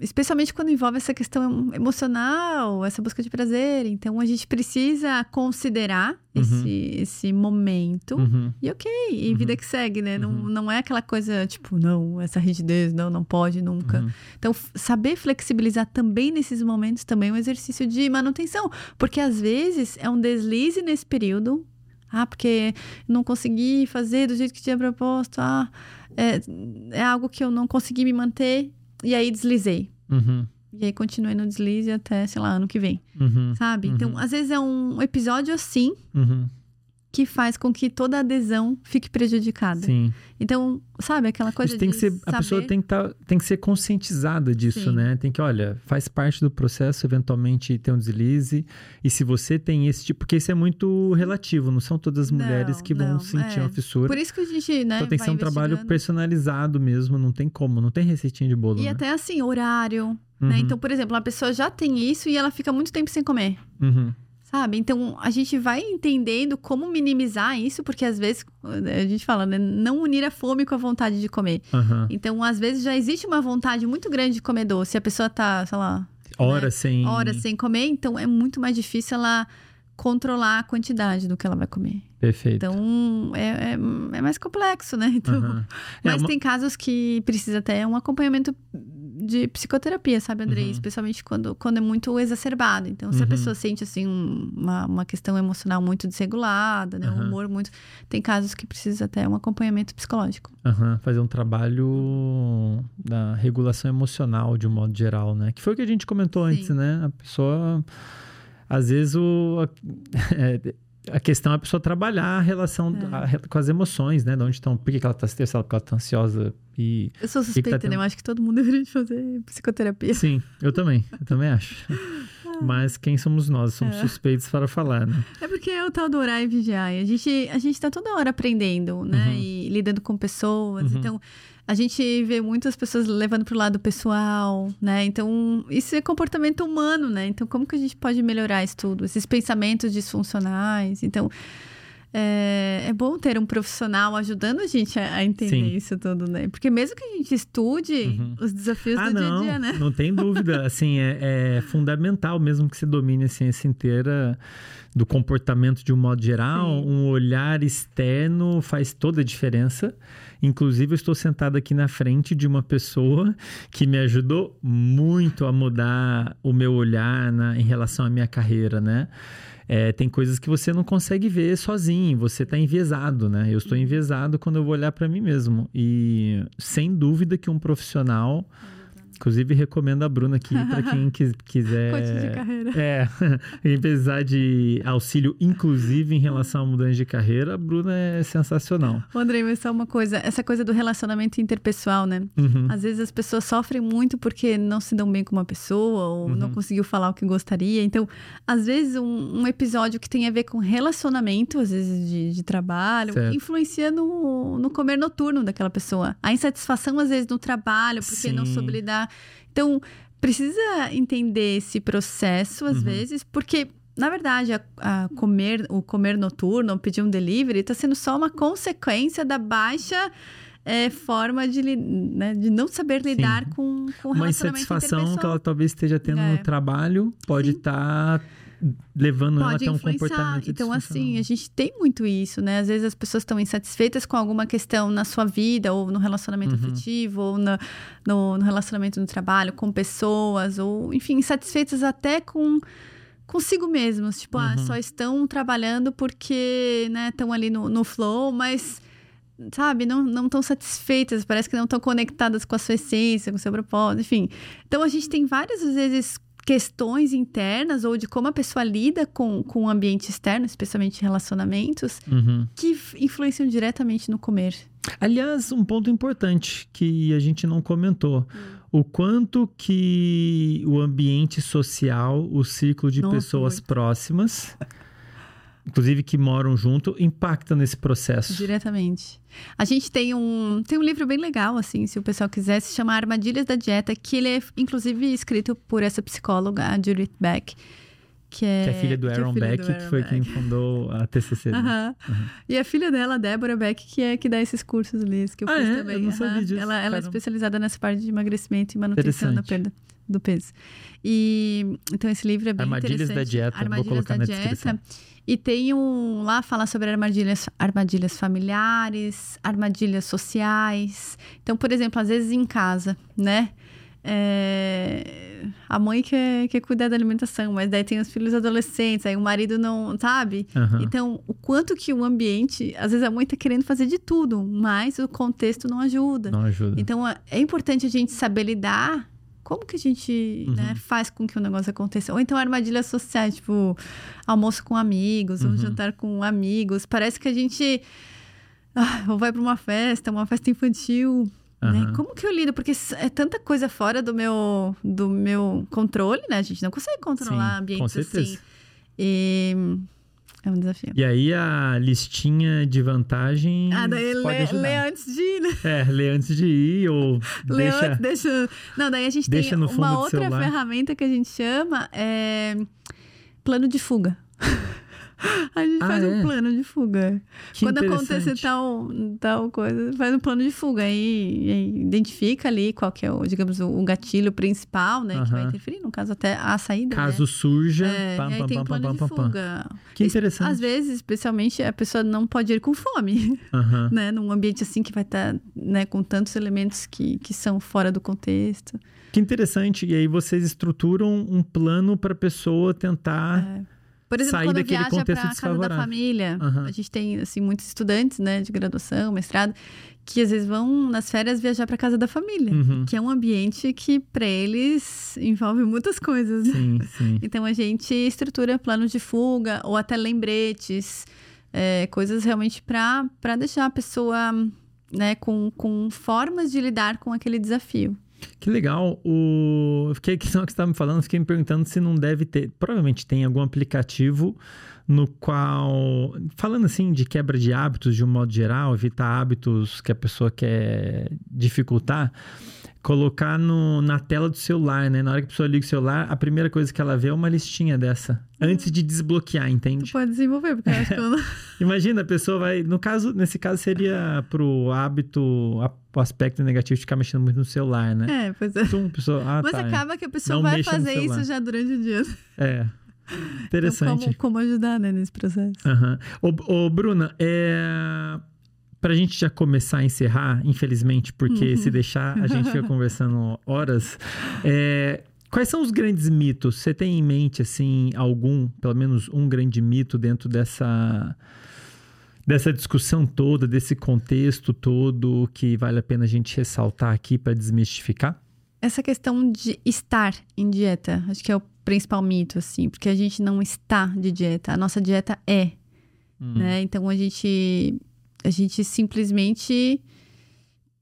especialmente quando envolve essa questão emocional, essa busca de prazer. Então a gente precisa considerar esse, esse momento. Uhum. E ok, e Uhum. vida que segue, né? Não, Uhum. não é aquela coisa tipo, não, essa rigidez, não, não pode nunca. Uhum. Então, saber flexibilizar também nesses momentos também é um exercício de manutenção. Porque às vezes é um deslize nesse período. Ah, porque não consegui fazer do jeito que tinha proposto. Ah, é, é algo que eu não consegui me manter. E aí deslizei. Uhum. E aí continuei no deslize até, sei lá, ano que vem. Uhum. Sabe? Então, Uhum. às vezes é um episódio assim Uhum. Que faz com que toda adesão fique prejudicada. Sim. Então, sabe, aquela coisa Isso tem de que ser, a pessoa saber- tem que, tá, tem que ser conscientizada disso, Sim. né? Tem que, olha, faz parte do processo, eventualmente ter um deslize. E se você tem esse tipo, porque isso é muito relativo, não são todas as Não, mulheres que vão não, sentir é. uma fissura. Por isso que a gente, né, então tem que ser um trabalho personalizado mesmo, não tem como, não tem receitinha de bolo. E né? até assim, horário, né? Uhum, Então, por exemplo, a pessoa já tem isso e ela fica muito tempo sem comer, uhum, sabe? Então, a gente vai entendendo como minimizar isso, porque às vezes, a gente fala, né? Não unir a fome com a vontade de comer. aham. Então, às vezes já existe uma vontade muito grande de comer doce. A pessoa tá, sei lá, Horas sem. horas sem comer, então é muito mais difícil ela controlar a quantidade do que ela vai comer. Perfeito. Então, é, é, é mais complexo, né? Então. É Mas uma- tem casos que precisa até um acompanhamento de psicoterapia, sabe, Andrei? Uhum. Especialmente quando, quando é muito exacerbado. Então, se uhum. a pessoa sente, assim, um, uma, uma questão emocional muito desregulada, né? Uhum. Um humor muito... Tem casos que precisa até um acompanhamento psicológico. Fazer um trabalho da regulação emocional, de um modo geral, né? Que foi o que a gente comentou Sim. antes, né? A pessoa... Às vezes o... A questão é a pessoa trabalhar a relação é. a, com as emoções, né? De onde estão, por que, ela está estressada, porque ela está ansiosa e... Eu sou suspeita, que tá tendo... né? Eu acho que todo mundo deveria fazer psicoterapia. Sim, eu também. Eu também acho. Mas quem somos nós? Somos é. suspeitos para falar, né? É porque é o tal do orar e vigiar. A gente, a gente tá toda hora aprendendo, né? Uhum. E lidando com pessoas. Uhum. Então, a gente vê muitas pessoas levando para o lado pessoal, né? Então, isso é comportamento humano, né? Então, como que a gente pode melhorar isso tudo? Esses pensamentos disfuncionais. Então, é, é bom ter um profissional ajudando a gente a, a entender Sim. isso tudo, né? Porque mesmo que a gente estude uhum. os desafios ah, do não, dia a dia, né? Não tem dúvida. assim, é, é fundamental mesmo que você domine a ciência inteira do comportamento de um modo geral, Sim. um olhar externo faz toda a diferença. Inclusive, eu estou sentado aqui na frente de uma pessoa que me ajudou muito a mudar o meu olhar na, em relação à minha carreira, né? É, tem coisas que você não consegue ver sozinho, você está enviesado, né? Eu estou enviesado quando eu vou olhar para mim mesmo. E sem dúvida que um profissional Inclusive, recomendo a Bruna aqui para quem quiser. Coach de carreira. É, quem precisar de auxílio, inclusive em relação à mudança de carreira, a Bruna é sensacional. Ô, Andrei, mas só uma coisa: essa coisa do relacionamento interpessoal, né? Uhum. Às vezes as pessoas sofrem muito porque não se dão bem com uma pessoa ou uhum. não conseguiu falar o que gostaria. Então, às vezes, um, um, episódio que tem a ver com relacionamento, às vezes de, de trabalho, certo. influencia no, no comer noturno daquela pessoa. A insatisfação, às vezes, no trabalho, porque Sim. não soube lidar então, precisa entender esse processo, às uhum. vezes, porque na verdade, a, a, comer, o comer noturno, pedir um delivery, está sendo só uma consequência da baixa é, forma de, né, de não saber lidar com, com Uma insatisfação que ela talvez esteja tendo é. no trabalho pode estar tá levando Pode ela até um comportamento Então, assim, a gente tem muito isso, né? Às vezes as pessoas estão insatisfeitas com alguma questão na sua vida, ou no relacionamento uhum. afetivo, ou no, no, no, relacionamento no trabalho, com pessoas, ou, enfim, insatisfeitas até com consigo mesmos. Tipo, ah, uhum. ah, só estão trabalhando porque, né, estão ali no, no flow, mas sabe, não não estão satisfeitas, parece que não estão conectadas com a sua essência, com o seu propósito, enfim. Então a gente tem várias vezes questões internas ou de como a pessoa lida com, com o ambiente externo, especialmente relacionamentos, uhum. que influenciam diretamente no comer. Aliás, um ponto importante que a gente não comentou. Hum. O quanto que o ambiente social, o círculo de Nossa, pessoas muito. próximas inclusive que moram junto, impacta nesse processo. Diretamente. A gente tem um, tem um livro bem legal, assim, se o pessoal quiser, se chama Armadilhas da Dieta, que ele é, inclusive, escrito por essa psicóloga, a Judith Beck. Que é, que é filha do Aaron é Beck, do que foi Beck. quem fundou a TCC. Né? Uhum. Uhum. E a filha dela, Débora Beck, que é que dá esses cursos ali, que eu ah, fiz é? também. Eu não sabia disso, ela, ela é especializada nessa parte de emagrecimento e manutenção da perda do peso. E então esse livro é bem Armadilhas interessante. da dieta, Armadilhas vou colocar da na dieta. descrição. E tem um lá fala sobre armadilhas, armadilhas familiares, armadilhas sociais. Então, por exemplo, às vezes em casa, né? É, a mãe quer, quer cuidar da alimentação, mas daí tem os filhos adolescentes, aí o marido não, sabe? Uhum. Então, o quanto que o ambiente, às vezes a mãe tá querendo fazer de tudo, mas o contexto não ajuda. Não ajuda. Então, é, é importante a gente saber lidar como que a gente uhum. né, faz com que o negócio aconteça? Ou então armadilhas sociais, tipo almoço com amigos, uhum. ou jantar com amigos. Parece que a gente ah, ou vai para uma festa, uma festa infantil. Uhum. Né? Como que eu lido? Porque é tanta coisa fora do meu, do meu controle, né? A gente não consegue controlar Sim, ambientes assim. E é um desafio. E aí a listinha de vantagem. Ah, daí lê, lê antes de ir, né? É, lê antes de ir ou. lê deixa, antes, deixa. Não, daí a gente tem uma outra ferramenta que a gente chama é plano de fuga. A gente Ah, faz é? um plano de fuga. Que Quando acontecer tal, tal coisa, faz um plano de fuga. Aí, aí identifica ali qual que é, o, digamos, o, o gatilho principal, né? Que vai interferir, no caso, até a saída. Caso né? surja, É, pam, pam, tem pam, plano pam, de fuga. Que Es- interessante. Às vezes, especialmente, a pessoa não pode ir com fome, Aham. né? Num ambiente assim que vai estar, né, com tantos elementos que, que são fora do contexto. Que interessante. E aí vocês estruturam um plano para a pessoa tentar. Por exemplo, Sair quando daquele viaja para a casa da família, Aham. a gente tem assim muitos estudantes, né, de graduação, mestrado, que às vezes vão nas férias viajar para casa da família, Uhum. que é um ambiente que para eles envolve muitas coisas. Sim, sim. Então a gente estrutura planos de fuga ou até lembretes, é, coisas realmente para deixar a pessoa né, com, com formas de lidar com aquele desafio. Que legal. O... Fiquei, que não que estava me falando, fiquei me perguntando se não deve ter. Provavelmente tem algum aplicativo no qual. Falando assim de quebra de hábitos de um modo geral, evitar hábitos que a pessoa quer dificultar. Colocar no, na tela do celular, né? Na hora que a pessoa liga o celular, a primeira coisa que ela vê é uma listinha dessa. Antes de desbloquear, Tu entende? pode desenvolver, porque eu acho que eu não... Imagina, a pessoa vai. No caso, nesse caso, seria pro hábito, a- o aspecto negativo de ficar mexendo muito no celular, né? É, pois é. Tum, pessoa, ah, Mas tá, é. acaba que a pessoa vai fazer isso já durante o dia. É. Então, Interessante. como, como ajudar, né, nesse processo? Aham. Ô, ô, Bruna, é... pra gente já começar a encerrar, infelizmente, porque Uhum. se deixar, a gente fica conversando horas. É, Quais são os grandes mitos? Você tem em mente, assim, algum, pelo menos um grande mito dentro dessa, dessa discussão toda, desse contexto todo, que vale a pena a gente ressaltar aqui para desmistificar? Essa questão de estar em dieta, acho que é o principal mito, assim, porque a gente não está de dieta, a nossa dieta é, Hum. né? Então a gente, a gente simplesmente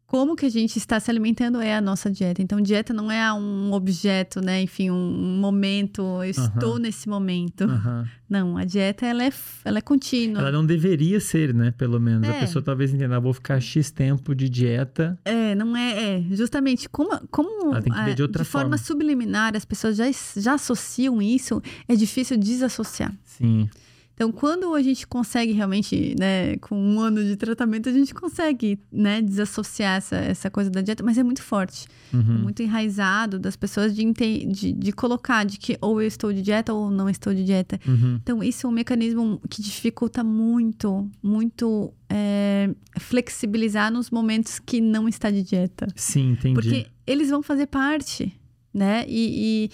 como que a gente está se alimentando é a nossa dieta. Então dieta não é um objeto, né? Enfim, um momento. Eu estou nesse momento. Aham. Não, a dieta ela é, ela é contínua. Ela não deveria ser, né? Pelo menos. A É. pessoa talvez entenda, ah, vou ficar X tempo de dieta. É, não é, é. Justamente, como, como Ela tem que ver de outra forma forma. subliminar as pessoas já, já associam isso, é difícil desassociar. Sim. Então, quando a gente consegue realmente, né, com um ano de tratamento, a gente consegue, né, desassociar essa, essa coisa da dieta, mas é muito forte, é Uhum. muito enraizado das pessoas de, de, de colocar de que ou eu estou de dieta ou não estou de dieta. Uhum. Então, isso é um mecanismo que dificulta muito, muito é, flexibilizar nos momentos que não está de dieta. Sim, entendi. Porque eles vão fazer parte, né? E, e,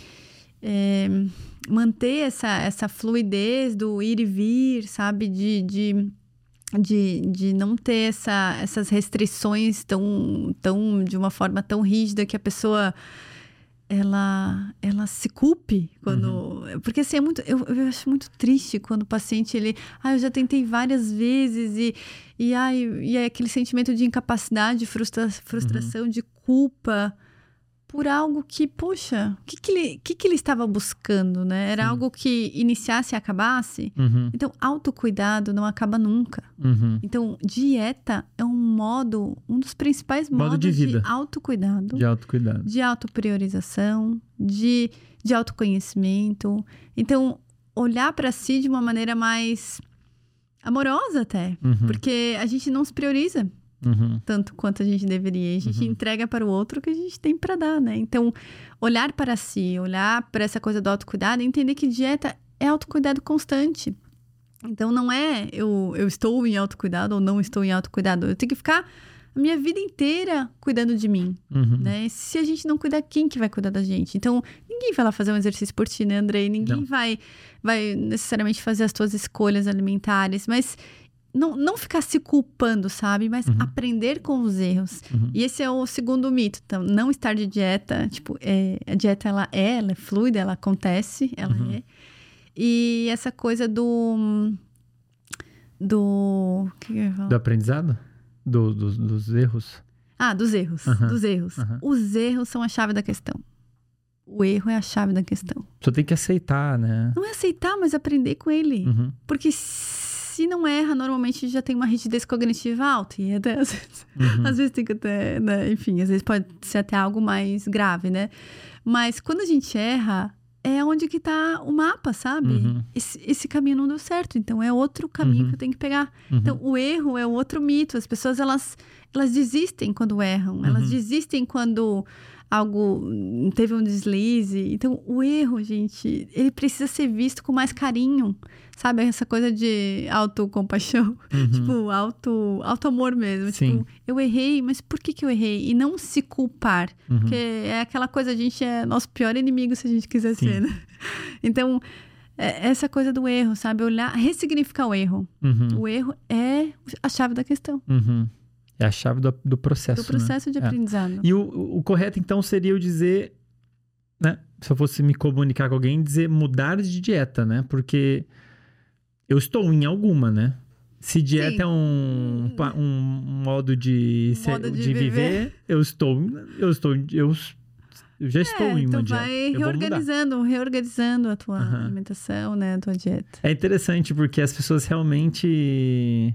é, manter essa, essa fluidez do ir e vir, sabe? De, de, de, de não ter essa, essas restrições tão, tão, de uma forma tão rígida que a pessoa ela, ela se culpe quando. Porque assim, é muito. Eu, eu acho muito triste quando o paciente ele. Ah, eu já tentei várias vezes e. E, ai, e é aquele sentimento de incapacidade, frustra, frustração, de culpa por algo que, poxa, o que, que, ele, que, que ele estava buscando, né? Era Sim. algo que iniciasse e acabasse. Uhum, Então, autocuidado não acaba nunca. uhum. Então, dieta é um modo, um dos principais Modo modos de vida. autocuidado De autocuidado. de autopriorização, de, de autoconhecimento. Então, olhar para si de uma maneira mais amorosa até, Uhum, porque a gente não se prioriza uhum. tanto quanto a gente deveria. A gente Uhum. entrega para o outro o que a gente tem para dar, né? Então, olhar para si, olhar para essa coisa do autocuidado entender que dieta é autocuidado constante. Então, não é eu, eu estou em autocuidado ou não estou em autocuidado. Eu tenho que ficar a minha vida inteira cuidando de mim Uhum. né? Se a gente não cuidar, quem que vai cuidar da gente? Então, ninguém vai lá fazer um exercício por ti, né, Andrei? Ninguém Não. vai, vai necessariamente fazer as tuas escolhas alimentares, mas não, não ficar se culpando, sabe? Mas Uhum. aprender com os erros. Uhum. E esse é o segundo mito. Então, não estar de dieta, tipo, é, a dieta ela é, ela é fluida, ela acontece, ela Uhum. é. E essa coisa do do que que eu ia falar? Do aprendizado? Do, dos- dos erros? Ah, dos erros. Dos erros. Os erros são a chave da questão. O erro é a chave da questão. Só tem que aceitar, né? Não é aceitar, mas aprender com ele. Uhum. Porque se não erra, normalmente já tem uma rigidez cognitiva alta. E até às vezes, Uhum. às vezes tem que até, né, enfim, às vezes pode ser até algo mais grave, né? Mas quando a gente erra, é onde que tá o mapa, sabe? Uhum. Esse, esse caminho não deu certo, então é outro caminho Uhum. que eu tenho que pegar. Uhum. Então, o erro é outro mito. As pessoas, elas, elas desistem quando erram. Elas Uhum. desistem quando algo hum, teve um deslize. Então, o erro, gente, ele precisa ser visto com mais carinho. Sabe? Essa coisa de autocompaixão. Uhum. Tipo, auto, auto-amor mesmo. Sim. Tipo, eu errei, mas por que que eu errei? E não se culpar. Uhum. Porque é aquela coisa, a gente é nosso pior inimigo se a gente quiser Sim. ser, né? Então, é essa coisa do erro, sabe? Olhar, ressignificar o erro. Uhum. O erro é a chave da questão, Uhum. É a chave do, do processo. do processo de né? É. aprendizado. E o, o correto, então, seria eu dizer, né? Se eu fosse me comunicar com alguém, dizer mudar de dieta, né? Porque eu estou em alguma, né? Se dieta Sim. é um, pa- um modo de, ser- modo de de viver, viver. eu estou, eu estou, eu, eu já estou É, em uma então dieta. vai reorganizando, reorganizando a tua Aham. alimentação, né? A tua dieta. É interessante porque as pessoas realmente.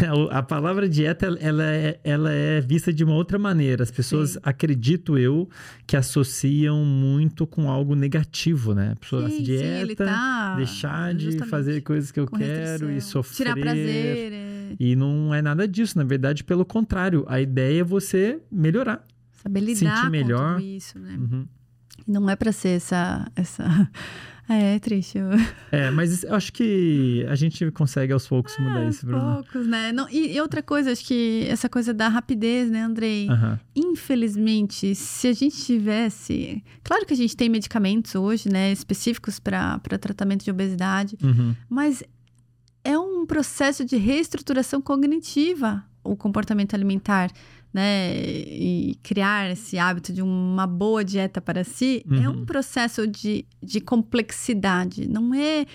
A palavra dieta, ela é, ela é vista de uma outra maneira. As pessoas, Sim. acredito eu, que associam muito com algo negativo, né? A pessoa Sim, sim, dieta, ele tá deixar de fazer coisas que eu com quero e sofrer. Tirar prazer. é. E não é nada disso. Na verdade, pelo contrário. A ideia é você melhorar. Saber lidar Sentir com melhor. tudo isso, né? Uhum. Não é pra ser essa... essa... É, é triste. Eu... É, mas eu acho que a gente consegue aos poucos mudar Aos isso, Bruno. poucos, né? Não, e, e outra coisa, acho que essa coisa da rapidez, né, Andrei? Infelizmente, se a gente tivesse. Claro que a gente tem medicamentos hoje, né, específicos para tratamento de obesidade, Uhum. mas é um processo de reestruturação cognitiva o comportamento alimentar, né? E criar esse hábito de uma boa dieta para si é Uhum. um processo de, de complexidade. Não é.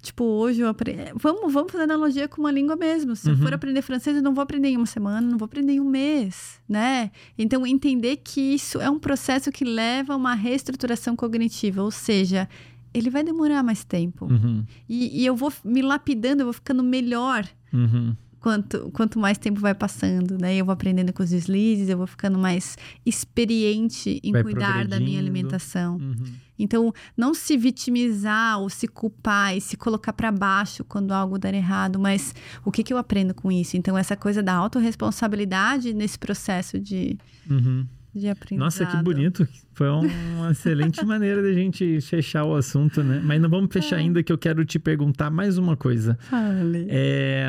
Tipo, hoje eu aprendi. Vamos, vamos fazer analogia com uma língua mesmo. Se eu Uhum. for aprender francês, eu não vou aprender em uma semana, não vou aprender em um mês, né? Então, entender que isso é um processo que leva a uma reestruturação cognitiva, ou seja, ele vai demorar mais tempo. Uhum. E, e eu vou me lapidando, eu vou ficando melhor Uhum. Quanto, quanto mais tempo vai passando, né? Eu vou aprendendo com os deslizes, eu vou ficando mais experiente em Vai cuidar da minha alimentação. Uhum. Então, não se vitimizar ou se culpar e se colocar para baixo quando algo der errado, mas o que, que eu aprendo com isso? Então, essa coisa da autorresponsabilidade nesse processo de, Uhum. de aprendizado. Nossa, que bonito. Foi um- uma excelente maneira da gente fechar o assunto, né? Mas não vamos É. fechar ainda, que eu quero te perguntar mais uma coisa. Fale. É,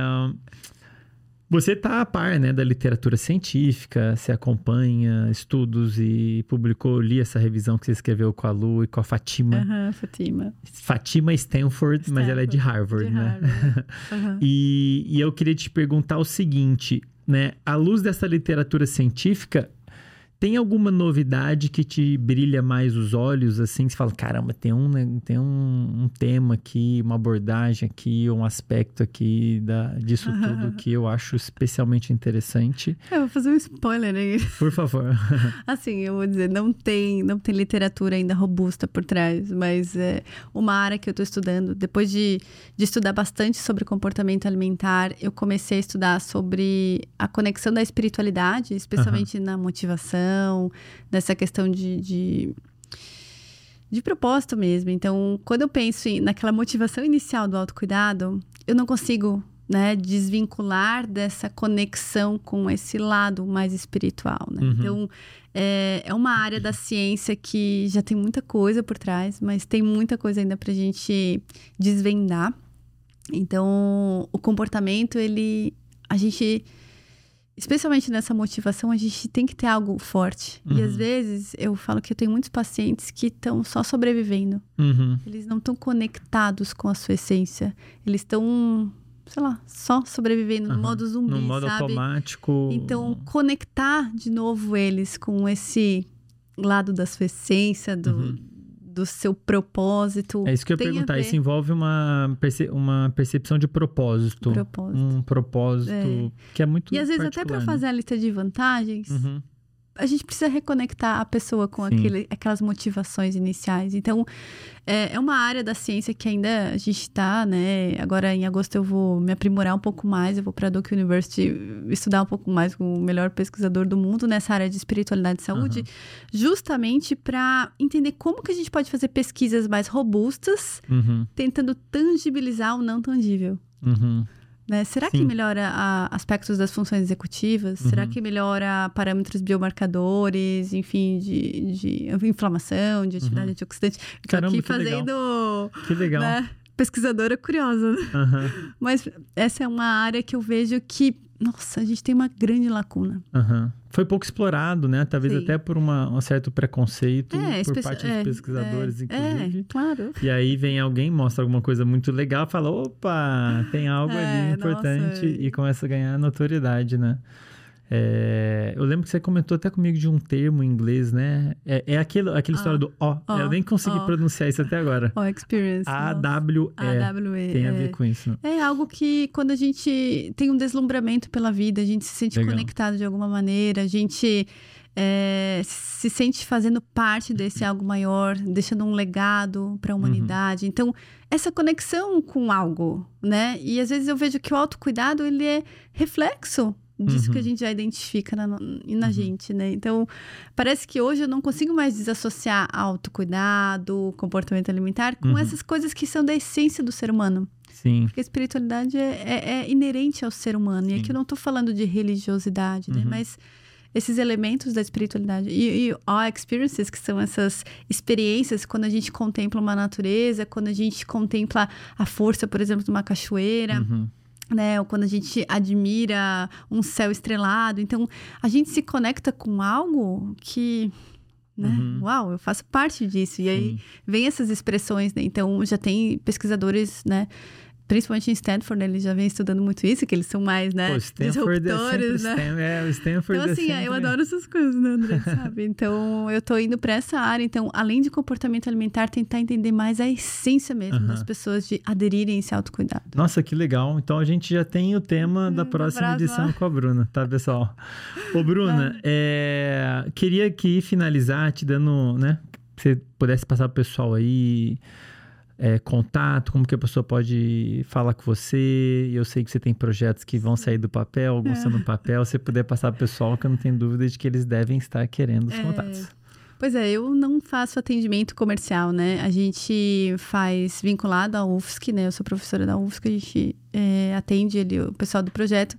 Você está a par né, da literatura científica, você acompanha estudos e publicou, li essa revisão que você escreveu com a Lu e com a Fatima. Aham, Fatima. Fatima Stanford, mas ela é de Harvard, De né? Harvard. Aham. E, e eu queria te perguntar o seguinte, né? À luz dessa literatura científica, tem alguma novidade que te brilha mais os olhos, assim, que você fala, caramba, tem um, né, tem um, um tema aqui, uma abordagem aqui, um aspecto aqui da, disso tudo que eu acho especialmente interessante. Eu vou fazer um spoiler aí. Por favor. Assim, eu vou dizer, não tem, não tem literatura ainda robusta por trás, mas é uma área que eu estou estudando. Depois de, de estudar bastante sobre comportamento alimentar, eu comecei a estudar sobre a conexão da espiritualidade, especialmente na motivação, nessa questão de, de, de propósito mesmo. Então, quando eu penso em, naquela motivação inicial do autocuidado, eu não consigo né, desvincular dessa conexão com esse lado mais espiritual. Né? Uhum. Então, é, é uma área da ciência que já tem muita coisa por trás, mas tem muita coisa ainda para a gente desvendar. Então, o comportamento, ele. A gente. Especialmente nessa motivação, a gente tem que ter algo forte. E Uhum. às vezes eu falo que eu tenho muitos pacientes que estão só sobrevivendo. Uhum. Eles não estão conectados com a sua essência. Eles estão, sei lá, só sobrevivendo no Aham. modo zumbi, No modo sabe? automático. Então, conectar de novo eles com esse lado da sua essência, do, Uhum. Do seu propósito. É isso que eu ia perguntar. Isso envolve uma, perce- uma percepção de propósito. propósito. Um propósito É. que é muito E às vezes até para né? fazer a lista de vantagens, Uhum. A gente precisa reconectar a pessoa com aquele, aquelas motivações iniciais. Então, é, é, uma área da ciência que ainda a gente está, né? Agora, em agosto, eu vou me aprimorar um pouco mais. Eu vou para a Duke University estudar um pouco mais com o melhor pesquisador do mundo nessa área de espiritualidade e saúde, uhum. justamente para entender como que a gente pode fazer pesquisas mais robustas, uhum. tentando tangibilizar o não tangível. Uhum. Né? Será Sim. que melhora a, aspectos das funções executivas? Uhum. Será que melhora parâmetros biomarcadores, enfim, de, de inflamação, de atividade uhum. antioxidante? Estou aqui que fazendo. Que legal. Né? Pesquisadora curiosa. Uhum. Mas essa é uma área que eu vejo que nossa, a gente tem uma grande lacuna. Uhum. Foi pouco explorado, né? Talvez Sim. até por uma, um certo preconceito é, por parte dos é, pesquisadores, é, inclusive. É, claro. E aí vem alguém, mostra alguma coisa muito legal, fala, opa, tem algo é, ali importante nossa. e começa a ganhar notoriedade, né? É, eu lembro que você comentou até comigo de um termo em inglês, né? É, é aquele, aquela história do O. eu nem consegui pronunciar isso até agora. O experience. A-W-E. A-W-E. Tem a ver é. com isso. É algo que quando a gente tem um deslumbramento pela vida, a gente se sente Legal. conectado de alguma maneira, a gente é, se sente fazendo parte desse algo maior, deixando um legado para a humanidade. Uhum. Então, essa conexão com algo, né? E às vezes eu vejo que o autocuidado, ele é reflexo disso uhum. que a uhum. gente já identifica na, na uhum. gente, né? Então, parece que hoje eu não consigo mais desassociar autocuidado, comportamento alimentar com uhum. essas coisas que são da essência do ser humano. Sim. Porque a espiritualidade é, é, é inerente ao ser humano. Sim. E aqui eu não estou falando de religiosidade, né? Uhum. Mas esses elementos da espiritualidade. E, e all experiences, que são essas experiências quando a gente contempla uma natureza, quando a gente contempla a força, por exemplo, de uma cachoeira. Uhum né? Ou quando a gente admira um céu estrelado. Então, a gente se conecta com algo que. Né? Uhum. Uau, eu faço parte disso. E aí vem essas expressões, né? Então, já tem pesquisadores, né? Principalmente em Stanford, eles já vêm estudando muito isso, que eles são mais, né, Pô, Stanford é disruptores, é né? Stan, é, o Stanford então, assim, é sempre... eu adoro essas coisas, né, André, sabe? Então, eu tô indo para essa área. Então, além de comportamento alimentar, tentar entender mais a essência mesmo uh -huh. das pessoas de aderirem a esse autocuidado. Nossa, que legal. Então, a gente já tem o tema da próxima edição com a Bruna, tá, pessoal? Ô, Bruna, é. É, queria aqui finalizar te dando, né, que você pudesse passar pro pessoal aí é, contato, como que a pessoa pode falar com você. Eu sei que você tem projetos que vão sair do papel, alguns é. no papel. Se puder passar para o pessoal, que eu não tenho dúvida de que eles devem estar querendo os é. contatos. Pois é, eu não faço atendimento comercial, né? A gente faz vinculado à UFSC, né? Eu sou professora da UFSC, a gente é, atende ali o pessoal do projeto.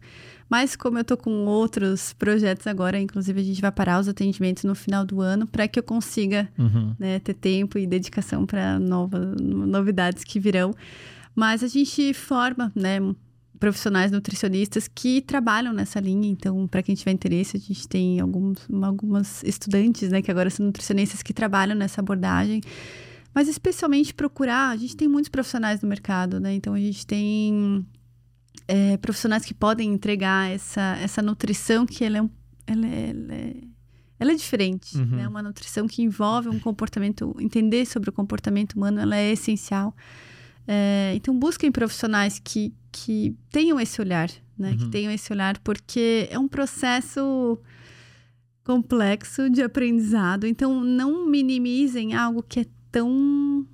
Mas como eu tô com outros projetos agora, inclusive a gente vai parar os atendimentos no final do ano para que eu consiga uhum. né, ter tempo e dedicação para novas novidades que virão. Mas a gente forma, né, profissionais nutricionistas que trabalham nessa linha. Então, para quem tiver interesse, a gente tem alguns, algumas estudantes, né, que agora são nutricionistas que trabalham nessa abordagem. Mas especialmente procurar, a gente tem muitos profissionais no mercado, né? Então a gente tem é, profissionais que podem entregar essa, essa nutrição que ela é, ela é, ela é, ela é diferente, uhum. né? Uma nutrição que envolve um comportamento, entender sobre o comportamento humano, ela é essencial. É, então busquem profissionais que, que tenham esse olhar, né? Uhum. Que tenham esse olhar, porque é um processo complexo de aprendizado. Então não minimizem algo que é tão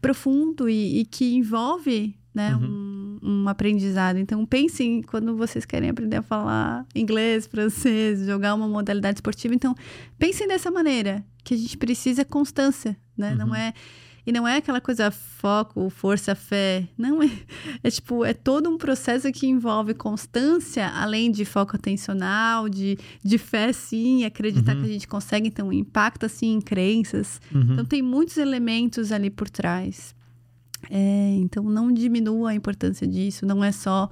profundo e, e que envolve né, uhum. um, um, aprendizado. Então, pensem quando vocês querem aprender a falar inglês, francês, jogar uma modalidade esportiva. Então, pensem dessa maneira, que a gente precisa constância, né? Uhum. Não é e não é aquela coisa foco, força, fé. Não é. É tipo, é todo um processo que envolve constância, além de foco atencional, de, de fé, sim, acreditar uhum. que a gente consegue. Então, impacta, sim, em crenças. Uhum. Então, tem muitos elementos ali por trás. É, então não diminua a importância disso, não é só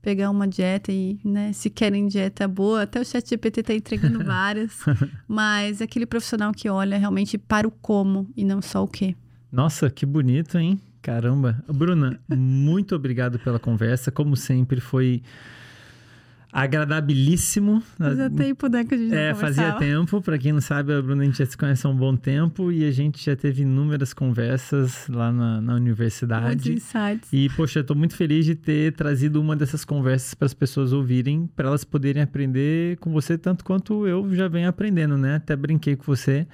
pegar uma dieta e, né, se querem dieta boa, até o chat GPT está entregando várias, mas aquele profissional que olha realmente para o como e não só o que. Nossa, que bonito, hein? Caramba. Bruna, muito obrigado pela conversa. Como sempre, foi agradabilíssimo. Fazia tempo, né, que a gente É, fazia tempo. Pra quem não sabe, a Bruna a gente já se conhece há um bom tempo e a gente já teve inúmeras conversas lá na, na Muitos universidade. insights. E, poxa, eu tô muito feliz de ter trazido uma dessas conversas para as pessoas ouvirem, para elas poderem aprender com você tanto quanto eu já venho aprendendo, né? Até brinquei com você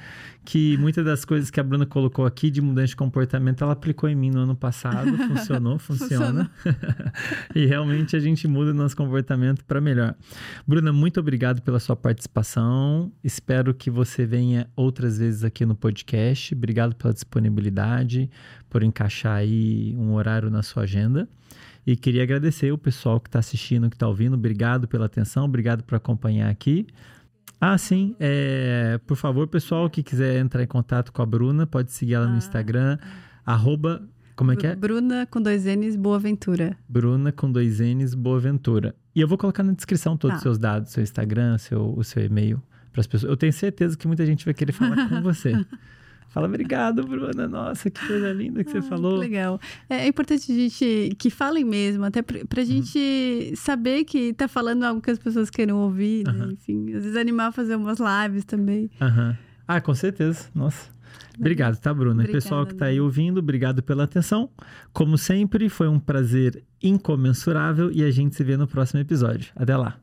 que muitas das coisas que a Bruna colocou aqui de mudança de comportamento, ela aplicou em mim no ano passado, funcionou, funciona. e realmente a gente muda o nosso comportamento para melhor. Bruna, muito obrigado pela sua participação. Espero que você venha outras vezes aqui no podcast. Obrigado pela disponibilidade, por encaixar aí um horário na sua agenda. E queria agradecer o pessoal que está assistindo, que está ouvindo. Obrigado pela atenção, obrigado por acompanhar aqui. Ah, sim. É, por favor, pessoal que quiser entrar em contato com a Bruna, pode seguir ela no Ah. Instagram, arroba, como é que é? Bruna com dois N's, Boa Ventura. Bruna com dois N's, Boaventura. E eu vou colocar na descrição todos os Tá. seus dados, seu Instagram, seu, o seu e-mail para as pessoas. Eu tenho certeza que muita gente vai querer falar com você. Fala, obrigado, Bruna. Nossa, que coisa linda que você Ah, falou. Que legal. É, é importante a gente que falem mesmo, até pra, Uhum. pra gente saber que tá falando algo que as pessoas queiram ouvir, né? Enfim, às vezes animar a fazer umas lives também. Aham. Ah, com certeza. Nossa. Obrigado, tá, Bruna? E Obrigada, pessoal que tá aí ouvindo, obrigado pela atenção. Como sempre, foi um prazer incomensurável e a gente se vê no próximo episódio. Até lá.